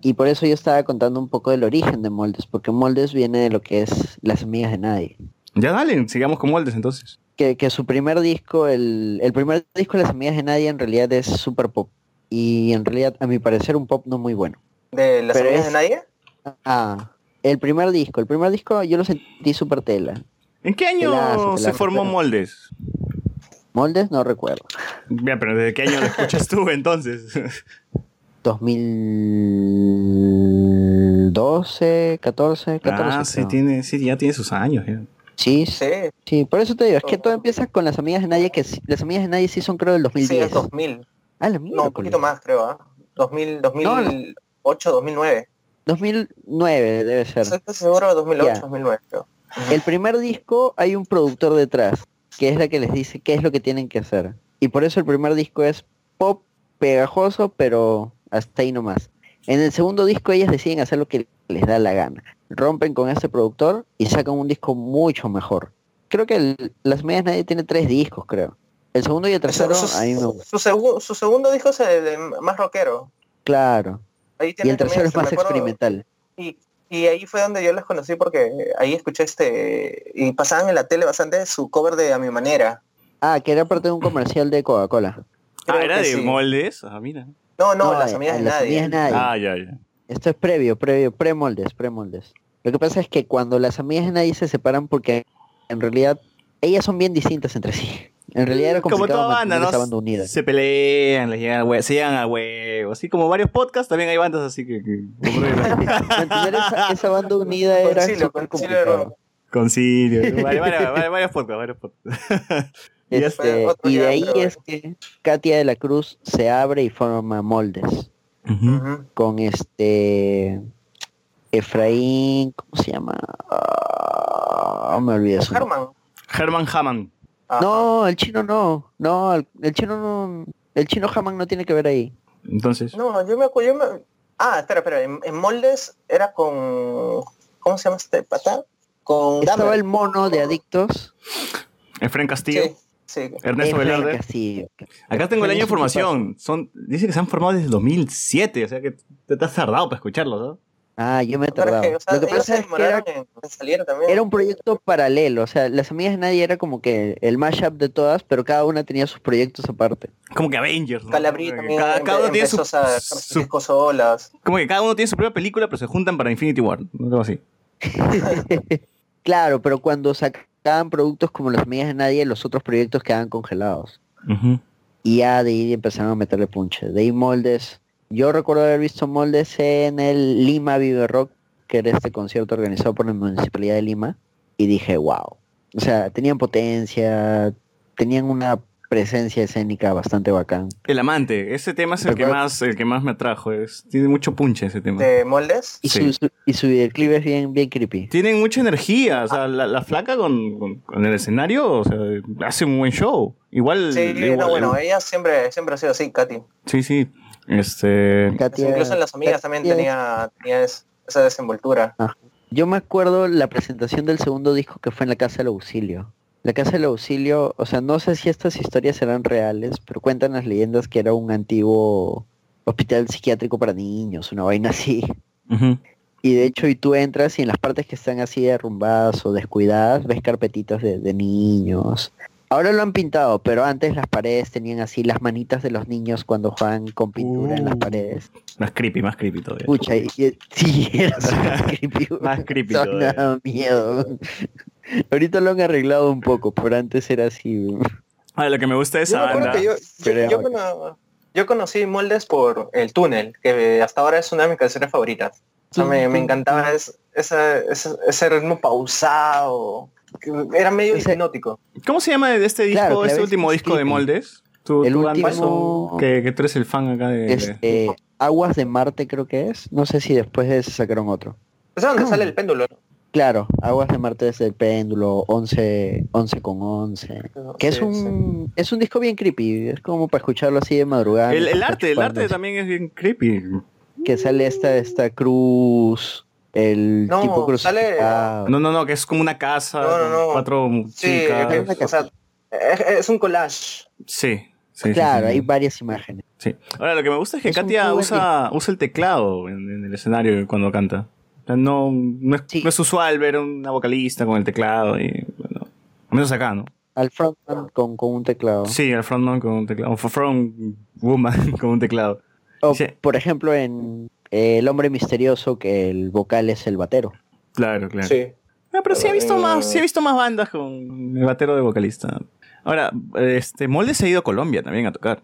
Speaker 9: Y por eso yo estaba contando un poco del origen de moldes, porque moldes viene de lo que es Las Amigas de Nadie.
Speaker 7: Ya dale, sigamos con moldes entonces.
Speaker 9: Que, que su primer disco, el, el primer disco de Las Amigas de Nadie en realidad es super pop. Y en realidad, a mi parecer, un pop no muy bueno.
Speaker 10: ¿De las
Speaker 9: Pero
Speaker 10: amigas
Speaker 9: es-
Speaker 10: de nadie?
Speaker 9: Ah, el primer disco, el primer disco yo lo sentí super tela.
Speaker 7: ¿En qué año
Speaker 9: Telazo,
Speaker 7: se
Speaker 9: telazo,
Speaker 7: formó Moldes?
Speaker 9: Moldes no recuerdo.
Speaker 7: Ya, pero ¿desde qué año lo escuchas tú entonces?
Speaker 9: 2012, 14, 14.
Speaker 7: ah, sí,
Speaker 9: creo.
Speaker 7: tiene, sí, ya tiene sus años. ya.
Speaker 9: Sí, sí, sí, por eso te digo, es que todo empieza con las amigas de nadie, que sí- las amigas de nadie sí son creo del
Speaker 10: Sí,
Speaker 9: 2010.
Speaker 10: es 2000.
Speaker 9: Ah, la
Speaker 10: No, un poquito más, creo, ¿ah? 2000, 2008, 2009.
Speaker 9: 2009 debe ser.
Speaker 10: Estoy seguro 2008,
Speaker 9: Ya.
Speaker 10: 2009, creo.
Speaker 9: El primer disco hay un productor detrás, que es la que les dice qué es lo que tienen que hacer. Y por eso el primer disco es pop pegajoso, pero hasta ahí nomás. En el segundo disco ellas deciden hacer lo que les da la gana. Rompen con ese productor y sacan un disco mucho mejor. Creo que el- Las Medias Nadie tiene tres discos, creo. El segundo y el tercero,
Speaker 10: Su, su segu- su segundo disco es el más rockero.
Speaker 9: Claro.
Speaker 10: Ahí
Speaker 9: Y el tercero es más experimental.
Speaker 10: Y, y ahí fue donde yo las conocí porque ahí escuché este... Y pasaban en la tele bastante su cover de A Mi Manera.
Speaker 9: Ah, que era parte de un comercial de Coca-Cola.
Speaker 7: Ah, era de
Speaker 10: sí.
Speaker 7: Moldes. Ah, mira.
Speaker 10: No, no,
Speaker 9: No,
Speaker 10: las amigas de
Speaker 9: las
Speaker 10: nadie.
Speaker 9: amigas de nadie.
Speaker 7: Ah, ya, ya.
Speaker 9: Esto es previo, previo, premoldes, premoldes. Lo que pasa es que cuando las amigas de nadie se separan porque en realidad ellas son bien distintas entre sí. En realidad era
Speaker 7: Como
Speaker 9: complicado
Speaker 7: toda banda, ¿no?
Speaker 9: esa banda unida.
Speaker 7: Se pelean, les llegan se llegan a huevo. Así como varios podcasts, también hay bandas así que... que-
Speaker 9: Mantener esa, esa banda unida era
Speaker 10: Concilio,
Speaker 9: súper
Speaker 10: concilio
Speaker 9: complicado.
Speaker 7: Concilio. Varios, podcasts, varios podcasts. Y
Speaker 9: Este, y de ahí
Speaker 10: pero-
Speaker 9: es que Katia de la Cruz se abre y forma moldes con este Efraín, ¿cómo se llama? Ah, me olvidé.
Speaker 10: Herman.
Speaker 7: Herman Hammond.
Speaker 9: No, el chino no. No, el, el chino no. El chino Haman no tiene que ver ahí.
Speaker 7: Entonces.
Speaker 10: No, yo me acuerdo... me- Ah, espera, espera. En, en Moldes era con... ¿Cómo se llama este pata? Con
Speaker 9: Estaba el mono de adictos.
Speaker 7: Efraín Castillo.
Speaker 10: Sí, sí.
Speaker 7: Ernesto Velarde.
Speaker 9: Castillo.
Speaker 7: Acá tengo el año de formación. Son, dice que se han formado desde el 2007, o sea que te, te has tardado para escucharlos, ¿no?
Speaker 9: Ah, yo me
Speaker 10: que, o sea,
Speaker 9: Lo que pasa es que era,
Speaker 10: demoraron en, en salir también.
Speaker 9: era un proyecto paralelo. O sea, las amigas de nadie era como que el mashup de todas, pero cada una tenía sus proyectos aparte.
Speaker 7: Como que Avengers, ¿no?
Speaker 10: Calabrí también
Speaker 7: cada, cada uno tiene
Speaker 10: sus
Speaker 7: su-
Speaker 10: discos solas.
Speaker 7: Como que cada uno tiene su propia película, pero se juntan para Infinity War. ¿no? Algo así.
Speaker 9: Claro, pero cuando sacaban productos como las amigas de nadie, los otros proyectos quedaban congelados. Y ya de ahí empezaron a meterle punche. De ahí moldes. Yo recuerdo haber visto moldes en el Lima Vive Rock, que era este concierto organizado por la Municipalidad de Lima. Y dije, wow. O sea, tenían potencia, tenían una presencia escénica bastante bacán.
Speaker 7: El amante, ese tema es el que más, el que más me atrajo. Es, tiene mucho punche ese tema.
Speaker 10: ¿De Moldes?
Speaker 9: Y,
Speaker 7: Sí.
Speaker 9: su, y su videoclip es bien, bien creepy.
Speaker 7: Tienen mucha energía, o sea, la, la flaca con, con- con el escenario, o sea, hace un buen show. Igual,
Speaker 10: Sí,
Speaker 7: igual-
Speaker 10: no, bueno, ella siempre, siempre ha sido así, Katy.
Speaker 7: sí, sí. Este,
Speaker 9: Katia-
Speaker 10: Incluso en las amigas también tenía, tenía es- esa desenvoltura.
Speaker 9: Yo me acuerdo la presentación del segundo disco que fue en la Casa del Auxilio. La Casa del Auxilio, o sea, no sé si estas historias serán reales, pero cuentan las leyendas que era un antiguo hospital psiquiátrico para niños, una vaina así. Y de hecho, y tú entras y en las partes que están así derrumbadas o descuidadas, ves carpetitas de, de niños. Ahora lo han pintado, pero antes las paredes tenían así las manitas de los niños cuando juegan con pintura en las
Speaker 7: Uh.
Speaker 9: paredes.
Speaker 7: más creepy, más creepy todavía.
Speaker 9: Escucha, y, y- sí, era súper creepy.
Speaker 7: Más creepy
Speaker 9: Eso
Speaker 7: todavía.
Speaker 9: daba miedo. Ahorita lo han arreglado un poco, pero antes era así.
Speaker 7: Ah, lo que me gusta de
Speaker 10: Yo
Speaker 7: esa
Speaker 10: me acuerdo
Speaker 7: banda.
Speaker 10: que yo, yo, yo cono- yo conocí Moldes por El Túnel, que hasta ahora es una de mis canciones favoritas. O sea, me, me encantaba ese ritmo pausado. Era medio hipnótico.
Speaker 7: ¿Cómo se llama de este disco,
Speaker 9: Claro,
Speaker 7: este último
Speaker 9: es
Speaker 7: disco de. Moldes? ¿Tú,
Speaker 9: El
Speaker 7: tú,
Speaker 9: último-
Speaker 7: que, que tú eres el fan acá de... de-
Speaker 9: Este, Aguas de Marte creo que es. No sé si después de ese sacaron otro.
Speaker 10: Es donde sale el péndulo, ¿no?
Speaker 9: Claro, Aguas de Marte es el péndulo, 11, 11 con 11. Que es
Speaker 10: Sí,
Speaker 9: un es un disco bien creepy, es como para escucharlo así de madrugada.
Speaker 7: El, el arte, el arte también es bien creepy.
Speaker 9: Que sale esta, esta cruz, el
Speaker 10: No,
Speaker 9: tipo
Speaker 10: sale-.
Speaker 7: No, no, no, que es como una casa,
Speaker 10: No, no, no.
Speaker 7: cuatro
Speaker 10: Sí,
Speaker 7: chicas.
Speaker 10: que- o sea, Es, es un collage.
Speaker 7: Sí.
Speaker 9: claro,
Speaker 7: sí.
Speaker 9: hay varias imágenes.
Speaker 7: Sí. Ahora, lo que me gusta es que
Speaker 9: Es
Speaker 7: Katia usa, usa el teclado en, en el escenario cuando canta. O sea, no, no, es, no es usual ver a una vocalista con el teclado. Y, bueno, al menos acá, ¿no?
Speaker 9: Al frontman con, con un teclado.
Speaker 7: Sí, el frontman con un teclado. O front woman con un teclado.
Speaker 9: O,
Speaker 7: Sí.
Speaker 9: por ejemplo, en eh, El Hombre Misterioso, que el vocal es el batero.
Speaker 7: Claro, claro.
Speaker 10: Sí.
Speaker 7: Ah, pero sí he visto
Speaker 10: Eh,
Speaker 7: más, sí he visto más bandas con el batero de vocalista. Ahora, este, Molde se ha ido a Colombia también a tocar.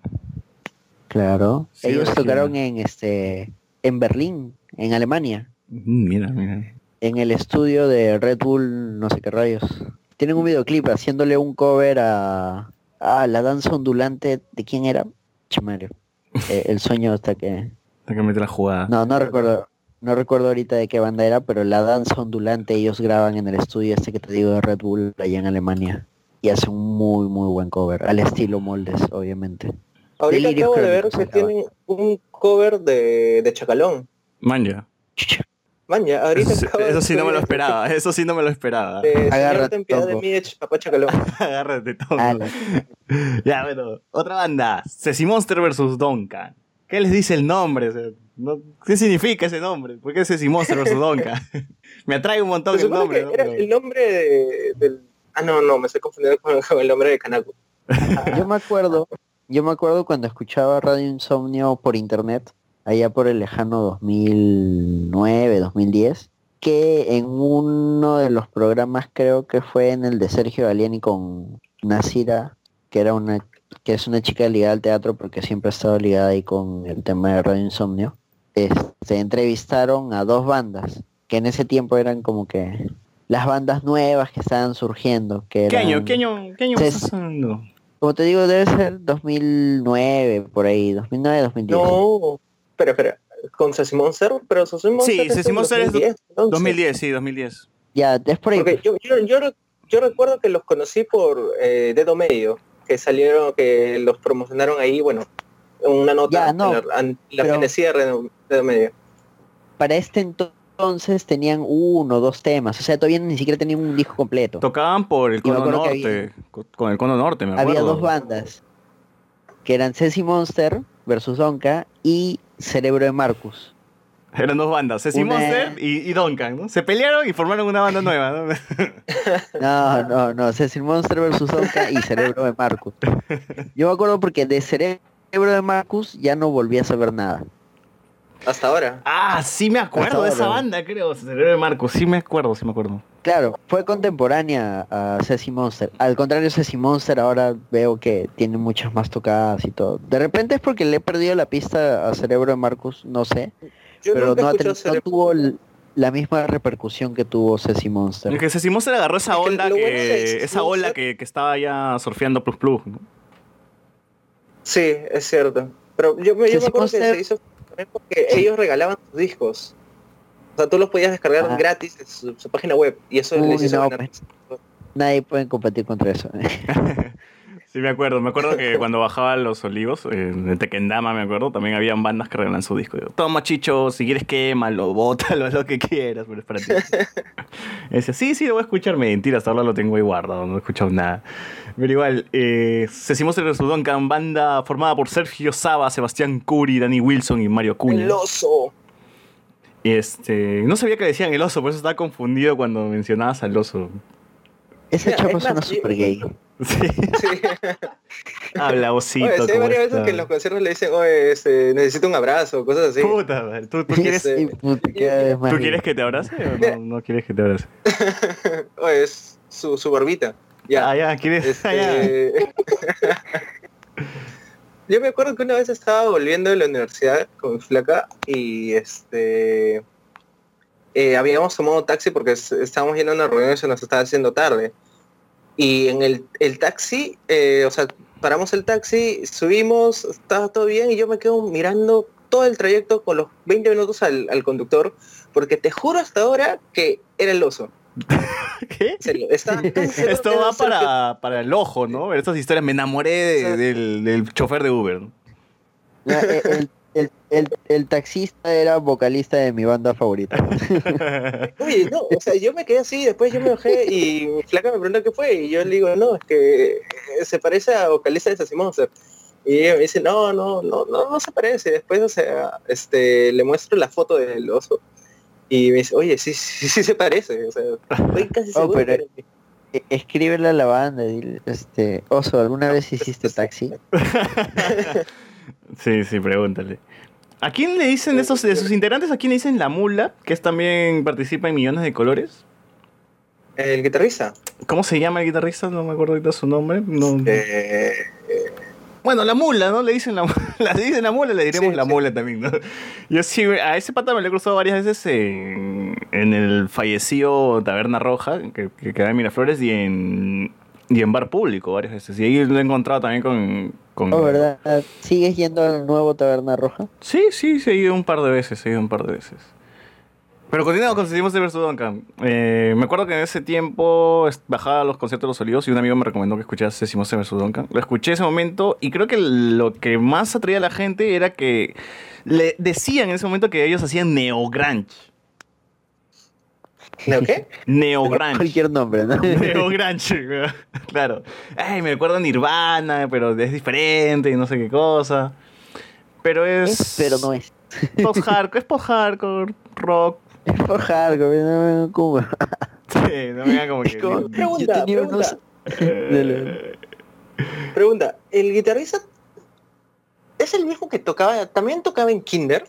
Speaker 9: Claro.
Speaker 7: Sí,
Speaker 9: Ellos tocaron en este en Berlín, en Alemania,
Speaker 7: Mm, Mira, mira.
Speaker 9: en el estudio de Red Bull, no sé qué rayos. Tienen un videoclip haciéndole un cover a, a la danza ondulante de quién era, Chamario. Eh, el sueño hasta que
Speaker 7: Que meter la jugada.
Speaker 9: no no recuerdo no recuerdo ahorita de qué banda era, pero la danza ondulante ellos graban en el estudio este que te digo de Red Bull allá en Alemania y hacen un muy muy buen cover al estilo moldes obviamente.
Speaker 10: Ahorita
Speaker 9: Delirious
Speaker 10: acabo de ver que tienen un cover de, de Chacalón.
Speaker 7: Manja.
Speaker 10: Man, ya, ahorita
Speaker 7: Eso,
Speaker 10: acabo de
Speaker 7: eso sí no me lo esperaba, eso sí no me lo esperaba.
Speaker 10: De
Speaker 9: Agárrate,
Speaker 10: ten piedad de mí, ech- papá Chacalón.
Speaker 7: Agárrate todo. Ya, bueno, otra banda. Ceci Monster versus Donka. ¿Qué les dice el nombre? O sea, no- ¿Qué significa ese nombre? ¿Por qué Ceci Monster versus Donka? me atrae un montón el nombre,
Speaker 10: era el nombre de- del... Ah, no, no, me estoy confundiendo con, con el nombre de Kanako.
Speaker 9: Yo me acuerdo, yo me acuerdo cuando escuchaba Radio Insomnio por internet, allá por el lejano 2009, 2010, que en uno de los programas creo que fue en el de Sergio Galiani con Nasira, que era una que es una chica ligada al teatro porque siempre ha estado ligada ahí con el tema de Radio Insomnio. Este, entrevistaron a dos bandas que en ese tiempo eran como que las bandas nuevas que estaban surgiendo, que
Speaker 7: ¿Qué
Speaker 9: eran
Speaker 7: año? ¿Qué año? ¿Qué año estás hablando?
Speaker 9: como te digo, debe ser 2009, por ahí, 2009, 2010.
Speaker 10: No, espera, espera. Con Ceci Monster, pero Ceci Monster
Speaker 7: Sí,
Speaker 10: es
Speaker 7: Ceci
Speaker 10: en
Speaker 7: Monster es
Speaker 10: 2010, entonces.
Speaker 7: 2010, sí, 2010.
Speaker 9: Ya, es por ahí.
Speaker 10: Porque yo, yo, yo, yo recuerdo que los conocí por eh, Dedo Medio, que salieron, que los promocionaron ahí, bueno, en una nota
Speaker 9: Ya, no,
Speaker 10: en la, en la fenecida de Medio.
Speaker 9: Para este entonces tenían uno o dos temas, o sea, todavía ni siquiera tenían un disco completo.
Speaker 7: Tocaban por el Cono Norte, co- con el Cono Norte, me acuerdo.
Speaker 9: Había dos bandas, que eran Ceci Monster versus Donka y Cerebro de Marcus.
Speaker 7: Eran dos bandas, Ceci
Speaker 9: Una-
Speaker 7: Monster y, y Duncan, ¿no? Se pelearon y formaron una banda nueva, ¿no?
Speaker 9: No, no, no, Ceci Monster versus Donka y Cerebro de Marcus. Yo me acuerdo porque de Cerebro de Marcus ya no volví a saber nada.
Speaker 10: Hasta ahora.
Speaker 7: Ah, sí me acuerdo de esa banda, creo. Cerebro de Marcos, sí me acuerdo, sí me acuerdo.
Speaker 9: Claro, fue contemporánea a Ceci Monster. Al contrario, Ceci Monster ahora veo que tiene muchas más tocadas y todo. De repente es porque le he perdido la pista a Cerebro de Marcus, no sé.
Speaker 10: Yo
Speaker 9: pero
Speaker 10: nunca
Speaker 9: no, tuvo la misma repercusión que tuvo Ceci Monster.
Speaker 7: Es que Ceci Monster agarró esa
Speaker 10: Es
Speaker 7: onda que,
Speaker 10: bueno
Speaker 7: esa ola que, que estaba ya surfeando Plus Plus. ¿no?
Speaker 10: Sí, es cierto. Pero yo, me- yo
Speaker 9: Ceci
Speaker 10: me acuerdo que se hizo también porque ellos regalaban sus discos. O sea, tú los podías descargar
Speaker 9: Ah.
Speaker 10: gratis en su, su página web. Y eso
Speaker 9: Uy,
Speaker 10: les hizo
Speaker 9: no,
Speaker 10: ganar.
Speaker 9: Nadie puede competir contra eso.
Speaker 7: Sí, me acuerdo. Me acuerdo que cuando bajaba Los Olivos, eh, de Tequendama, me acuerdo, también habían bandas que regalan su disco. Digo, Toma, chicho, si quieres quémalo, bótalo, haz lo que quieras, pero es para ti. Y decía, sí, sí, lo voy a escuchar. Mentira, hasta ahora lo tengo ahí guardado, no he escuchado nada. Pero igual, eh, Cecimos el Resudoncan, banda formada por Sergio Saba, Sebastián Curi, Danny Wilson y Mario Cuña.
Speaker 10: El oso.
Speaker 7: Este, no sabía que decían el oso, por eso estaba confundido cuando mencionabas al oso.
Speaker 9: Ese
Speaker 10: Mira,
Speaker 9: chapa
Speaker 10: es
Speaker 9: suena
Speaker 10: más,
Speaker 9: super gay.
Speaker 7: Sí. Habla osito.
Speaker 10: Oye, sí, hay
Speaker 7: ¿cómo
Speaker 10: varias veces que en los conciertos le dicen, oye, este, necesito un abrazo, cosas así.
Speaker 7: Puta, madre, ¿tú, tú quieres,
Speaker 10: Sí.
Speaker 9: Puta, más
Speaker 7: ¿tú quieres que te abrace o no, no quieres que te abrace?
Speaker 10: Oye, es su, su barbita. Ya.
Speaker 7: Ah, ya, ¿quieres? Ah, ya.
Speaker 10: Este... Yo me acuerdo que una vez estaba volviendo de la universidad con mi flaca y este eh, habíamos tomado taxi porque es- estábamos yendo a una reunión y se nos estaba haciendo tarde. Y en el, el taxi, eh, o sea, paramos el taxi, subimos, estaba todo bien y yo me quedo mirando todo el trayecto con los 20 minutos al, al conductor porque te juro hasta ahora que era el oso.
Speaker 7: ¿Qué? Esto va para, para el ojo, ¿no? Ver estas historias. Me enamoré de- del, del chofer de Uber.
Speaker 9: el, El, el, el taxista era vocalista de mi banda favorita.
Speaker 10: Oye, no, o sea, yo me quedé así, después yo me bajé y mi flaca me preguntó qué fue y yo le digo, no, es que eh, se parece a vocalista de Sassy Monster. Y ella me dice, no, no, no, no, no se parece. Después, o sea, este, le muestro la foto del oso y me dice, oye, sí, sí, sí se parece. O sea, estoy casi
Speaker 9: Oh,
Speaker 10: seguro.
Speaker 9: pero e- escríbele a la banda, dile, este, Oso, ¿alguna vez hiciste taxi?
Speaker 7: Sí, sí, pregúntale. ¿A quién le dicen de esos de sus integrantes? ¿A quién le dicen la mula? Que es también participa en Millones de Colores.
Speaker 10: El guitarrista.
Speaker 7: ¿Cómo se llama el guitarrista? No me acuerdo ahorita su nombre. No.
Speaker 10: Eh,
Speaker 7: Bueno, la mula, ¿no? Le dicen la, la, le dicen la mula, le diremos
Speaker 10: Sí,
Speaker 7: la
Speaker 10: sí.
Speaker 7: mula también, ¿no? Yo sí, a ese pata me lo he cruzado varias veces en, en el fallecido Taberna Roja, que, que queda en Miraflores, y en, y en bar público varias veces. Y ahí lo he encontrado también con... con
Speaker 9: Oh, ¿verdad? ¿Sigues yendo al nuevo Taberna Roja?
Speaker 7: Sí, sí, se ha ido un par de veces, se ha ido un par de veces. Pero continuamos con Sentimos de versus Duncan. Eh, me acuerdo que en ese tiempo bajaba a los conciertos de los olivos y un amigo me recomendó que escuchara Sentimos de versus Duncan. Lo escuché ese momento y creo que lo que más atraía a la gente era que le decían en ese momento que ellos hacían neogrunge.
Speaker 10: ¿Neo qué?
Speaker 7: Neogrunge.
Speaker 9: Cualquier nombre, ¿no?
Speaker 7: Neogrunge, claro. Ay, me recuerdo a Nirvana, pero es diferente y no sé qué cosa. Pero es...
Speaker 9: Es, pero no es.
Speaker 7: Post-hardcore, es post-hardcore, rock.
Speaker 9: Es por hardcore, no me como.
Speaker 7: Sí, no me como que...
Speaker 9: como-
Speaker 10: Pregunta, pregunta.
Speaker 9: unos-.
Speaker 10: Pregunta, ¿el guitarrista es el mismo que tocaba, también tocaba en Kinder?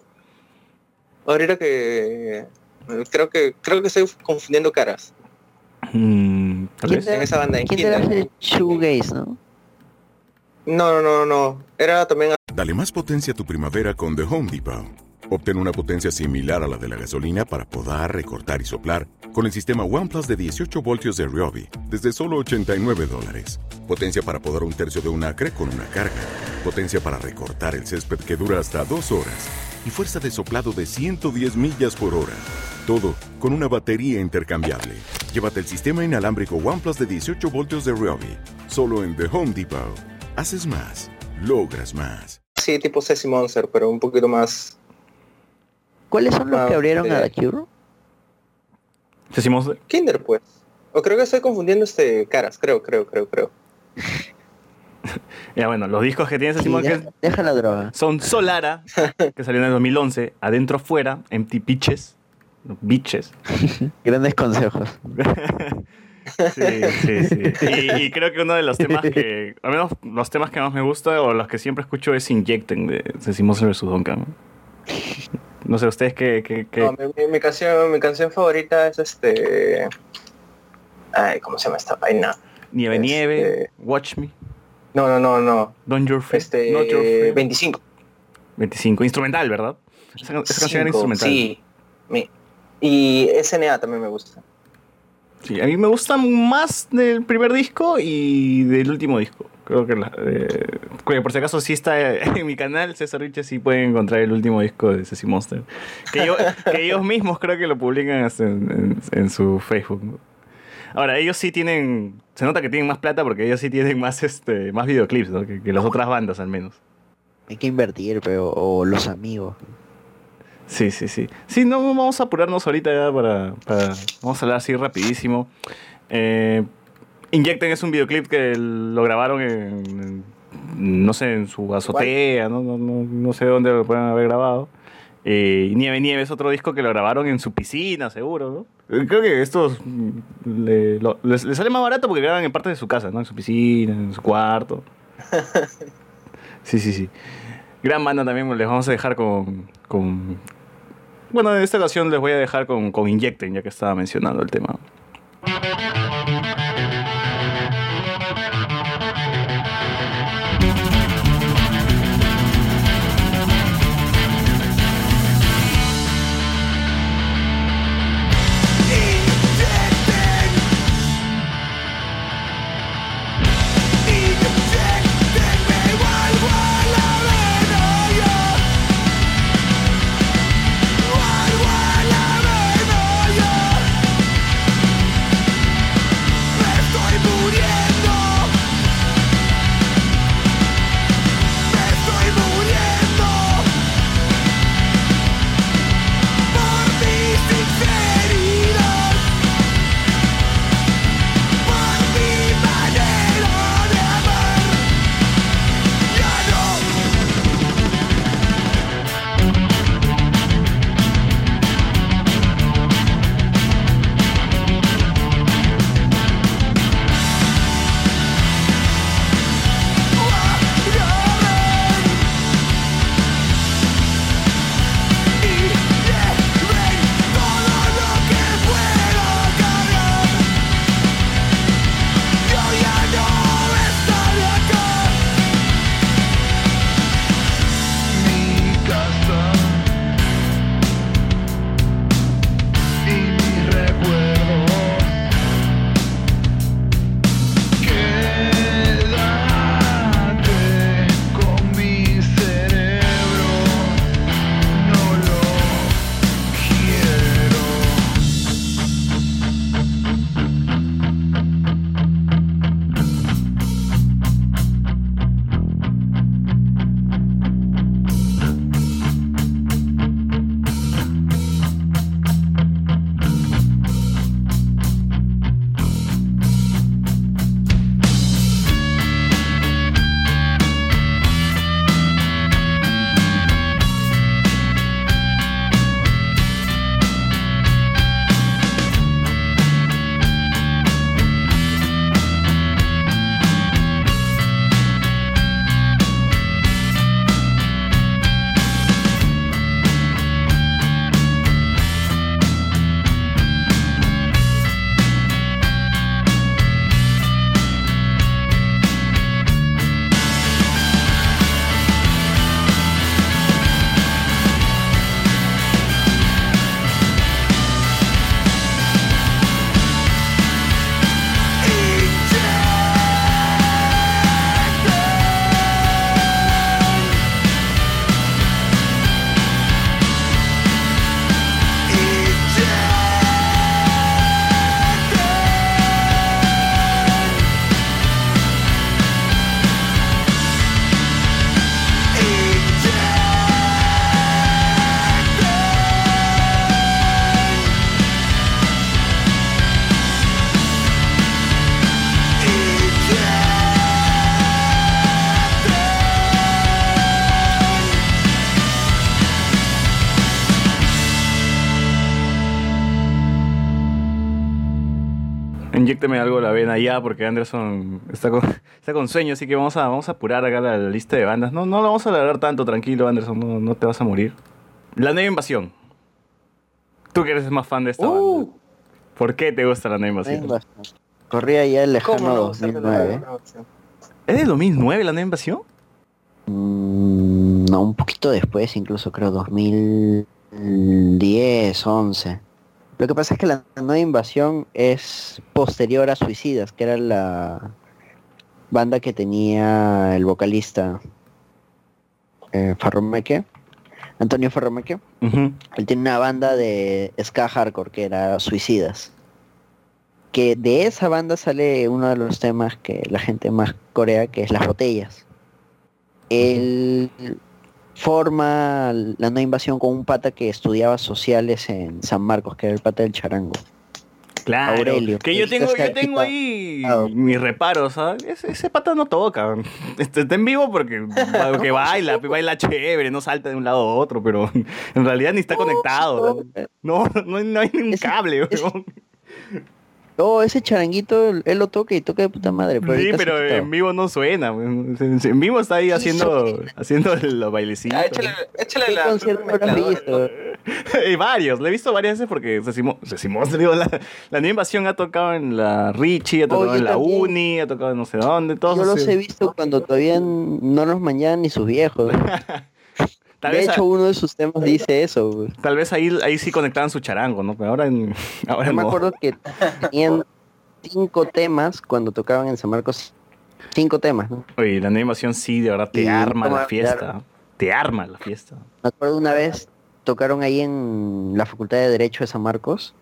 Speaker 10: Ahorita que creo que creo que estoy confundiendo caras.
Speaker 7: Mm, vez.
Speaker 10: En esa banda en
Speaker 9: ¿Quién era el shoegaze, no?
Speaker 10: No, no, no, no. Era también
Speaker 12: Dale más potencia a tu primavera con The Home Depot. Obtén una potencia similar a la de la gasolina para podar, recortar y soplar con el sistema OnePlus de 18 voltios de Ryobi desde solo 89 dólares. Potencia para podar un tercio de un acre con una carga. Potencia para recortar el césped que dura hasta dos horas. Y fuerza de soplado de 110 millas por hora. Todo con una batería intercambiable. Llévate el sistema inalámbrico OnePlus de 18 voltios de Ryobi. Solo en The Home Depot. Haces más. Logras más.
Speaker 10: sí, tipo Sassy Monster, pero un poquito más.
Speaker 9: ¿Cuáles son los
Speaker 10: Ah,
Speaker 9: que abrieron a. The Cure?
Speaker 7: Decimos...
Speaker 10: Kinder, pues. O creo que estoy confundiendo este caras, creo, creo, creo, creo.
Speaker 7: Ya bueno, los discos que tiene ese
Speaker 9: Sí,
Speaker 7: Simón que
Speaker 9: deja, deja la droga.
Speaker 7: son Solara, que salió en el 2011, Adentro Afuera, Empty Pitches, Bitches.
Speaker 9: Grandes consejos.
Speaker 7: Sí, sí, sí. Y, y creo que uno de los temas que, al menos los temas que más me gusta o los que siempre escucho es Injecten de Cecimos vs. Duncan. No sé, ustedes qué... qué, qué-
Speaker 10: No, mi, mi- mi canción, mi canción favorita es este. Ay, ¿cómo se llama esta vaina?
Speaker 7: Nieve,
Speaker 10: este-
Speaker 7: nieve, Watch Me,
Speaker 10: No, no, no, no.
Speaker 7: Don't Your Free,
Speaker 10: Este.
Speaker 7: Not Your Free.
Speaker 10: 25.
Speaker 7: 25, instrumental, ¿verdad? Esa, esa canción era instrumental.
Speaker 10: Sí. Mi- y SNA también me gusta.
Speaker 7: Sí, a mí me gusta más del primer disco y del último disco. Creo que, la- eh, por si acaso sí está en mi canal, César Riches sí pueden encontrar el último disco de Ceci Monster. Que, yo- que ellos mismos creo que lo publican hasta en, en- en su Facebook. Ahora, ellos sí tienen, se nota que tienen más plata porque ellos sí tienen más, este, más videoclips ¿no? que, que las otras bandas al menos.
Speaker 9: Hay que invertir, pero o los amigos.
Speaker 7: Sí, sí, sí. Sí, no vamos a apurarnos ahorita ya para, para- Vamos a hablar así rapidísimo. Eh, Inyecten es un videoclip que lo grabaron en, en- no sé, en su azotea, ¿no? No, no- no sé dónde lo pueden haber grabado. Eh, y Nieve Nieve es otro disco que lo grabaron en su piscina, seguro, ¿no? Eh, Creo que estos mm, le, lo- les, les sale más barato porque graban en parte de su casa, ¿no? En su piscina, en su cuarto. Sí, sí, sí. Gran banda también, les vamos a dejar con... con bueno, en esta ocasión les voy a dejar con, con Inyecten, ya que estaba mencionando el tema. Algo la vena ya, porque Anderson está con, está con sueño, así que vamos a, vamos a apurar acá la, la lista de bandas. No, no la vamos a alargar tanto, tranquilo, Anderson, no, no te vas a morir. La nueva invasión. Tú que eres más fan de esta banda. ¿Por qué te gusta la nueva invasión?
Speaker 9: Corría ya el
Speaker 10: ¿Cómo
Speaker 9: lejano
Speaker 10: no gusta la
Speaker 9: 2009.
Speaker 10: nueva opción?
Speaker 7: ¿Es de 2009 la nueva invasión?
Speaker 9: Mm, no, un poquito después, incluso creo 2010, 11. Lo que pasa es que la nueva invasión es posterior a Suicidas, que era la banda que tenía el vocalista eh, Farromeque, Antonio Farromeque. Él tiene una banda de ska hardcore que era Suicidas. Que de esa banda sale uno de los temas que la gente más corea, que es las botellas. Él forma la no invasión con un pata que estudiaba sociales en San Marcos, que era el pata del charango.
Speaker 7: Claro,
Speaker 9: Aurelio.
Speaker 7: que yo tengo, yo tengo ahí mis reparos, ¿sabes? Ese, ese pata no toca. Este, está en vivo porque, porque baila, baila chévere, no salta de un lado a otro, pero en realidad ni está conectado. No, no, hay- no hay ni un cable.
Speaker 9: Oh, ese charanguito, él lo toca y toca de puta madre. Pero
Speaker 7: Sí,
Speaker 9: se
Speaker 7: pero en vivo no suena. En vivo está ahí haciendo, haciendo los bailecitos.
Speaker 10: Ah, échale, échale
Speaker 9: ¿Qué
Speaker 10: la?
Speaker 7: Y varios, le he visto varias veces porque Cecimo, Cecimo, digo, la, la nueva invasión ha tocado en la Richie, ha tocado
Speaker 9: yo
Speaker 7: en la
Speaker 9: también.
Speaker 7: Uni, ha tocado en no sé dónde, todos
Speaker 9: Yo los
Speaker 7: así.
Speaker 9: he visto cuando todavía no los mañanan ni sus viejos.
Speaker 7: Tal
Speaker 9: de
Speaker 7: vez
Speaker 9: hecho,
Speaker 7: a-
Speaker 9: uno de sus temas dice eso.
Speaker 7: Tal vez ahí, ahí sí conectaban su charango, ¿no? Pero ahora, en, ahora
Speaker 9: Yo me acuerdo que tenían cinco temas cuando tocaban en San Marcos. Cinco temas, ¿no?
Speaker 7: Oye, la invasión sí, de verdad, te
Speaker 9: Y
Speaker 7: arma la fiesta. Te arma la fiesta.
Speaker 9: Me acuerdo una vez tocaron ahí en la Facultad de Derecho de San Marcos.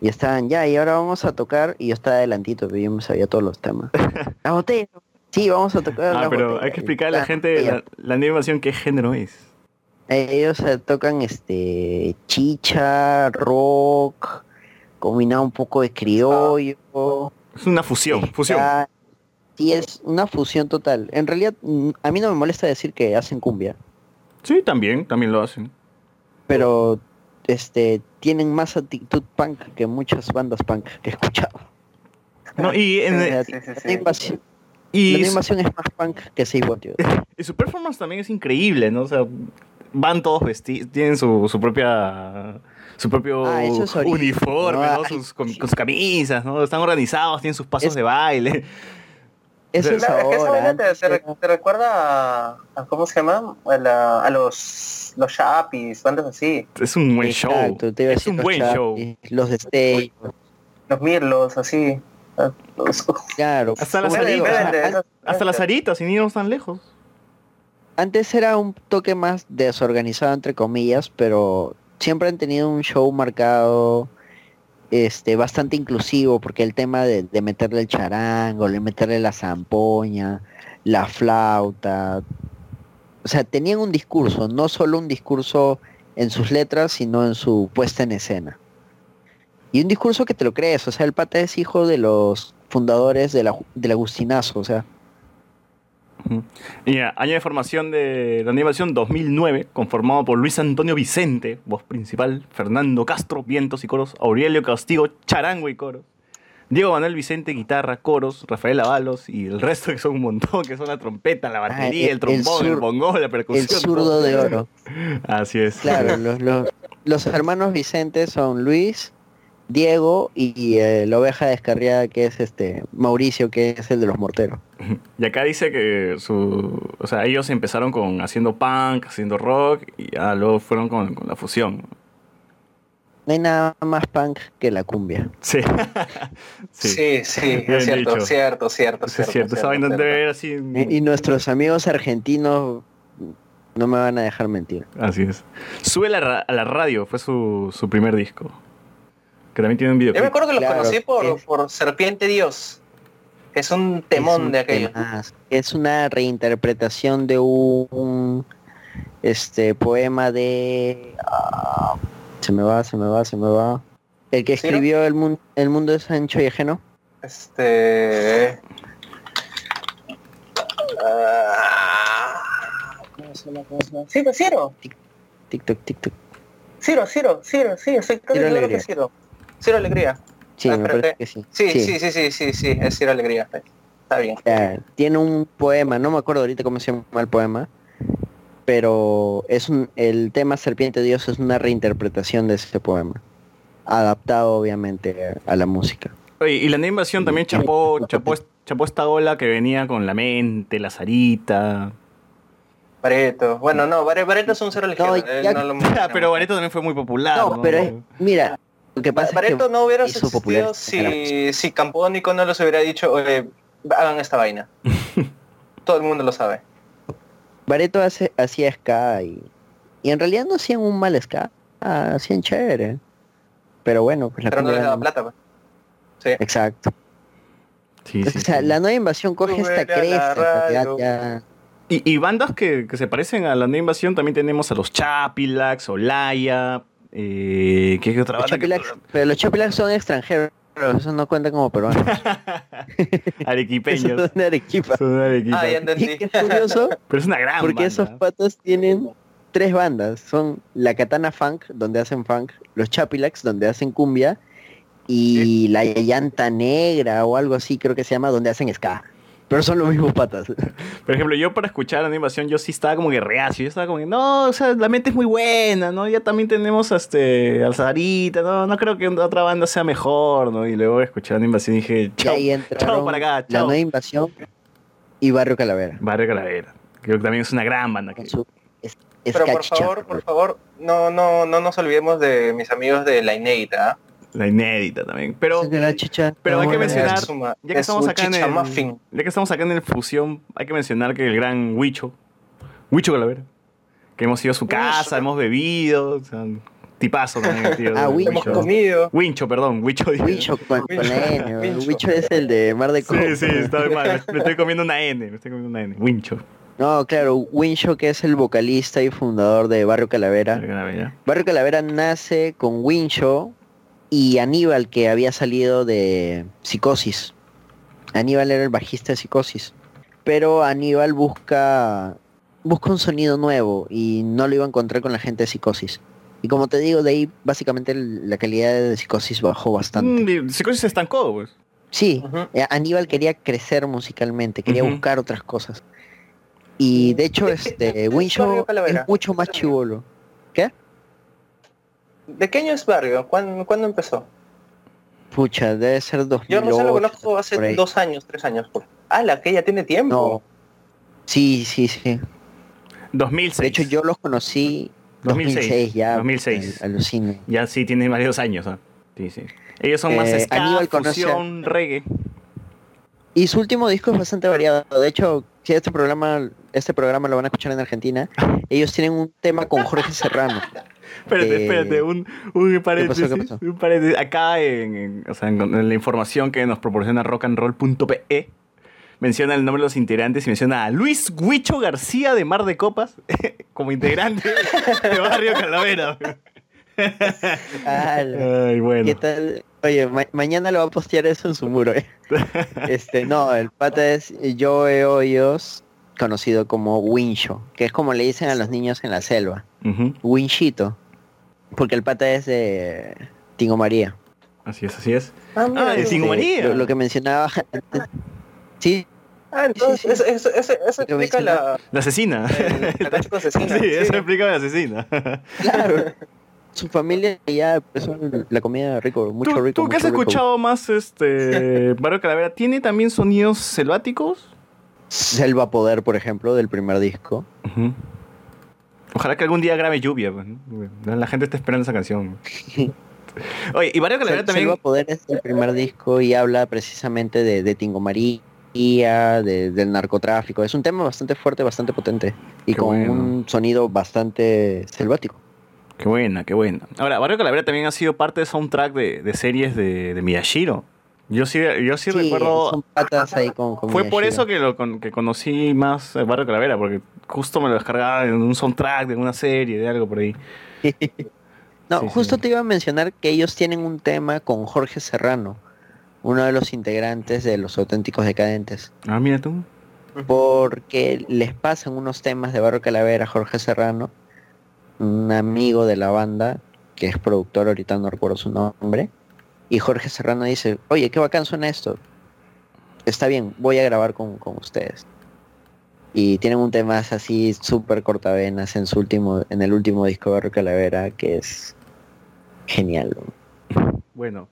Speaker 9: Y estaban ya, y ahora vamos a tocar. Y yo estaba adelantito, pero yo me sabía todos los temas. La botella. Sí, vamos a tocar.
Speaker 7: Ah, pero
Speaker 9: botella.
Speaker 7: hay que explicarle a la gente la, la nueva invasión qué género es.
Speaker 9: Ellos eh, tocan este chicha, rock, combinado un poco de criollo.
Speaker 7: Es una fusión, fusión.
Speaker 9: Sí, es una fusión total. En realidad, mm, a mí no me molesta decir que hacen cumbia,
Speaker 7: Sí, también, también lo hacen.
Speaker 9: pero este tienen más actitud punk que muchas bandas punk que he escuchado.
Speaker 7: No, y en,
Speaker 9: La- la invasión-
Speaker 7: y,
Speaker 9: la invasión es más punk que 6 voltios.
Speaker 7: y su performance también es increíble, ¿no? O sea, van todos vestidos, tienen su, su propia su propio
Speaker 9: Ah, es
Speaker 7: uniforme,
Speaker 9: ¿no?
Speaker 7: ¿no?
Speaker 9: Ay,
Speaker 7: Sus, con, con sus camisas, ¿no? Están organizados, tienen sus pasos de baile.
Speaker 9: Eso es
Speaker 10: Claro, es que
Speaker 9: ahora.
Speaker 10: te, te te recuerda a, a- ¿cómo se llama? A, la- a los los Chapis, bandas así.
Speaker 7: Es un buen show.
Speaker 9: Exacto, a
Speaker 7: Es un
Speaker 9: los
Speaker 7: buen
Speaker 9: Chapis,
Speaker 7: show.
Speaker 9: Los de Stay.
Speaker 10: Los Mirlos, así.
Speaker 9: Claro.
Speaker 7: Hasta las aritas. Hasta las aritas, tan lejos.
Speaker 9: Antes era un toque más desorganizado entre comillas, pero siempre han tenido un show marcado este bastante inclusivo porque el tema de, de meterle el charango, de meterle la zampoña, la flauta, o sea, tenían un discurso, no solo un discurso en sus letras, sino en su puesta en escena. Y un discurso que te lo crees, o sea, el pata es hijo de los fundadores de la, del Agustinazo, o sea,
Speaker 7: Y ya, año de formación de la animación 2009, conformado por Luis Antonio Vicente, voz principal, Fernando Castro, vientos y coros, Aurelio Castigo, charango y coros, Diego Manuel Vicente, guitarra, coros, Rafael Avalos y el resto que son un montón, que son la trompeta, la batería,
Speaker 9: el-
Speaker 7: el, trombón,
Speaker 9: el
Speaker 7: bongo, la percusión.
Speaker 9: el zurdo de oro.
Speaker 7: Así es.
Speaker 9: Claro, los, los, los hermanos Vicente son Luis, Diego y eh, la oveja descarriada que es este Mauricio, que es el de los morteros.
Speaker 7: Y acá dice que su, o sea, ellos empezaron con haciendo punk, haciendo rock y ya luego fueron con, con la fusión.
Speaker 9: No hay nada más punk que la cumbia.
Speaker 7: Sí.
Speaker 10: Sí, sí, es cierto,
Speaker 7: dicho.
Speaker 10: cierto, cierto,
Speaker 7: es cierto,
Speaker 10: cierto,
Speaker 7: ver así.
Speaker 9: Y, y nuestros amigos argentinos no me van a dejar mentir.
Speaker 7: Así es. Sube a la, a la radio, fue su, su primer disco. Que también tiene un video.
Speaker 10: Yo me acuerdo que los
Speaker 9: Claro,
Speaker 10: conocí por,
Speaker 9: es-
Speaker 10: por Serpiente Dios, que es un temón
Speaker 9: es un
Speaker 10: de aquello.
Speaker 9: temazo. Es una reinterpretación de un este poema de ah, se me va, se me va, se me va. El que
Speaker 10: ¿Sí, no?
Speaker 9: escribió el, mun- el mundo es ancho y ajeno.
Speaker 10: Este. ¿cómo se llama? ¿Cómo se llama? Sí, pues Ciro.
Speaker 9: TikTok, TikTok.
Speaker 10: Ciro, Ciro, Ciro, sí, estoy
Speaker 9: Alegría.
Speaker 10: que Ciro. Ciro Alegría.
Speaker 9: Sí,
Speaker 10: Ah,
Speaker 9: me parece que sí.
Speaker 10: Sí, sí, sí, sí, sí, sí, es Ciro Alegría. Está bien.
Speaker 9: Ya, tiene un poema, no me acuerdo ahorita cómo se llama el poema, pero es un, el tema Serpiente Dios es una reinterpretación de ese poema, adaptado obviamente a la música.
Speaker 7: Oye, y la animación también chapó, chapó, chapó esta ola que venía con la mente, la zarita.
Speaker 10: Bareto. Bueno, no, Bare- Bareto es un cero
Speaker 9: ya-
Speaker 10: no lo
Speaker 7: Ah,
Speaker 10: mencionamos.
Speaker 7: pero Bareto también fue muy popular.
Speaker 9: No,
Speaker 7: ¿no?
Speaker 9: pero es- mira, lo que pasa
Speaker 10: Bareto
Speaker 9: es que
Speaker 10: no hubiera existido
Speaker 9: popular
Speaker 10: si, si Campónico no les hubiera dicho, oye, hagan esta vaina. Todo el mundo lo sabe.
Speaker 9: Bareto hace, hacía ska y, y en realidad no hacían un mal ska, ah, hacían chévere. Pero bueno, pues la
Speaker 10: Pero no les daba plata. pues. Sí.
Speaker 9: Exacto.
Speaker 7: Sí,
Speaker 9: o sea, la nueva invasión coge esta cresta, ya-
Speaker 7: Y, y bandas que, que se parecen a la nueva invasión también tenemos a los Chapilax, Olaya, eh, ¿qué otra
Speaker 9: Los
Speaker 7: banda? que-
Speaker 9: pero los Chapilax son extranjeros, eso no cuenta como peruanos.
Speaker 7: Arequipeños.
Speaker 9: Son de Arequipa.
Speaker 7: Son de Arequipa.
Speaker 10: Ah, ya entendí.
Speaker 9: es curioso
Speaker 7: Pero es una gran
Speaker 9: porque
Speaker 7: banda.
Speaker 9: esos patas tienen tres bandas. Son la Katana Funk, donde hacen funk, los Chapilax, donde hacen cumbia, y la Llanta Negra o algo así creo que se llama, donde hacen ska. Pero son los mismos patas.
Speaker 7: Por ejemplo, yo para escuchar la animación yo sí estaba como que reacio. Yo estaba como que, no, o sea, la mente es muy buena, ¿no? Ya también tenemos este, al Zarita, ¿no? No creo que otra banda sea mejor, ¿no? Y luego escuché la animación y dije, chao, chao para acá,
Speaker 9: la
Speaker 7: chao.
Speaker 9: nueva invasión y Barrio Calavera.
Speaker 7: Barrio Calavera. Creo que también es una gran banda. Que...
Speaker 10: Pero por favor, por favor, no, no, no nos olvidemos de mis amigos de la inédita. ¿ah?
Speaker 7: La inédita también. Pero,
Speaker 9: la chicha.
Speaker 7: pero hay que mencionar, ya que
Speaker 10: es
Speaker 7: estamos acá en el,
Speaker 10: muffin.
Speaker 7: ya que estamos acá en el fusión, hay que mencionar que el gran Huicho, Huicho Calavera, que hemos ido a su casa, hemos bebido, o sea, tipazo también tío.
Speaker 9: Ah.
Speaker 10: Hemos comido.
Speaker 7: Wincho, perdón, Huicho. dije.
Speaker 9: Huicho con, con la N.
Speaker 10: Wincho.
Speaker 9: Huicho es el de Mar de Copa.
Speaker 7: Sí, sí, está mal. Me estoy comiendo una N, me estoy comiendo una N. Wincho.
Speaker 9: No, claro, Winshaw que es el vocalista y fundador de Barrio Calavera.
Speaker 7: Calavera.
Speaker 9: Barrio Calavera nace con Winshaw y Aníbal que había salido de Psicosis. Aníbal era el bajista de Psicosis. Pero Aníbal busca busca un sonido nuevo y no lo iba a encontrar con la gente de Psicosis. Y como te digo, de ahí básicamente la calidad de Psicosis bajó bastante.
Speaker 7: Mm, Psicosis se estancó, pues.
Speaker 9: Sí, eh, Aníbal quería crecer musicalmente, quería buscar otras cosas. Y de hecho, este,
Speaker 10: Calavera?
Speaker 9: es mucho más chivolo. ¿Qué?
Speaker 10: ¿De qué año es Barrio? ¿Cuándo, ¿cuándo empezó?
Speaker 9: Pucha, debe ser 2008.
Speaker 10: Yo no sé, lo conozco hace dos años, tres años. Ah, la que ya tiene tiempo.
Speaker 9: No. Sí, sí, sí.
Speaker 7: 2006.
Speaker 9: De hecho, yo los conocí
Speaker 7: 2006,
Speaker 9: 2006 ya.
Speaker 7: 2006.
Speaker 9: al- Alucine.
Speaker 7: Ya sí, tiene varios años. ¿ah? Sí, sí. Ellos son más
Speaker 9: Eh,
Speaker 7: ska,
Speaker 9: Aníbal conoce a-
Speaker 7: fusión, reggae.
Speaker 9: Y su último disco es bastante variado. De hecho, si este programa, este programa lo van a escuchar en Argentina, ellos tienen un tema con Jorge Serrano.
Speaker 7: Espérate,
Speaker 9: Eh,
Speaker 7: espérate, un, un paréntesis.
Speaker 9: pasó, qué pasó?
Speaker 7: un paréntesis. Acá en, en- o sea, en, en la información que nos proporciona rockandroll.pe menciona el nombre de los integrantes y menciona a Luis Huicho García de Mar de Copas como integrante de Barrio Calavera.
Speaker 9: Ala.
Speaker 7: Ay, bueno.
Speaker 9: ¿Qué tal? Oye, ma- mañana lo va a postear eso en su muro. eh. Este, no, el pata es Joe Hoyos, conocido como Winshaw, que es como le dicen a los niños en la selva. Winchito. Porque el pata es de Tingo María.
Speaker 7: Así es, así es.
Speaker 10: Ah,
Speaker 7: Ah, de
Speaker 10: sí.
Speaker 7: Tingo María.
Speaker 9: Lo, lo que mencionaba antes. Sí,
Speaker 10: Ah, entonces, Eso, eso, eso, explica la,
Speaker 7: La asesina.
Speaker 10: la asesina.
Speaker 7: sí, eso explica la asesina.
Speaker 9: claro. Su familia ya empezó la comida rico, mucho
Speaker 7: ¿Tú,
Speaker 9: rico.
Speaker 7: tú que has
Speaker 9: rico.
Speaker 7: escuchado más este Barrio Calavera, ¿tiene también sonidos selváticos?
Speaker 9: Selva Poder, por ejemplo, del primer disco.
Speaker 7: Ojalá que algún día grabe lluvia. pues, ¿no? La gente está esperando esa canción. Oye, y Barrio Calavera
Speaker 9: Sel-
Speaker 7: también.
Speaker 9: Selva Poder es el primer disco y habla precisamente de, de Tingo María, de- del narcotráfico. Es un tema bastante fuerte, bastante potente y
Speaker 7: Qué
Speaker 9: con
Speaker 7: bueno.
Speaker 9: un sonido bastante selvático.
Speaker 7: Qué buena, qué buena. Ahora, Barrio Calavera también ha sido parte de soundtrack de, de series de, de Miyashiro. Yo sí, yo sí, recuerdo.
Speaker 9: son patas ahí con, con
Speaker 7: Fue por eso que lo con- que conocí más eh, Barrio Calavera, porque justo me lo descargaba en un soundtrack de una serie, de algo por ahí.
Speaker 9: No,
Speaker 7: Sí, sí.
Speaker 9: justo te iba a mencionar que ellos tienen un tema con Jorge Serrano, uno de los integrantes de los auténticos decadentes.
Speaker 7: Ah, mira tú.
Speaker 9: Porque les pasan unos temas de Barrio Calavera a Jorge Serrano, un amigo de la banda, que es productor, ahorita no recuerdo su nombre, Y Jorge Serrano dice, oye, qué bacán suena esto. Está bien, voy a grabar con, con ustedes. Y tienen un tema así súper cortavenas en su último, en el último disco de Barrio Calavera, que es genial. ¿no?
Speaker 7: Bueno,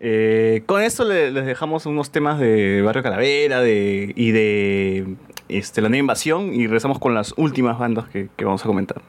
Speaker 7: eh, con esto le- les dejamos unos temas de Barrio Calavera de, y de este, la nueva invasión y regresamos con las últimas bandas que vamos a comentar.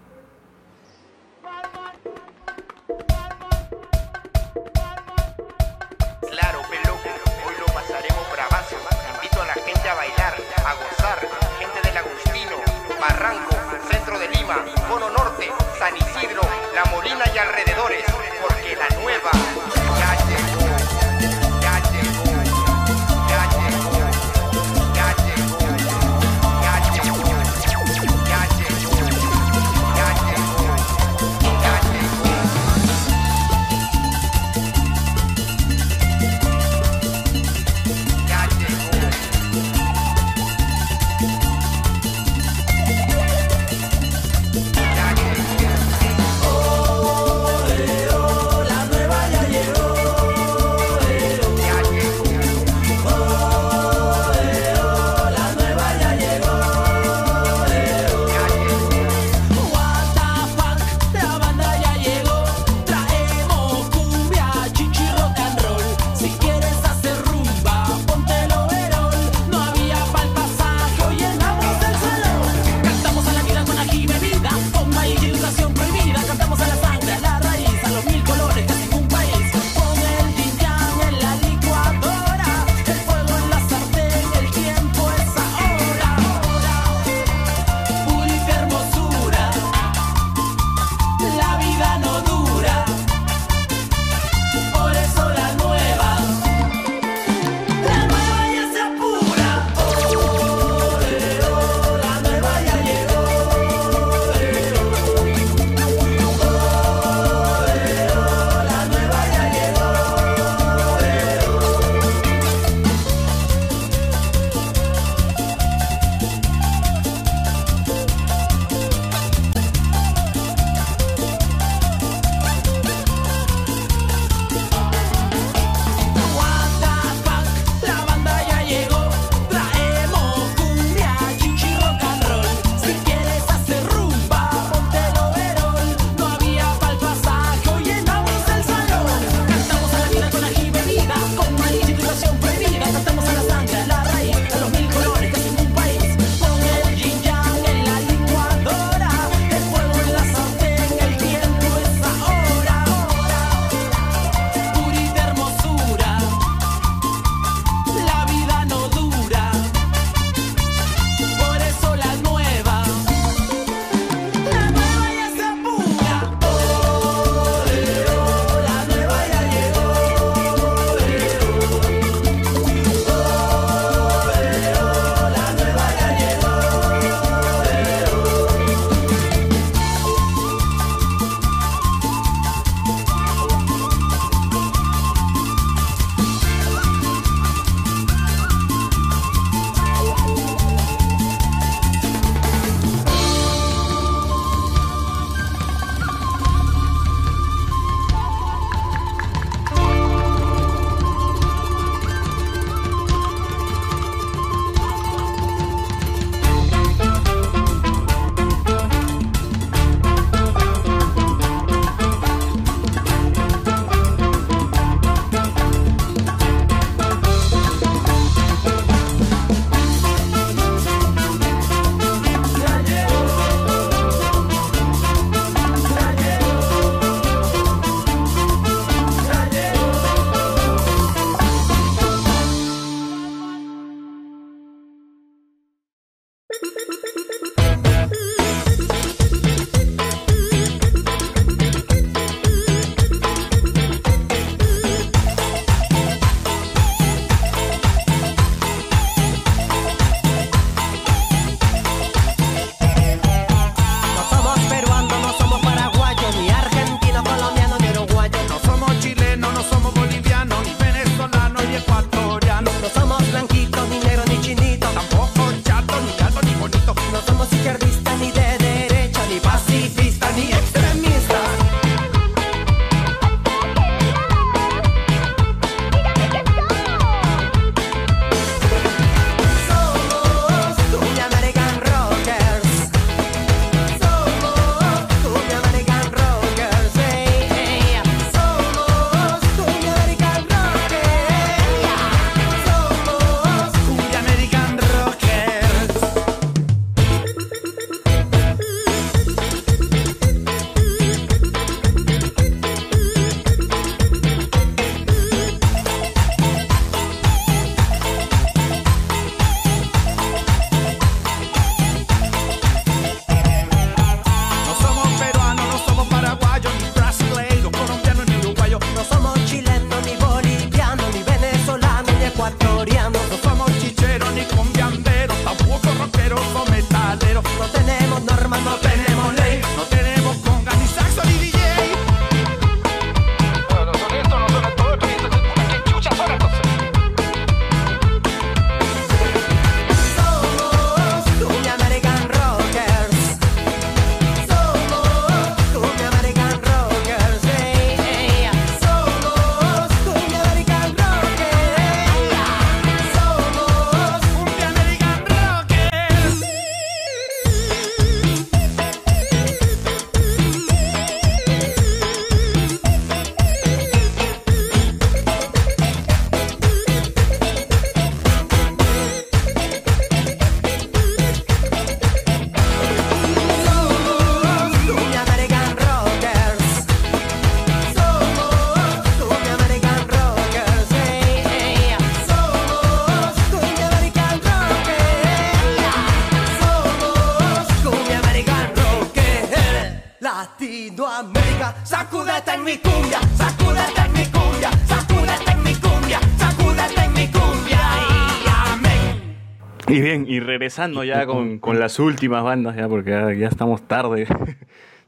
Speaker 7: Regresando ya con, con las últimas bandas, ya porque ya, ya estamos tarde.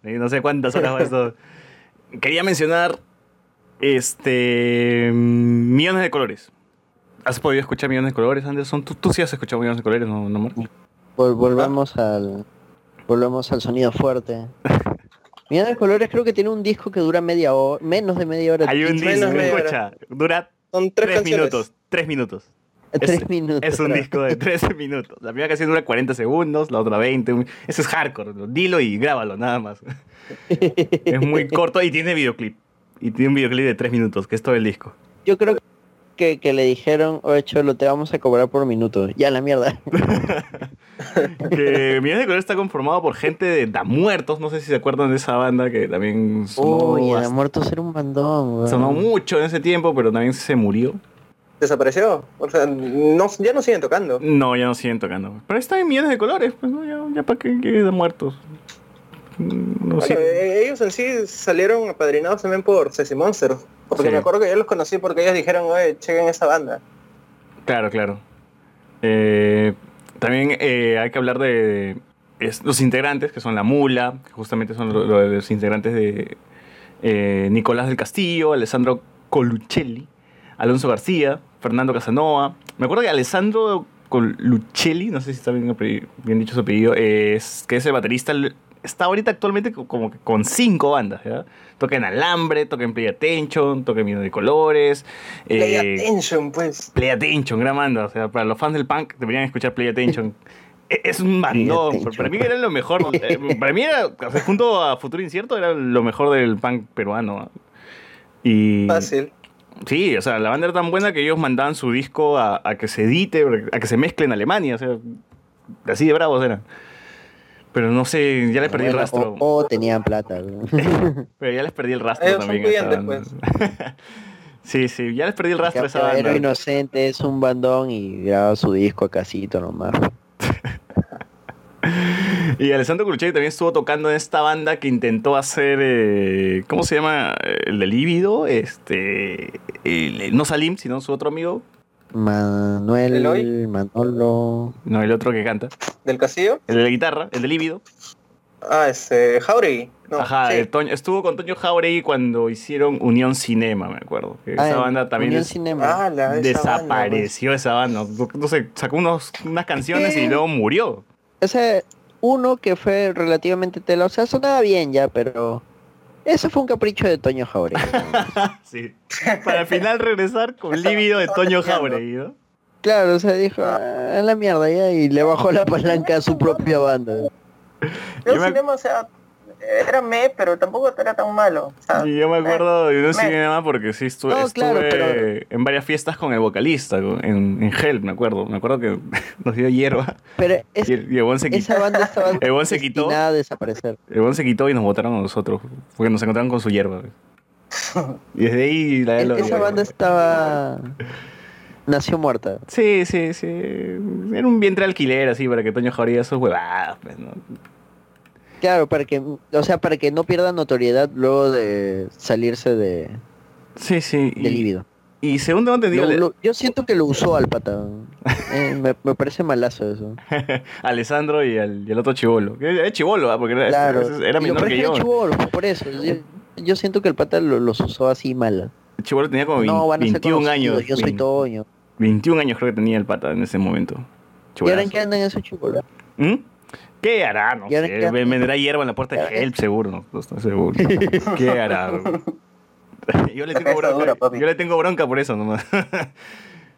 Speaker 7: No sé cuántas horas va esto. Quería mencionar este Millones de Colores. ¿Has podido escuchar Millones de Colores, Anderson? ¿Tú, tú sí has escuchado Millones de Colores, no, no Marco?
Speaker 9: Vol- volvemos al volvemos al sonido fuerte. Mira de colores creo que tiene un disco que dura media hora, menos de media hora.
Speaker 7: Hay un
Speaker 9: Menos
Speaker 7: disco,
Speaker 9: de media hora.
Speaker 7: escucha, dura
Speaker 10: Son
Speaker 7: tres,
Speaker 10: tres
Speaker 7: minutos. Tres minutos. Es,
Speaker 9: minutos.
Speaker 7: Es un disco de 13 minutos. La primera canción dura 40 segundos, la otra 20. un- Eso es hardcore. Dilo y grábalo, nada más. es muy corto y tiene videoclip. Y tiene un videoclip de 3 minutos, que es todo el disco.
Speaker 9: Yo creo que, que le dijeron, oye Cholo, te vamos a cobrar por minuto. Ya la mierda.
Speaker 7: que Millones de Colores está conformado por gente de Da Muertos. No sé si se acuerdan de esa banda que también sonó,
Speaker 9: Uy,
Speaker 7: bast-
Speaker 9: era muerto ser un bandón.
Speaker 7: sonó mucho en ese tiempo, pero también se murió.
Speaker 10: Desapareció. O sea, no, ya no siguen tocando.
Speaker 7: No, ya no siguen tocando. Pero está en Millones de Colores, pues no, ya, ya para qué que Da Muertos. No
Speaker 10: Bueno,
Speaker 7: sé.
Speaker 10: eh, ellos en sí salieron apadrinados también por Ceci Monster. Porque
Speaker 7: Sí.
Speaker 10: me acuerdo que yo los conocí porque ellos dijeron, oye, chequen esa banda.
Speaker 7: Claro, claro. Eh, también eh, hay que hablar de es- los integrantes, que son la Mula, que justamente son lo- lo de los integrantes de eh, Nicolás del Castillo, Alessandro Coluccelli, Alonso García, Fernando Casanova. Me acuerdo que Alessandro Coluccelli, no sé si está bien, bien dicho su apellido, es, que es el baterista, está ahorita actualmente co- como que con cinco bandas, ¿ya? Toca en Alambre, toca en Play Attention, toca en Miedo de Colores.
Speaker 10: Play
Speaker 7: eh,
Speaker 10: Attention, pues.
Speaker 7: Play Attention, gran banda. O sea, para los fans del punk deberían escuchar Play Attention. E- es un bandón.
Speaker 9: Attention.
Speaker 7: Para mí era lo mejor. eh, para mí era, o sea, junto a Futuro Incierto, era lo mejor del punk peruano. Y.
Speaker 10: Fácil.
Speaker 7: Sí, o sea, la banda era tan buena que ellos mandaban su disco a, a que se edite, a que se mezcle en Alemania. O sea, así de bravos eran. Pero no sé, ya les perdí el rastro.
Speaker 9: O, o tenían plata. weón.
Speaker 7: Pero ya les perdí el rastro
Speaker 10: Ellos son
Speaker 7: también.
Speaker 10: pudientes,
Speaker 7: banda. sí, sí, ya les perdí el rastro a esa banda.
Speaker 9: inocente es un bandón y graba su disco a casito nomás.
Speaker 7: Y Alessandro Coluccelli también estuvo tocando en esta banda que intentó hacer, eh, ¿cómo se llama? El de Líbido, este, el- no Salim, sino su otro amigo,
Speaker 9: Manuel,
Speaker 10: ¿Eloy?
Speaker 9: Manolo.
Speaker 7: no el otro que canta,
Speaker 10: ¿Del Castillo?
Speaker 7: el de la guitarra, el de Líbido.
Speaker 10: Ah, este, Jauregui. No,
Speaker 7: Ajá,
Speaker 10: sí.
Speaker 7: el Toño- estuvo con Toño Jauregui cuando hicieron Unión Cinema, me acuerdo. Que
Speaker 9: Ah,
Speaker 7: esa banda también
Speaker 9: Unión
Speaker 7: es-
Speaker 9: Cinema.
Speaker 10: Ah, la, esa banda,
Speaker 7: desapareció esa banda. No, no sé, sacó unos, unas canciones y luego murió.
Speaker 9: Ese uno que fue relativamente tela, o sea, sonaba bien ya, pero ese fue un capricho de Toño Jauregui.
Speaker 7: sí. Para al final regresar con Líbido de Toño Jauregui, ¿no?
Speaker 9: claro, o sea, dijo, "Ah, a la mierda ya, y le bajó la palanca a su propia banda.
Speaker 10: Yo
Speaker 7: Yo me-
Speaker 10: cinema, o sea, era me, pero tampoco era tan malo. O sea,
Speaker 7: Y yo me acuerdo de un
Speaker 10: me-
Speaker 7: cinema porque sí estuve,
Speaker 9: No,
Speaker 7: estuve
Speaker 9: claro, pero-
Speaker 7: en varias fiestas con el vocalista, en, en Hell, me acuerdo. Me acuerdo que nos dio hierba
Speaker 9: Pero es-
Speaker 7: y el, y el se quitó.
Speaker 9: esa banda estaba
Speaker 7: El se quitó.
Speaker 9: a desaparecer.
Speaker 7: El se quitó y nos botaron a nosotros, porque nos encontraron con su hierba. Y desde ahí la
Speaker 9: E-
Speaker 7: lo-
Speaker 9: esa banda estaba... Nació muerta.
Speaker 7: Sí, sí, sí. Era un vientre alquiler así para que Toño Jauregui esos huevadas, pues, ¿no?
Speaker 9: Claro, para que, o sea, para que no pierda notoriedad luego de salirse de,
Speaker 7: Sí, sí.
Speaker 9: de
Speaker 7: Y,
Speaker 9: líbido.
Speaker 7: y según tengo entendido,
Speaker 9: Lo- lo- yo siento que lo usó al pata. Eh, me, me parece malazo eso.
Speaker 7: Alessandro y el, y el otro chivolo. Era chivolo, ¿ah? porque era,
Speaker 9: Claro.
Speaker 7: era
Speaker 9: Y lo
Speaker 7: menor que
Speaker 9: es
Speaker 7: yo.
Speaker 9: era chibolo, por eso. Yo, yo siento que el pata lo- los usó así mal.
Speaker 7: El chivolo tenía como
Speaker 9: No, van a ser
Speaker 7: 21
Speaker 9: conocidos,
Speaker 7: años.
Speaker 9: Yo soy
Speaker 7: 20
Speaker 9: Toño.
Speaker 7: 21 años creo que tenía el pata en ese momento.
Speaker 9: ¿Y ahora en
Speaker 7: Chibolazo.
Speaker 9: qué andan esos chibolos?
Speaker 7: ¿Mm? ¿Qué hará? No
Speaker 9: ¿Y ahora
Speaker 7: sé. Vendrá hierba en la puerta de Help, seguro. No, no estoy seguro. ¿Qué hará? yo, le tengo bronca,
Speaker 10: dura,
Speaker 7: yo le tengo bronca por eso nomás.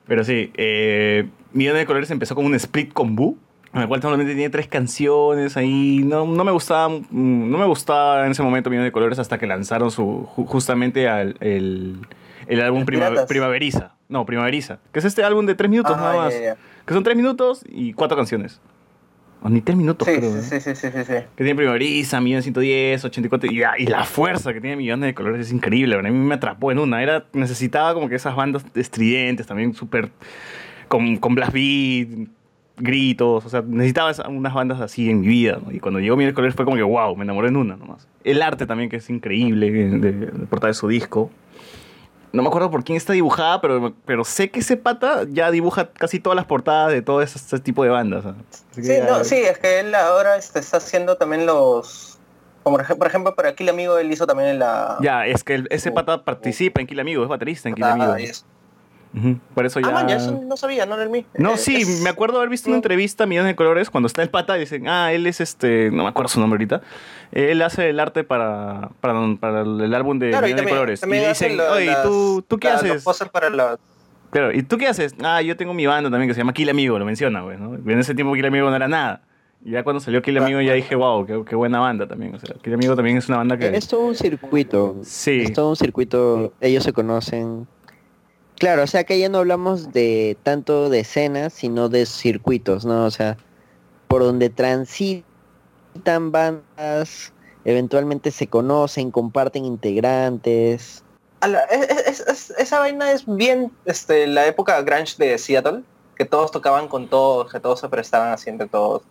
Speaker 7: Pero sí, eh, Millones de Colores empezó con un split con Boo, en el cual solamente tenía tres canciones ahí. No, no me gustaba no me gustaba en ese momento Millones de Colores hasta que lanzaron su ju- justamente al, el, el álbum
Speaker 10: ¿Los
Speaker 7: Prima-? Primaveriza. No, Primaveriza. Que es este álbum de tres minutos
Speaker 10: Ah,
Speaker 7: nada más.
Speaker 10: ya, ya.
Speaker 7: Que son tres minutos y cuatro canciones. O ni tres minutos,
Speaker 10: Sí,
Speaker 7: creo.
Speaker 10: sí,
Speaker 7: ¿eh?
Speaker 10: sí, sí, sí, sí.
Speaker 7: Que tiene Primaveriza, Millón 110, 84. Y, y la fuerza que tiene Millones de Colores es increíble. A mí me atrapó en una. Era, necesitaba como que esas bandas estridentes también, súper. Con, con blast beat. gritos, o sea, necesitaba unas bandas así en mi vida, ¿no? Y cuando llegó Miel Colores fue como que, wow, me enamoré en una nomás. El arte también, que es increíble, de, de, de portada de su disco. No me acuerdo por quién está dibujada, pero, pero sé que ese pata ya dibuja casi todas las portadas de todo ese, ese tipo de bandas.
Speaker 10: Sí,
Speaker 7: ya-
Speaker 10: no, sí, es que él ahora este, está haciendo también los... Como por ej- por ejemplo, aquí el amigo él hizo también la...
Speaker 7: Ya, es que el- ese pata participa en Kill Amigo, es baterista en Kill
Speaker 10: Ah,
Speaker 7: Amigo.
Speaker 10: y eso.
Speaker 7: Ujú, Por eso ya...
Speaker 10: Ah, man, ya eso no sabía, no era el mismo.
Speaker 7: No,
Speaker 10: Eh,
Speaker 7: sí,
Speaker 10: es-
Speaker 7: me acuerdo haber visto una entrevista a Millones de Colores cuando está el pata y dicen, ah, él es este, no me acuerdo su nombre ahorita. Él hace el arte para, para, para el álbum de
Speaker 10: Claro, y
Speaker 7: Millones de Colores. Y dicen,
Speaker 10: la-
Speaker 7: oye,
Speaker 10: las-
Speaker 7: ¿tú, ¿tú qué
Speaker 10: la- los
Speaker 7: haces?
Speaker 10: para las...
Speaker 7: Claro, ¿y tú qué haces? Ah, yo tengo mi banda también que se llama Kill Amigo, lo menciona, güey, ¿no? En ese tiempo Kill Amigo no era nada. Y ya cuando salió Kill Amigo ya dije, wow, qué, qué buena banda también. O sea, Kill Amigo también es una banda que...
Speaker 9: Es todo un circuito.
Speaker 7: Sí.
Speaker 9: Es todo un circuito. Ellos se conocen. Claro, o sea que ya no hablamos de tanto de escenas, sino de circuitos, ¿no? O sea, por donde transitan bandas, eventualmente se conocen, comparten integrantes.
Speaker 10: La- es- es- esa vaina es bien este, la época grunge de Seattle, que todos tocaban con todos, que todos se prestaban así entre todos.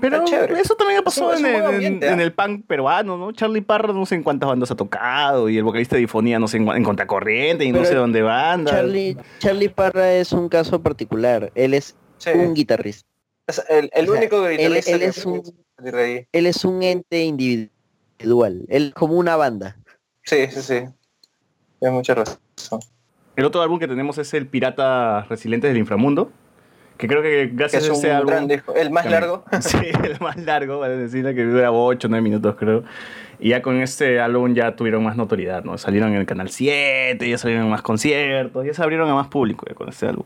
Speaker 7: Pero eso también ha pasado
Speaker 10: un-
Speaker 7: en, el,
Speaker 10: buen
Speaker 7: en-
Speaker 10: ambiente,
Speaker 7: en
Speaker 10: ¿ah?
Speaker 7: el punk peruano, ¿no? Charlie Parra no sé en cuántas bandas ha tocado y el vocalista de Difonía no sé en, en Contracorriente y no sé dónde banda.
Speaker 9: Charlie, Charlie Parra es un caso particular. Él es un guitarrista.
Speaker 10: Es el, el
Speaker 9: O sea,
Speaker 10: único
Speaker 9: él-
Speaker 10: guitarrista
Speaker 9: él
Speaker 10: que
Speaker 9: es un-
Speaker 10: de.
Speaker 9: Él es un ente individual. Él es como una banda.
Speaker 10: Sí, sí, sí. Tienes mucha razón.
Speaker 7: El otro álbum que tenemos es el Pirata Resilientes del Inframundo, que creo que
Speaker 10: Que
Speaker 7: gracias
Speaker 10: es
Speaker 7: a
Speaker 10: un
Speaker 7: ese álbum...
Speaker 10: gran disco. El más
Speaker 7: también-
Speaker 10: largo.
Speaker 7: Sí, el más largo, vale decirle que dura 8 o 9 minutos creo. Y ya con este álbum ya tuvieron más notoriedad, ¿no? Salieron en el Canal 7, ya salieron en más conciertos, ya se abrieron a más público ya con este álbum.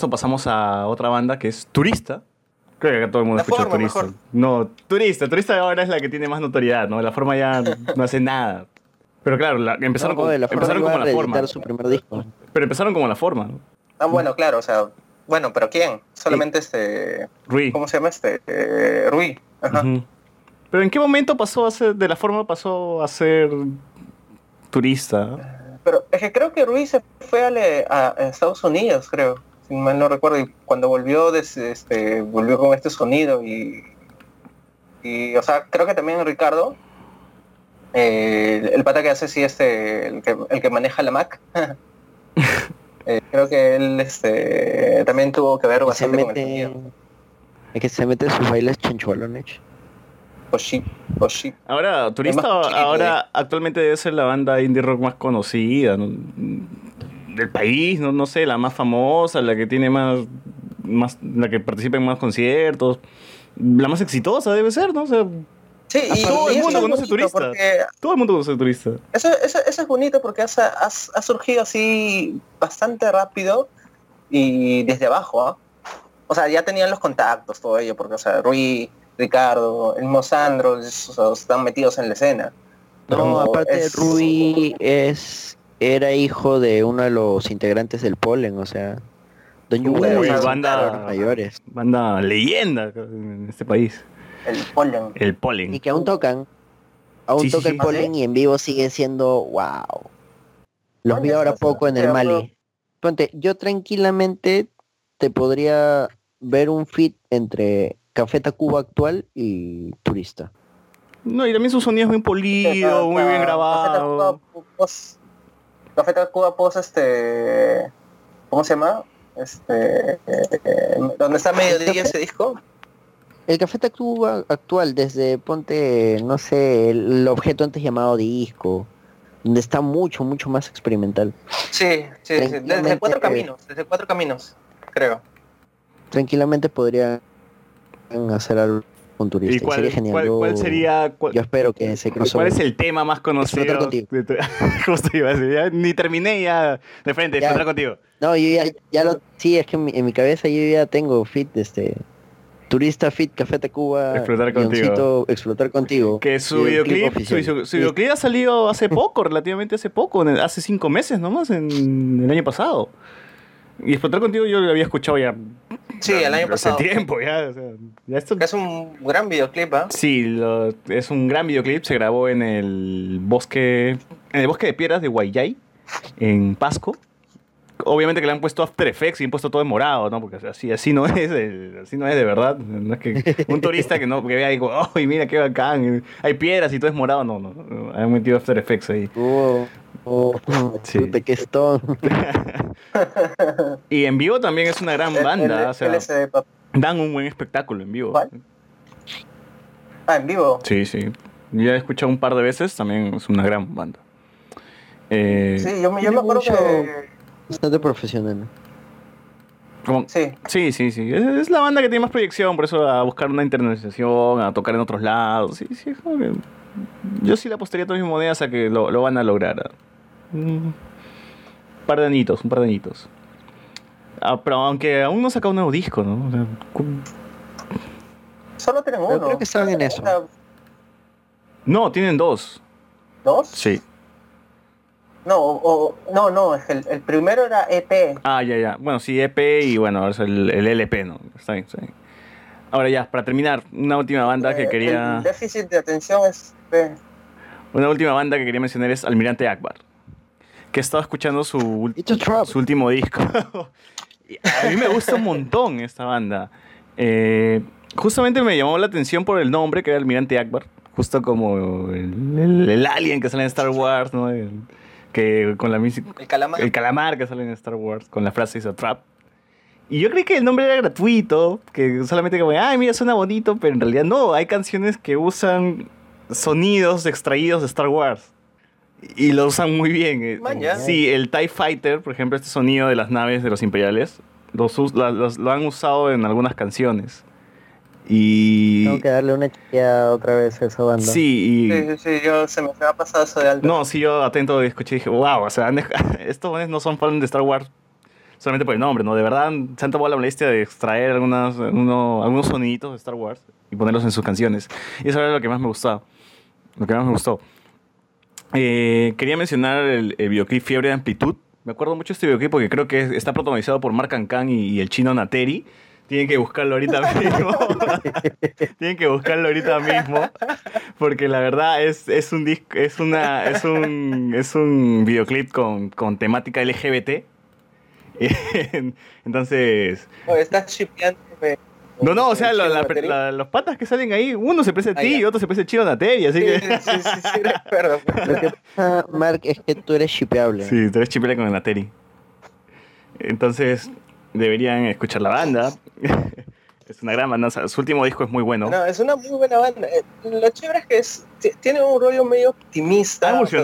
Speaker 7: Esto pasamos a otra banda que es Turista. Creo que acá todo el mundo
Speaker 10: La
Speaker 7: escucha
Speaker 10: forma,
Speaker 7: Turista.
Speaker 10: mejor.
Speaker 7: No, Turista. Turista ahora es la que tiene más notoriedad, ¿no? La forma ya no hace nada. Pero claro, la- empezaron,
Speaker 9: No,
Speaker 7: como,
Speaker 9: de la forma
Speaker 7: empezaron como
Speaker 9: a
Speaker 7: la forma.
Speaker 9: su primer disco.
Speaker 7: Pero empezaron como la forma, ¿no?
Speaker 10: Ah, bueno, claro, o sea, bueno, pero ¿quién? Solamente este,
Speaker 7: Rui.
Speaker 10: ¿cómo se llama este? Eh, Rui. Ajá.
Speaker 7: Pero ¿en qué momento pasó a ser, de la forma pasó a ser turista?
Speaker 10: Pero es que creo que Rui se fue a- a Estados Unidos, creo, si mal no recuerdo, y cuando volvió, des- este, volvió con este sonido y, y, o sea, creo que también Ricardo, eh, el, el pata que hace sí este, el que, el que maneja la Mac, eh, creo que él este, también tuvo que ver
Speaker 9: se
Speaker 10: bastante con el
Speaker 9: mete,
Speaker 10: sonido.
Speaker 9: es que se mete sus bailes chanchualones.
Speaker 10: Pues sí, pues sí.
Speaker 7: Ahora, Turista
Speaker 10: chiquito,
Speaker 7: ahora actualmente debe ser la banda indie rock más conocida ¿no? Del país, no, no sé, la más famosa, la que tiene más, más, la que participa en más conciertos, la más exitosa debe ser, ¿no? O sea,
Speaker 10: Sí, y-
Speaker 7: todo
Speaker 10: y
Speaker 7: el mundo conoce Turista. Todo el mundo conoce Turista.
Speaker 10: Eso, eso, eso es bonito porque has- has- ha surgido así bastante rápido y desde abajo, ¿ah? O sea, ya tenían los contactos, todo ello, porque, o sea, Rui, Ricardo, el mismo Sandro, esos- o sea, están metidos en la escena.
Speaker 9: No, aparte
Speaker 10: es-
Speaker 9: Rui es era hijo de uno de los integrantes del Polen, o sea, Don Yugo
Speaker 7: Uy, banda,
Speaker 9: mayores.
Speaker 7: banda leyenda en este país.
Speaker 10: El Polen.
Speaker 7: El Polen.
Speaker 9: Y que aún tocan, aún
Speaker 7: Sí, sí,
Speaker 9: toca
Speaker 7: sí.
Speaker 9: el Polen y en vivo sigue siendo wow. Los vi ahora poco en el
Speaker 10: pero-
Speaker 9: Mali. Ponte, yo tranquilamente te podría ver un fit entre Café Tacuba actual y Turista.
Speaker 7: No, y también su sonido es muy polido, muy bien grabado.
Speaker 10: Café Tacuba Post, este... ¿Cómo se llama? Este... eh, ¿Dónde está Mediodía ese disco?
Speaker 9: El Café Tacuba actual, desde ponte, no sé, el objeto antes llamado disco, donde está mucho, mucho más experimental.
Speaker 10: Sí, sí, sí, desde cuatro caminos, desde cuatro caminos, creo.
Speaker 9: Tranquilamente podrían hacer algo con turista.
Speaker 7: ¿Y
Speaker 9: y
Speaker 7: cuál,
Speaker 9: sería genial.
Speaker 7: cuál-
Speaker 9: Yo-
Speaker 7: cuál sería? cuál-
Speaker 9: yo espero que ese
Speaker 7: ¿Cuál
Speaker 9: crossover-
Speaker 7: es el tema más conocido?
Speaker 9: Contigo.
Speaker 7: de Justo iba a decir, ya ni terminé ya de frente,
Speaker 9: Ya.
Speaker 7: explotar contigo.
Speaker 9: No, yo ya, ya lo, sí, es que en mi, en mi cabeza yo ya tengo fit, este, turista fit, Café Tacuba,
Speaker 7: Explotar contigo.
Speaker 9: explotar contigo.
Speaker 7: Que su videoclip, su,
Speaker 9: oficial.
Speaker 7: su- su videoclip ha salido hace poco, relativamente hace poco, el- hace cinco meses nomás, en el año pasado. Y explotar contigo yo lo había escuchado ya
Speaker 10: Sí, el año
Speaker 7: hace
Speaker 10: pasado.
Speaker 7: tiempo, ya. o sea, ya esto-
Speaker 10: Es un gran videoclip, ¿ah?
Speaker 7: Sí, lo- es un gran videoclip, se grabó en el bosque, en el bosque de piedras de Guayay, en Pasco. Obviamente que le han puesto After Effects y han puesto todo en morado, ¿no? Porque así, así no es, el- así no es de verdad. No es que un turista que no que vea y digo, ¡ay, mira qué bacán! Hay piedras y todo es morado, no, no. no, Han metido After Effects ahí.
Speaker 9: Oh, oh, puta, qué.
Speaker 7: Y en vivo también es una gran banda, o sea,
Speaker 10: eh,
Speaker 7: dan un buen espectáculo en vivo.
Speaker 10: Ah, en vivo.
Speaker 7: Sí, sí. Ya he escuchado un par de veces, también es una gran banda. Eh,
Speaker 10: Sí, yo, me- yo me acuerdo que...
Speaker 9: Bastante profesional.
Speaker 7: como-
Speaker 10: Sí.
Speaker 7: sí, sí, sí. Es, es la banda que tiene más proyección, por eso a buscar una internacionalización, a tocar en otros lados. Sí, sí, es como que- Yo sí le apostaría todas mis monedas a que lo, lo van a lograr. Un par de añitos, un par de añitos. Ah, pero aunque aún no ha sacado un nuevo disco, ¿no? O sea,
Speaker 10: Solo tienen
Speaker 9: Pero
Speaker 10: uno.
Speaker 9: creo que estaban en eso.
Speaker 7: No, tienen dos.
Speaker 10: ¿Dos?
Speaker 7: Sí.
Speaker 10: No, o, no, no, es que el, el primero era EP.
Speaker 7: Ah, ya, ya. Bueno, sí, EP y bueno, es el, el LP, ¿no? Está bien, está bien. Ahora ya, para terminar, una última banda que
Speaker 10: Eh,
Speaker 7: quería...
Speaker 10: El déficit de atención es
Speaker 7: Una última banda que quería mencionar es Almirante Akbar. Que he estado escuchando su, su último disco. A mí me gusta un montón esta banda. Eh, justamente me llamó la atención por el nombre, que era Almirante Akbar. Justo como el, el- el alien que sale en Star Wars, ¿no? El- que con la música...
Speaker 10: El calamar.
Speaker 7: El calamar que sale en Star Wars, con la frase a trap. Y yo creí que el nombre era gratuito, que solamente como, ay, mira, suena bonito, pero en realidad no, hay canciones que usan sonidos extraídos de Star Wars. Y lo usan muy bien. eh.
Speaker 10: Maña.
Speaker 7: Sí, el TIE Fighter, por ejemplo, este sonido de las naves de los imperiales, los los- lo han usado en algunas canciones. Y...
Speaker 9: Tengo que darle una chequeada otra vez a esa banda.
Speaker 7: Sí, y...
Speaker 10: Sí, sí, sí, yo se me, se me ha pasado eso de alto.
Speaker 7: No, sí, yo atento escuché y dije, wow, o sea, estos no son fans de Star Wars solamente por el nombre, ¿no? De verdad se han tomado la molestia de extraer algunas, uno- algunos soniditos de Star Wars y ponerlos en sus canciones. Y eso era lo que más me gustaba. Lo que más me gustó. Eh, quería mencionar el, videoclip Fiebre de Amplitud. Me acuerdo mucho de este videoclip porque creo que es- está protagonizado por Mark Khan y, y el chino Nateri. Tienen que buscarlo ahorita mismo. Tienen que buscarlo ahorita mismo. Porque la verdad es, es un disco, es una, es un, es un videoclip con, con temática LGBT. Entonces.
Speaker 10: Oh, estás.
Speaker 7: No, no, o sea, la- la- los patas que salen ahí, uno se parece a ti y otro se parece a Chino Nateri, así
Speaker 10: Sí,
Speaker 7: que.
Speaker 10: sí, sí, sí, recuerdo.
Speaker 9: Lo que pasa, Mark, es que tú eres shipeable.
Speaker 7: Sí, tú eres chipela con el Nateri. Entonces, deberían escuchar la banda. es una gran banda. o sea, su último disco es muy bueno.
Speaker 10: No, es una muy buena banda. Eh, Lo chévere es que es, ti- tiene un rollo medio optimista.
Speaker 7: Ha
Speaker 10: o sea,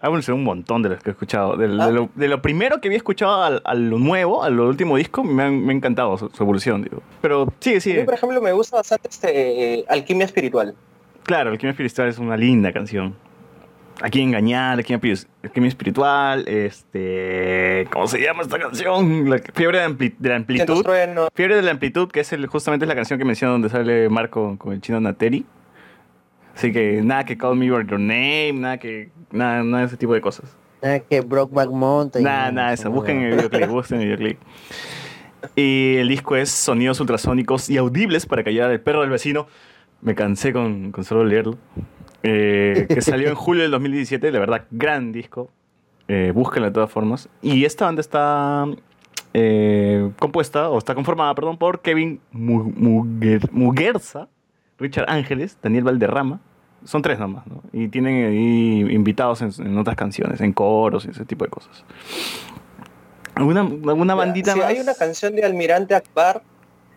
Speaker 7: evolucionado. Ha evolucionado un montón de los que he escuchado.
Speaker 10: Ah.
Speaker 7: de, lo, de lo primero que había escuchado al- a, lo nuevo, al último disco, me, han- me ha encantado su, su evolución. Digo. Pero sigue,
Speaker 10: a mí,
Speaker 7: sigue.
Speaker 10: por ejemplo, me gusta bastante este eh, Alquimia Espiritual.
Speaker 7: Claro, Alquimia Espiritual es una linda canción. Aquí engañar, Alquimia, Alquimia Espiritual, este... ¿Cómo se llama esta canción? La Fiebre de, ampli- de la Amplitud. Fiebre de la Amplitud, que es el, justamente es la canción que menciona donde sale Marco con el chino Nateri. Así que nada que Call Me By Your Name, nada que... Nada, nada de ese tipo de cosas.
Speaker 9: Nada que Brokeback Mountain.
Speaker 7: Nada, nada de eso. Busquen el videoclip, busquen el videoclip. Y el disco es sonidos ultrasónicos y audibles para callar al perro del vecino. Me cansé con, con solo leerlo. Eh, que salió en julio del 2017, de verdad, gran disco. Eh, búsquenlo de todas formas. Y esta banda está eh, compuesta, o está conformada, perdón, por Kevin Mu- Muguer- Muguerza, Richard Ángeles, Daniel Valderrama. Son tres nomás, ¿no? Y tienen ahí invitados en, en otras canciones, en coros y ese tipo de cosas. ¿Alguna, alguna bandita
Speaker 10: Si
Speaker 7: más?
Speaker 10: hay una canción de Almirante Akbar,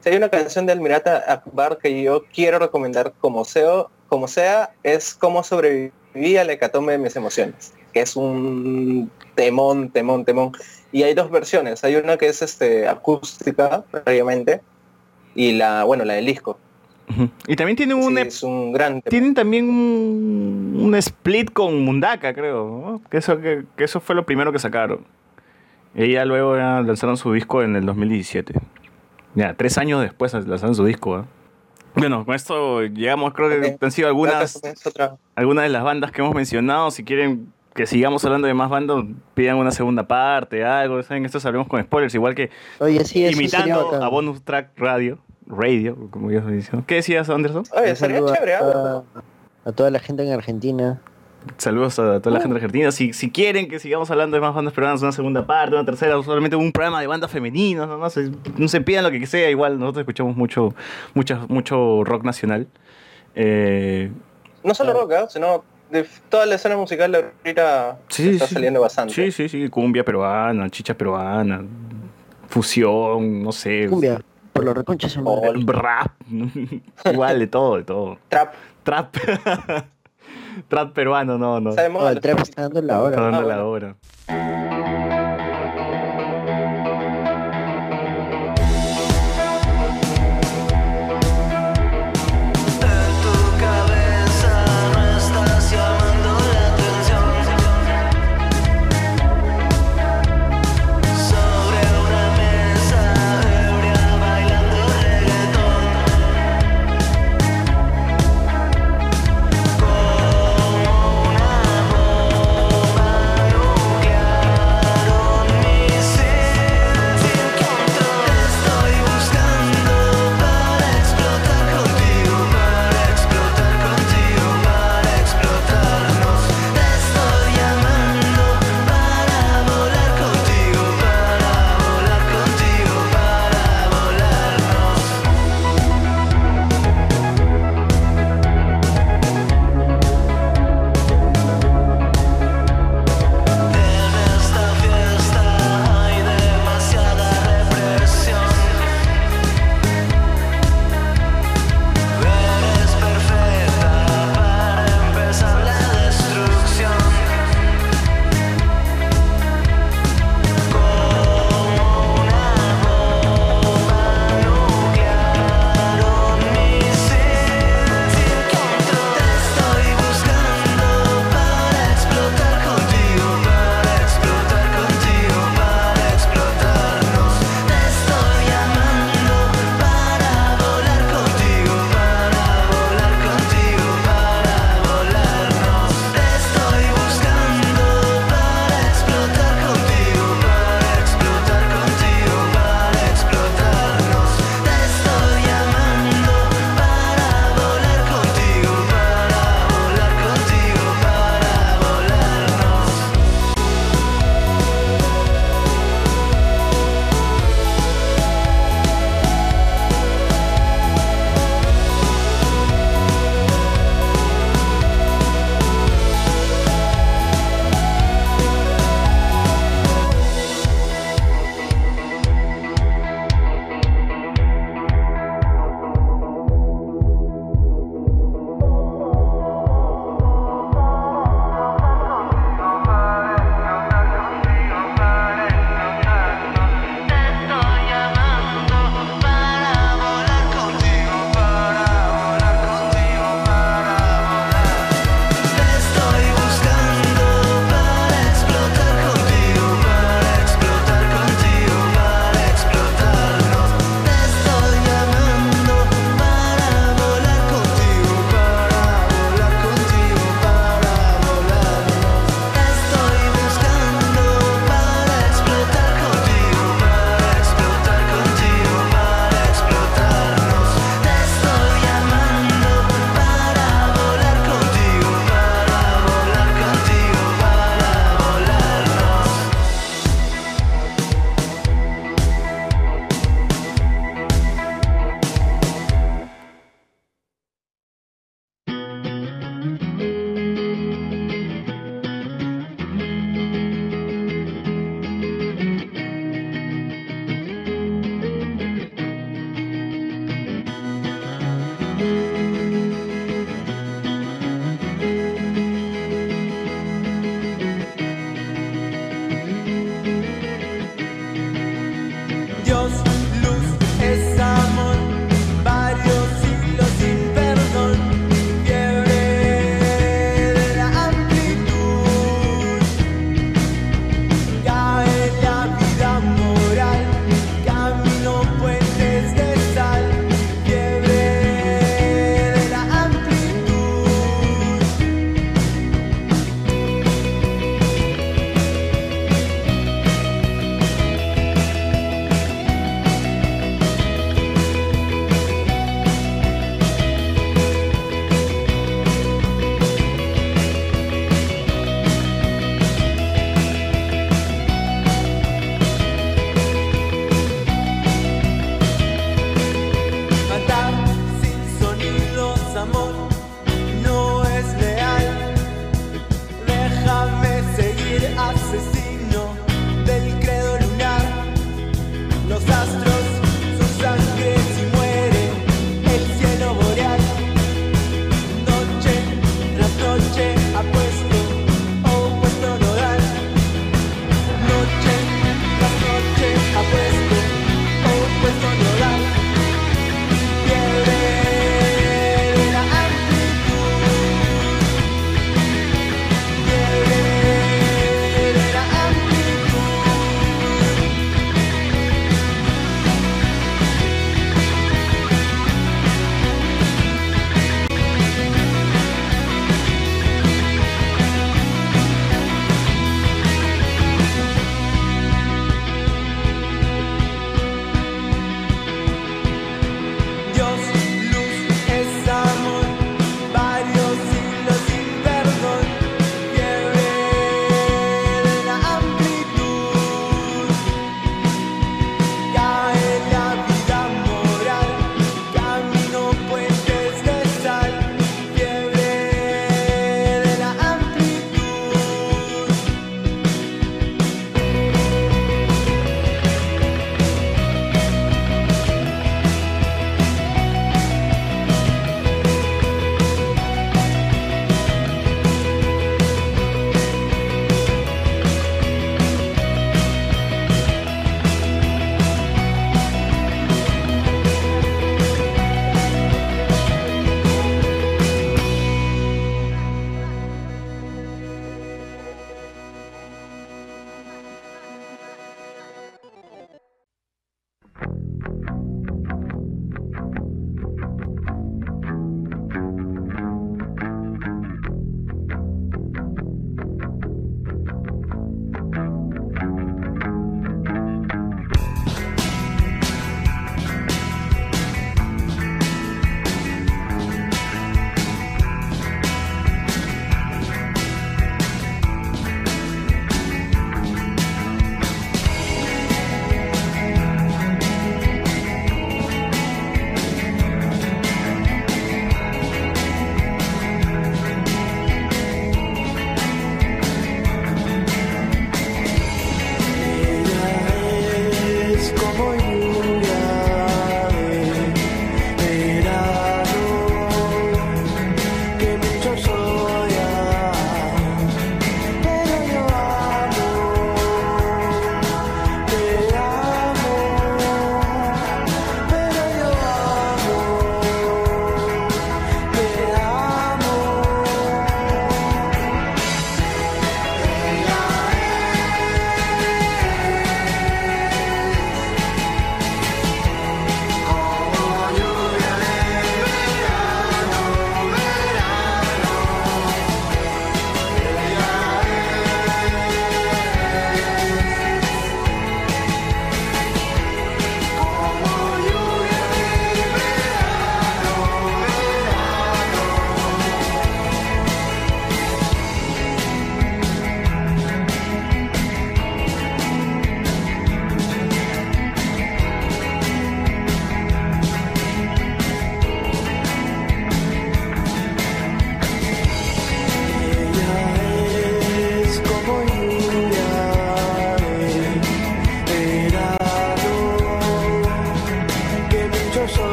Speaker 10: si hay una canción de Almirante Akbar que yo quiero recomendar como sea, como sea es cómo sobreviví al hecatombe de mis emociones, que es un temón, temón, temón. Y hay dos versiones, hay una que es este acústica previamente y la, bueno, la del disco.
Speaker 7: Y también tienen un,
Speaker 10: es un gran
Speaker 7: tienen también un, un split con Mundaka, creo, ¿no? que, eso, que, que eso fue lo primero que sacaron. Y ya luego ya lanzaron su disco en el 2017. Ya, tres años después lanzaron su disco. ¿eh? Bueno, con esto llegamos, creo que han sido algunas, algunas de las bandas que hemos mencionado. Si quieren que sigamos hablando de más bandas, pidan una segunda parte, algo. ¿saben? Esto sabremos con spoilers, igual que
Speaker 9: Oye, sí,
Speaker 7: imitando a Bonus Track Radio, Radio, como yo estoy diciendo. ¿Qué decías, Anderson?
Speaker 10: Oye, sería chévere,
Speaker 9: a,
Speaker 10: ¿ah?
Speaker 9: a toda la gente en Argentina.
Speaker 7: Saludos a toda la gente argentina. Si, si quieren que sigamos hablando de más bandas peruanas, una segunda parte, una tercera, o solamente un programa de bandas femeninas, no, no se, no se pidan lo que sea, igual nosotros escuchamos mucho, mucho, mucho rock nacional. Eh,
Speaker 10: No solo rock, ¿ah? sino de toda la escena musical ahorita
Speaker 7: Sí,
Speaker 10: está
Speaker 7: sí.
Speaker 10: saliendo bastante.
Speaker 7: sí, sí, sí, cumbia peruana, chicha peruana, fusión, no sé.
Speaker 9: Cumbia, por los madre.
Speaker 7: Rap, igual de todo, de todo.
Speaker 10: Trap.
Speaker 7: Trap. Trap peruano, no, no.
Speaker 10: Sabemos
Speaker 9: No, el trap está dando la hora.
Speaker 7: Está dando
Speaker 10: Ah,
Speaker 7: la
Speaker 10: bueno.
Speaker 7: hora.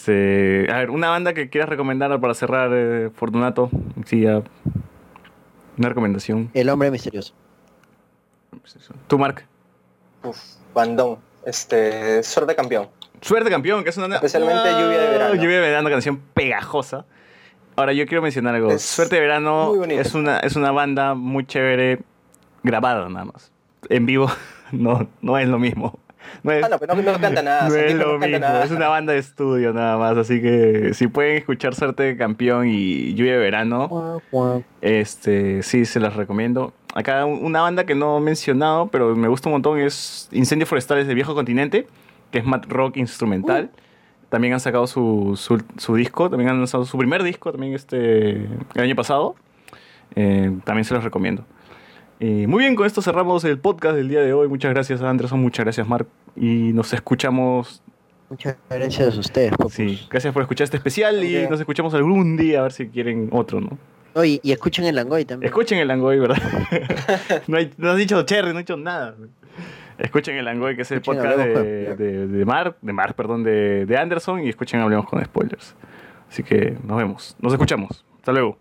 Speaker 7: Este, a ver, una banda que quieras recomendar para cerrar, eh, Fortunato. Sí, ya. Una recomendación.
Speaker 9: El hombre misterioso.
Speaker 7: Tú, Mark.
Speaker 10: Uf, bandón. Este, suerte campeón.
Speaker 7: Suerte campeón, que es una...
Speaker 10: Especialmente Lluvia de Verano.
Speaker 7: Lluvia de verano, canción pegajosa. Ahora, yo quiero mencionar algo.
Speaker 10: Es
Speaker 7: Suerte de verano es una, es una banda muy chévere, grabada nada más. En vivo no, no es lo mismo. No es,
Speaker 10: Ah, no, pero no, no canta nada.
Speaker 7: no es
Speaker 10: Santiago
Speaker 7: lo
Speaker 10: no canta
Speaker 7: mismo,
Speaker 10: nada.
Speaker 7: es una banda de estudio nada más, así que si pueden escuchar Suerte de Campeón y Lluvia de Verano, este sí, se las recomiendo. Acá un- una banda que no he mencionado, pero me gusta un montón, es Incendios Forestales del Viejo Continente, que es Mad Rock instrumental. También han sacado su, su, su disco, también han lanzado su primer disco también este, el año pasado. Eh, también se los recomiendo. Y muy bien, con esto cerramos el podcast del día de hoy. Muchas gracias, Anderson. Muchas gracias, Mark. Y nos escuchamos.
Speaker 9: Muchas gracias a ustedes.
Speaker 7: Sí, gracias por escuchar este especial y nos escuchamos algún día a ver si quieren otro, ¿no?
Speaker 9: Oye, y escuchen el Langoy también.
Speaker 7: Escuchen el Langoy, ¿verdad? no, hay- no has dicho Cherry, no has dicho nada. Escuchen el Langoy, que es el
Speaker 9: Escuchen
Speaker 7: podcast de, de, de Mark, de Mark, perdón, de, de Anderson, y escuchen Hablemos con Spoilers. Así que nos vemos, nos escuchamos. Hasta luego.